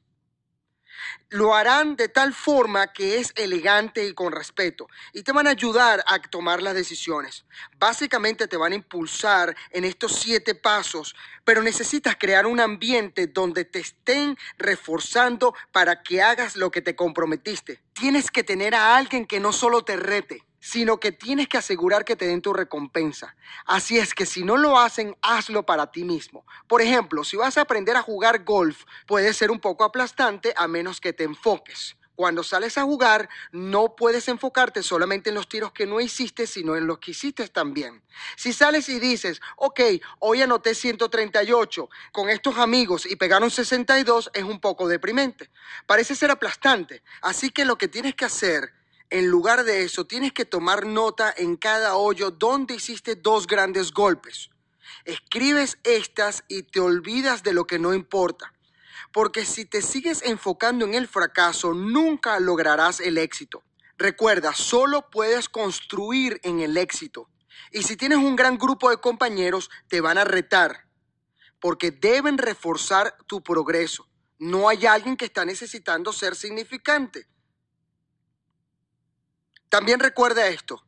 Speaker 1: lo harán de tal forma que es elegante y con respeto y te van a ayudar a tomar las decisiones. Básicamente te van a impulsar en estos siete pasos, pero necesitas crear un ambiente donde te estén reforzando para que hagas lo que te comprometiste. Tienes que tener a alguien que no solo te rete, sino que tienes que asegurar que te den tu recompensa. Así es que si no lo hacen, hazlo para ti mismo. Por ejemplo, si vas a aprender a jugar golf, puede ser un poco aplastante a menos que te enfoques. Cuando sales a jugar, no puedes enfocarte solamente en los tiros que no hiciste, sino en los que hiciste también. Si sales y dices, ok, hoy anoté 138 con estos amigos y pegaron 62, es un poco deprimente. Parece ser aplastante. Así que lo que tienes que hacer en lugar de eso, tienes que tomar nota en cada hoyo donde hiciste dos grandes golpes. Escribes estas y te olvidas de lo que no importa. Porque si te sigues enfocando en el fracaso, nunca lograrás el éxito. Recuerda, solo puedes construir en el éxito. Y si tienes un gran grupo de compañeros, te van a retar. Porque deben reforzar tu progreso. No hay alguien que está necesitando ser significante. También recuerda esto,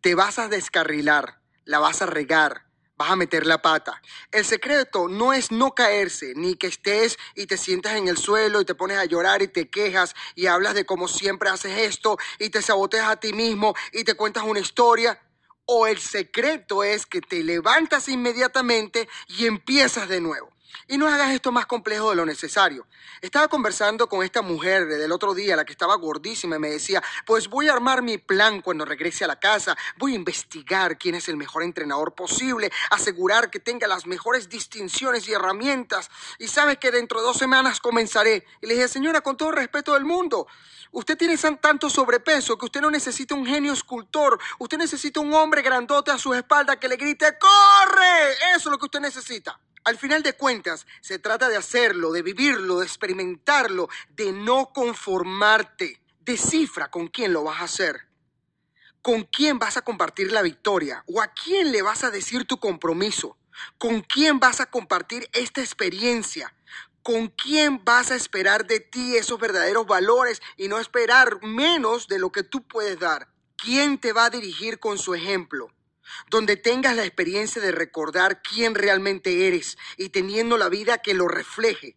Speaker 1: te vas a descarrilar, la vas a regar, vas a meter la pata. El secreto no es no caerse, ni que estés y te sientas en el suelo y te pones a llorar y te quejas y hablas de cómo siempre haces esto y te saboteas a ti mismo y te cuentas una historia. O el secreto es que te levantas inmediatamente y empiezas de nuevo. Y no hagas esto más complejo de lo necesario. Estaba conversando con esta mujer del otro día, la que estaba gordísima, y me decía, pues voy a armar mi plan cuando regrese a la casa, voy a investigar quién es el mejor entrenador posible, asegurar que tenga las mejores distinciones y herramientas, y sabe que dentro de dos semanas comenzaré. Y le dije, señora, con todo respeto del mundo, usted tiene tanto sobrepeso que usted no necesita un genio escultor, usted necesita un hombre grandote a su espalda que le grite, ¡corre! Eso es lo que usted necesita. Al final de cuentas, se trata de hacerlo, de vivirlo, de experimentarlo, de no conformarte. Descifra con quién lo vas a hacer. ¿Con quién vas a compartir la victoria? ¿O a quién le vas a decir tu compromiso? ¿Con quién vas a compartir esta experiencia? ¿Con quién vas a esperar de ti esos verdaderos valores y no esperar menos de lo que tú puedes dar? ¿Quién te va a dirigir con su ejemplo? Donde tengas la experiencia de recordar quién realmente eres y teniendo la vida que lo refleje,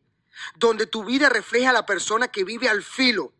Speaker 1: donde tu vida refleja a la persona que vive al filo.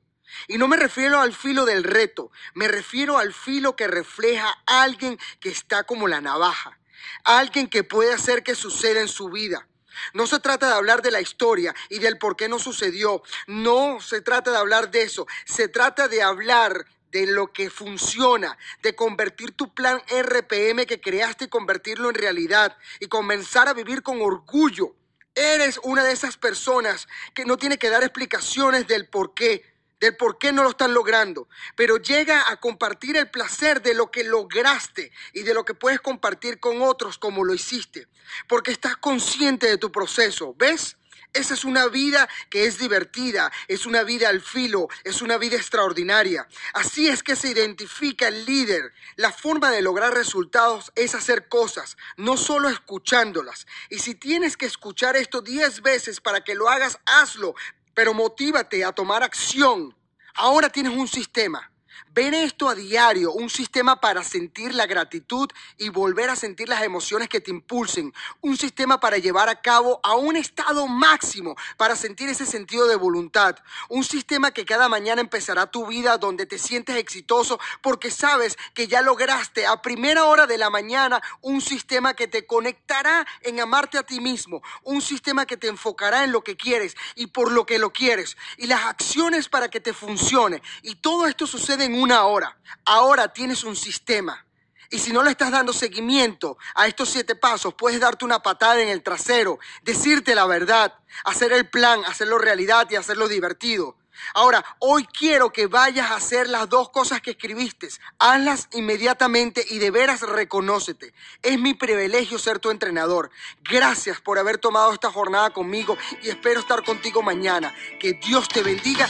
Speaker 1: Y no me refiero al filo del reto, me refiero al filo que refleja a alguien que está como la navaja, alguien que puede hacer que suceda en su vida. No se trata de hablar de la historia y del por qué no sucedió. No se trata de hablar de eso. Se trata de hablar de lo que funciona, de convertir tu plan RPM que creaste y convertirlo en realidad y comenzar a vivir con orgullo. Eres una de esas personas que no tiene que dar explicaciones del por qué, del por qué no lo están logrando, pero llega a compartir el placer de lo que lograste y de lo que puedes compartir con otros como lo hiciste, porque estás consciente de tu proceso, ¿ves? Esa es una vida que es divertida, es una vida al filo, es una vida extraordinaria. Así es que se identifica el líder. La forma de lograr resultados es hacer cosas, no solo escuchándolas. Y si tienes que escuchar esto diez veces para que lo hagas, hazlo, pero motívate a tomar acción. Ahora tienes un sistema. Ven esto a diario, un sistema para sentir la gratitud y volver a sentir las emociones que te impulsen, un sistema para llevar a cabo a un estado máximo, para sentir ese sentido de voluntad, un sistema que cada mañana empezará tu vida donde te sientes exitoso porque sabes que ya lograste a primera hora de la mañana un sistema que te conectará en amarte a ti mismo, un sistema que te enfocará en lo que quieres y por lo que lo quieres. Y las acciones para que te funcione. Y todo esto sucede en un una hora. Ahora tienes un sistema. Y si no le estás dando seguimiento a estos siete pasos, puedes darte una patada en el trasero, decirte la verdad, hacer el plan, hacerlo realidad y hacerlo divertido. Ahora, hoy quiero que vayas a hacer las dos cosas que escribiste. Hazlas inmediatamente y de veras reconócete. Es mi privilegio ser tu entrenador. Gracias por haber tomado esta jornada conmigo y espero estar contigo mañana. Que Dios te bendiga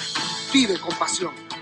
Speaker 1: vive con pasión.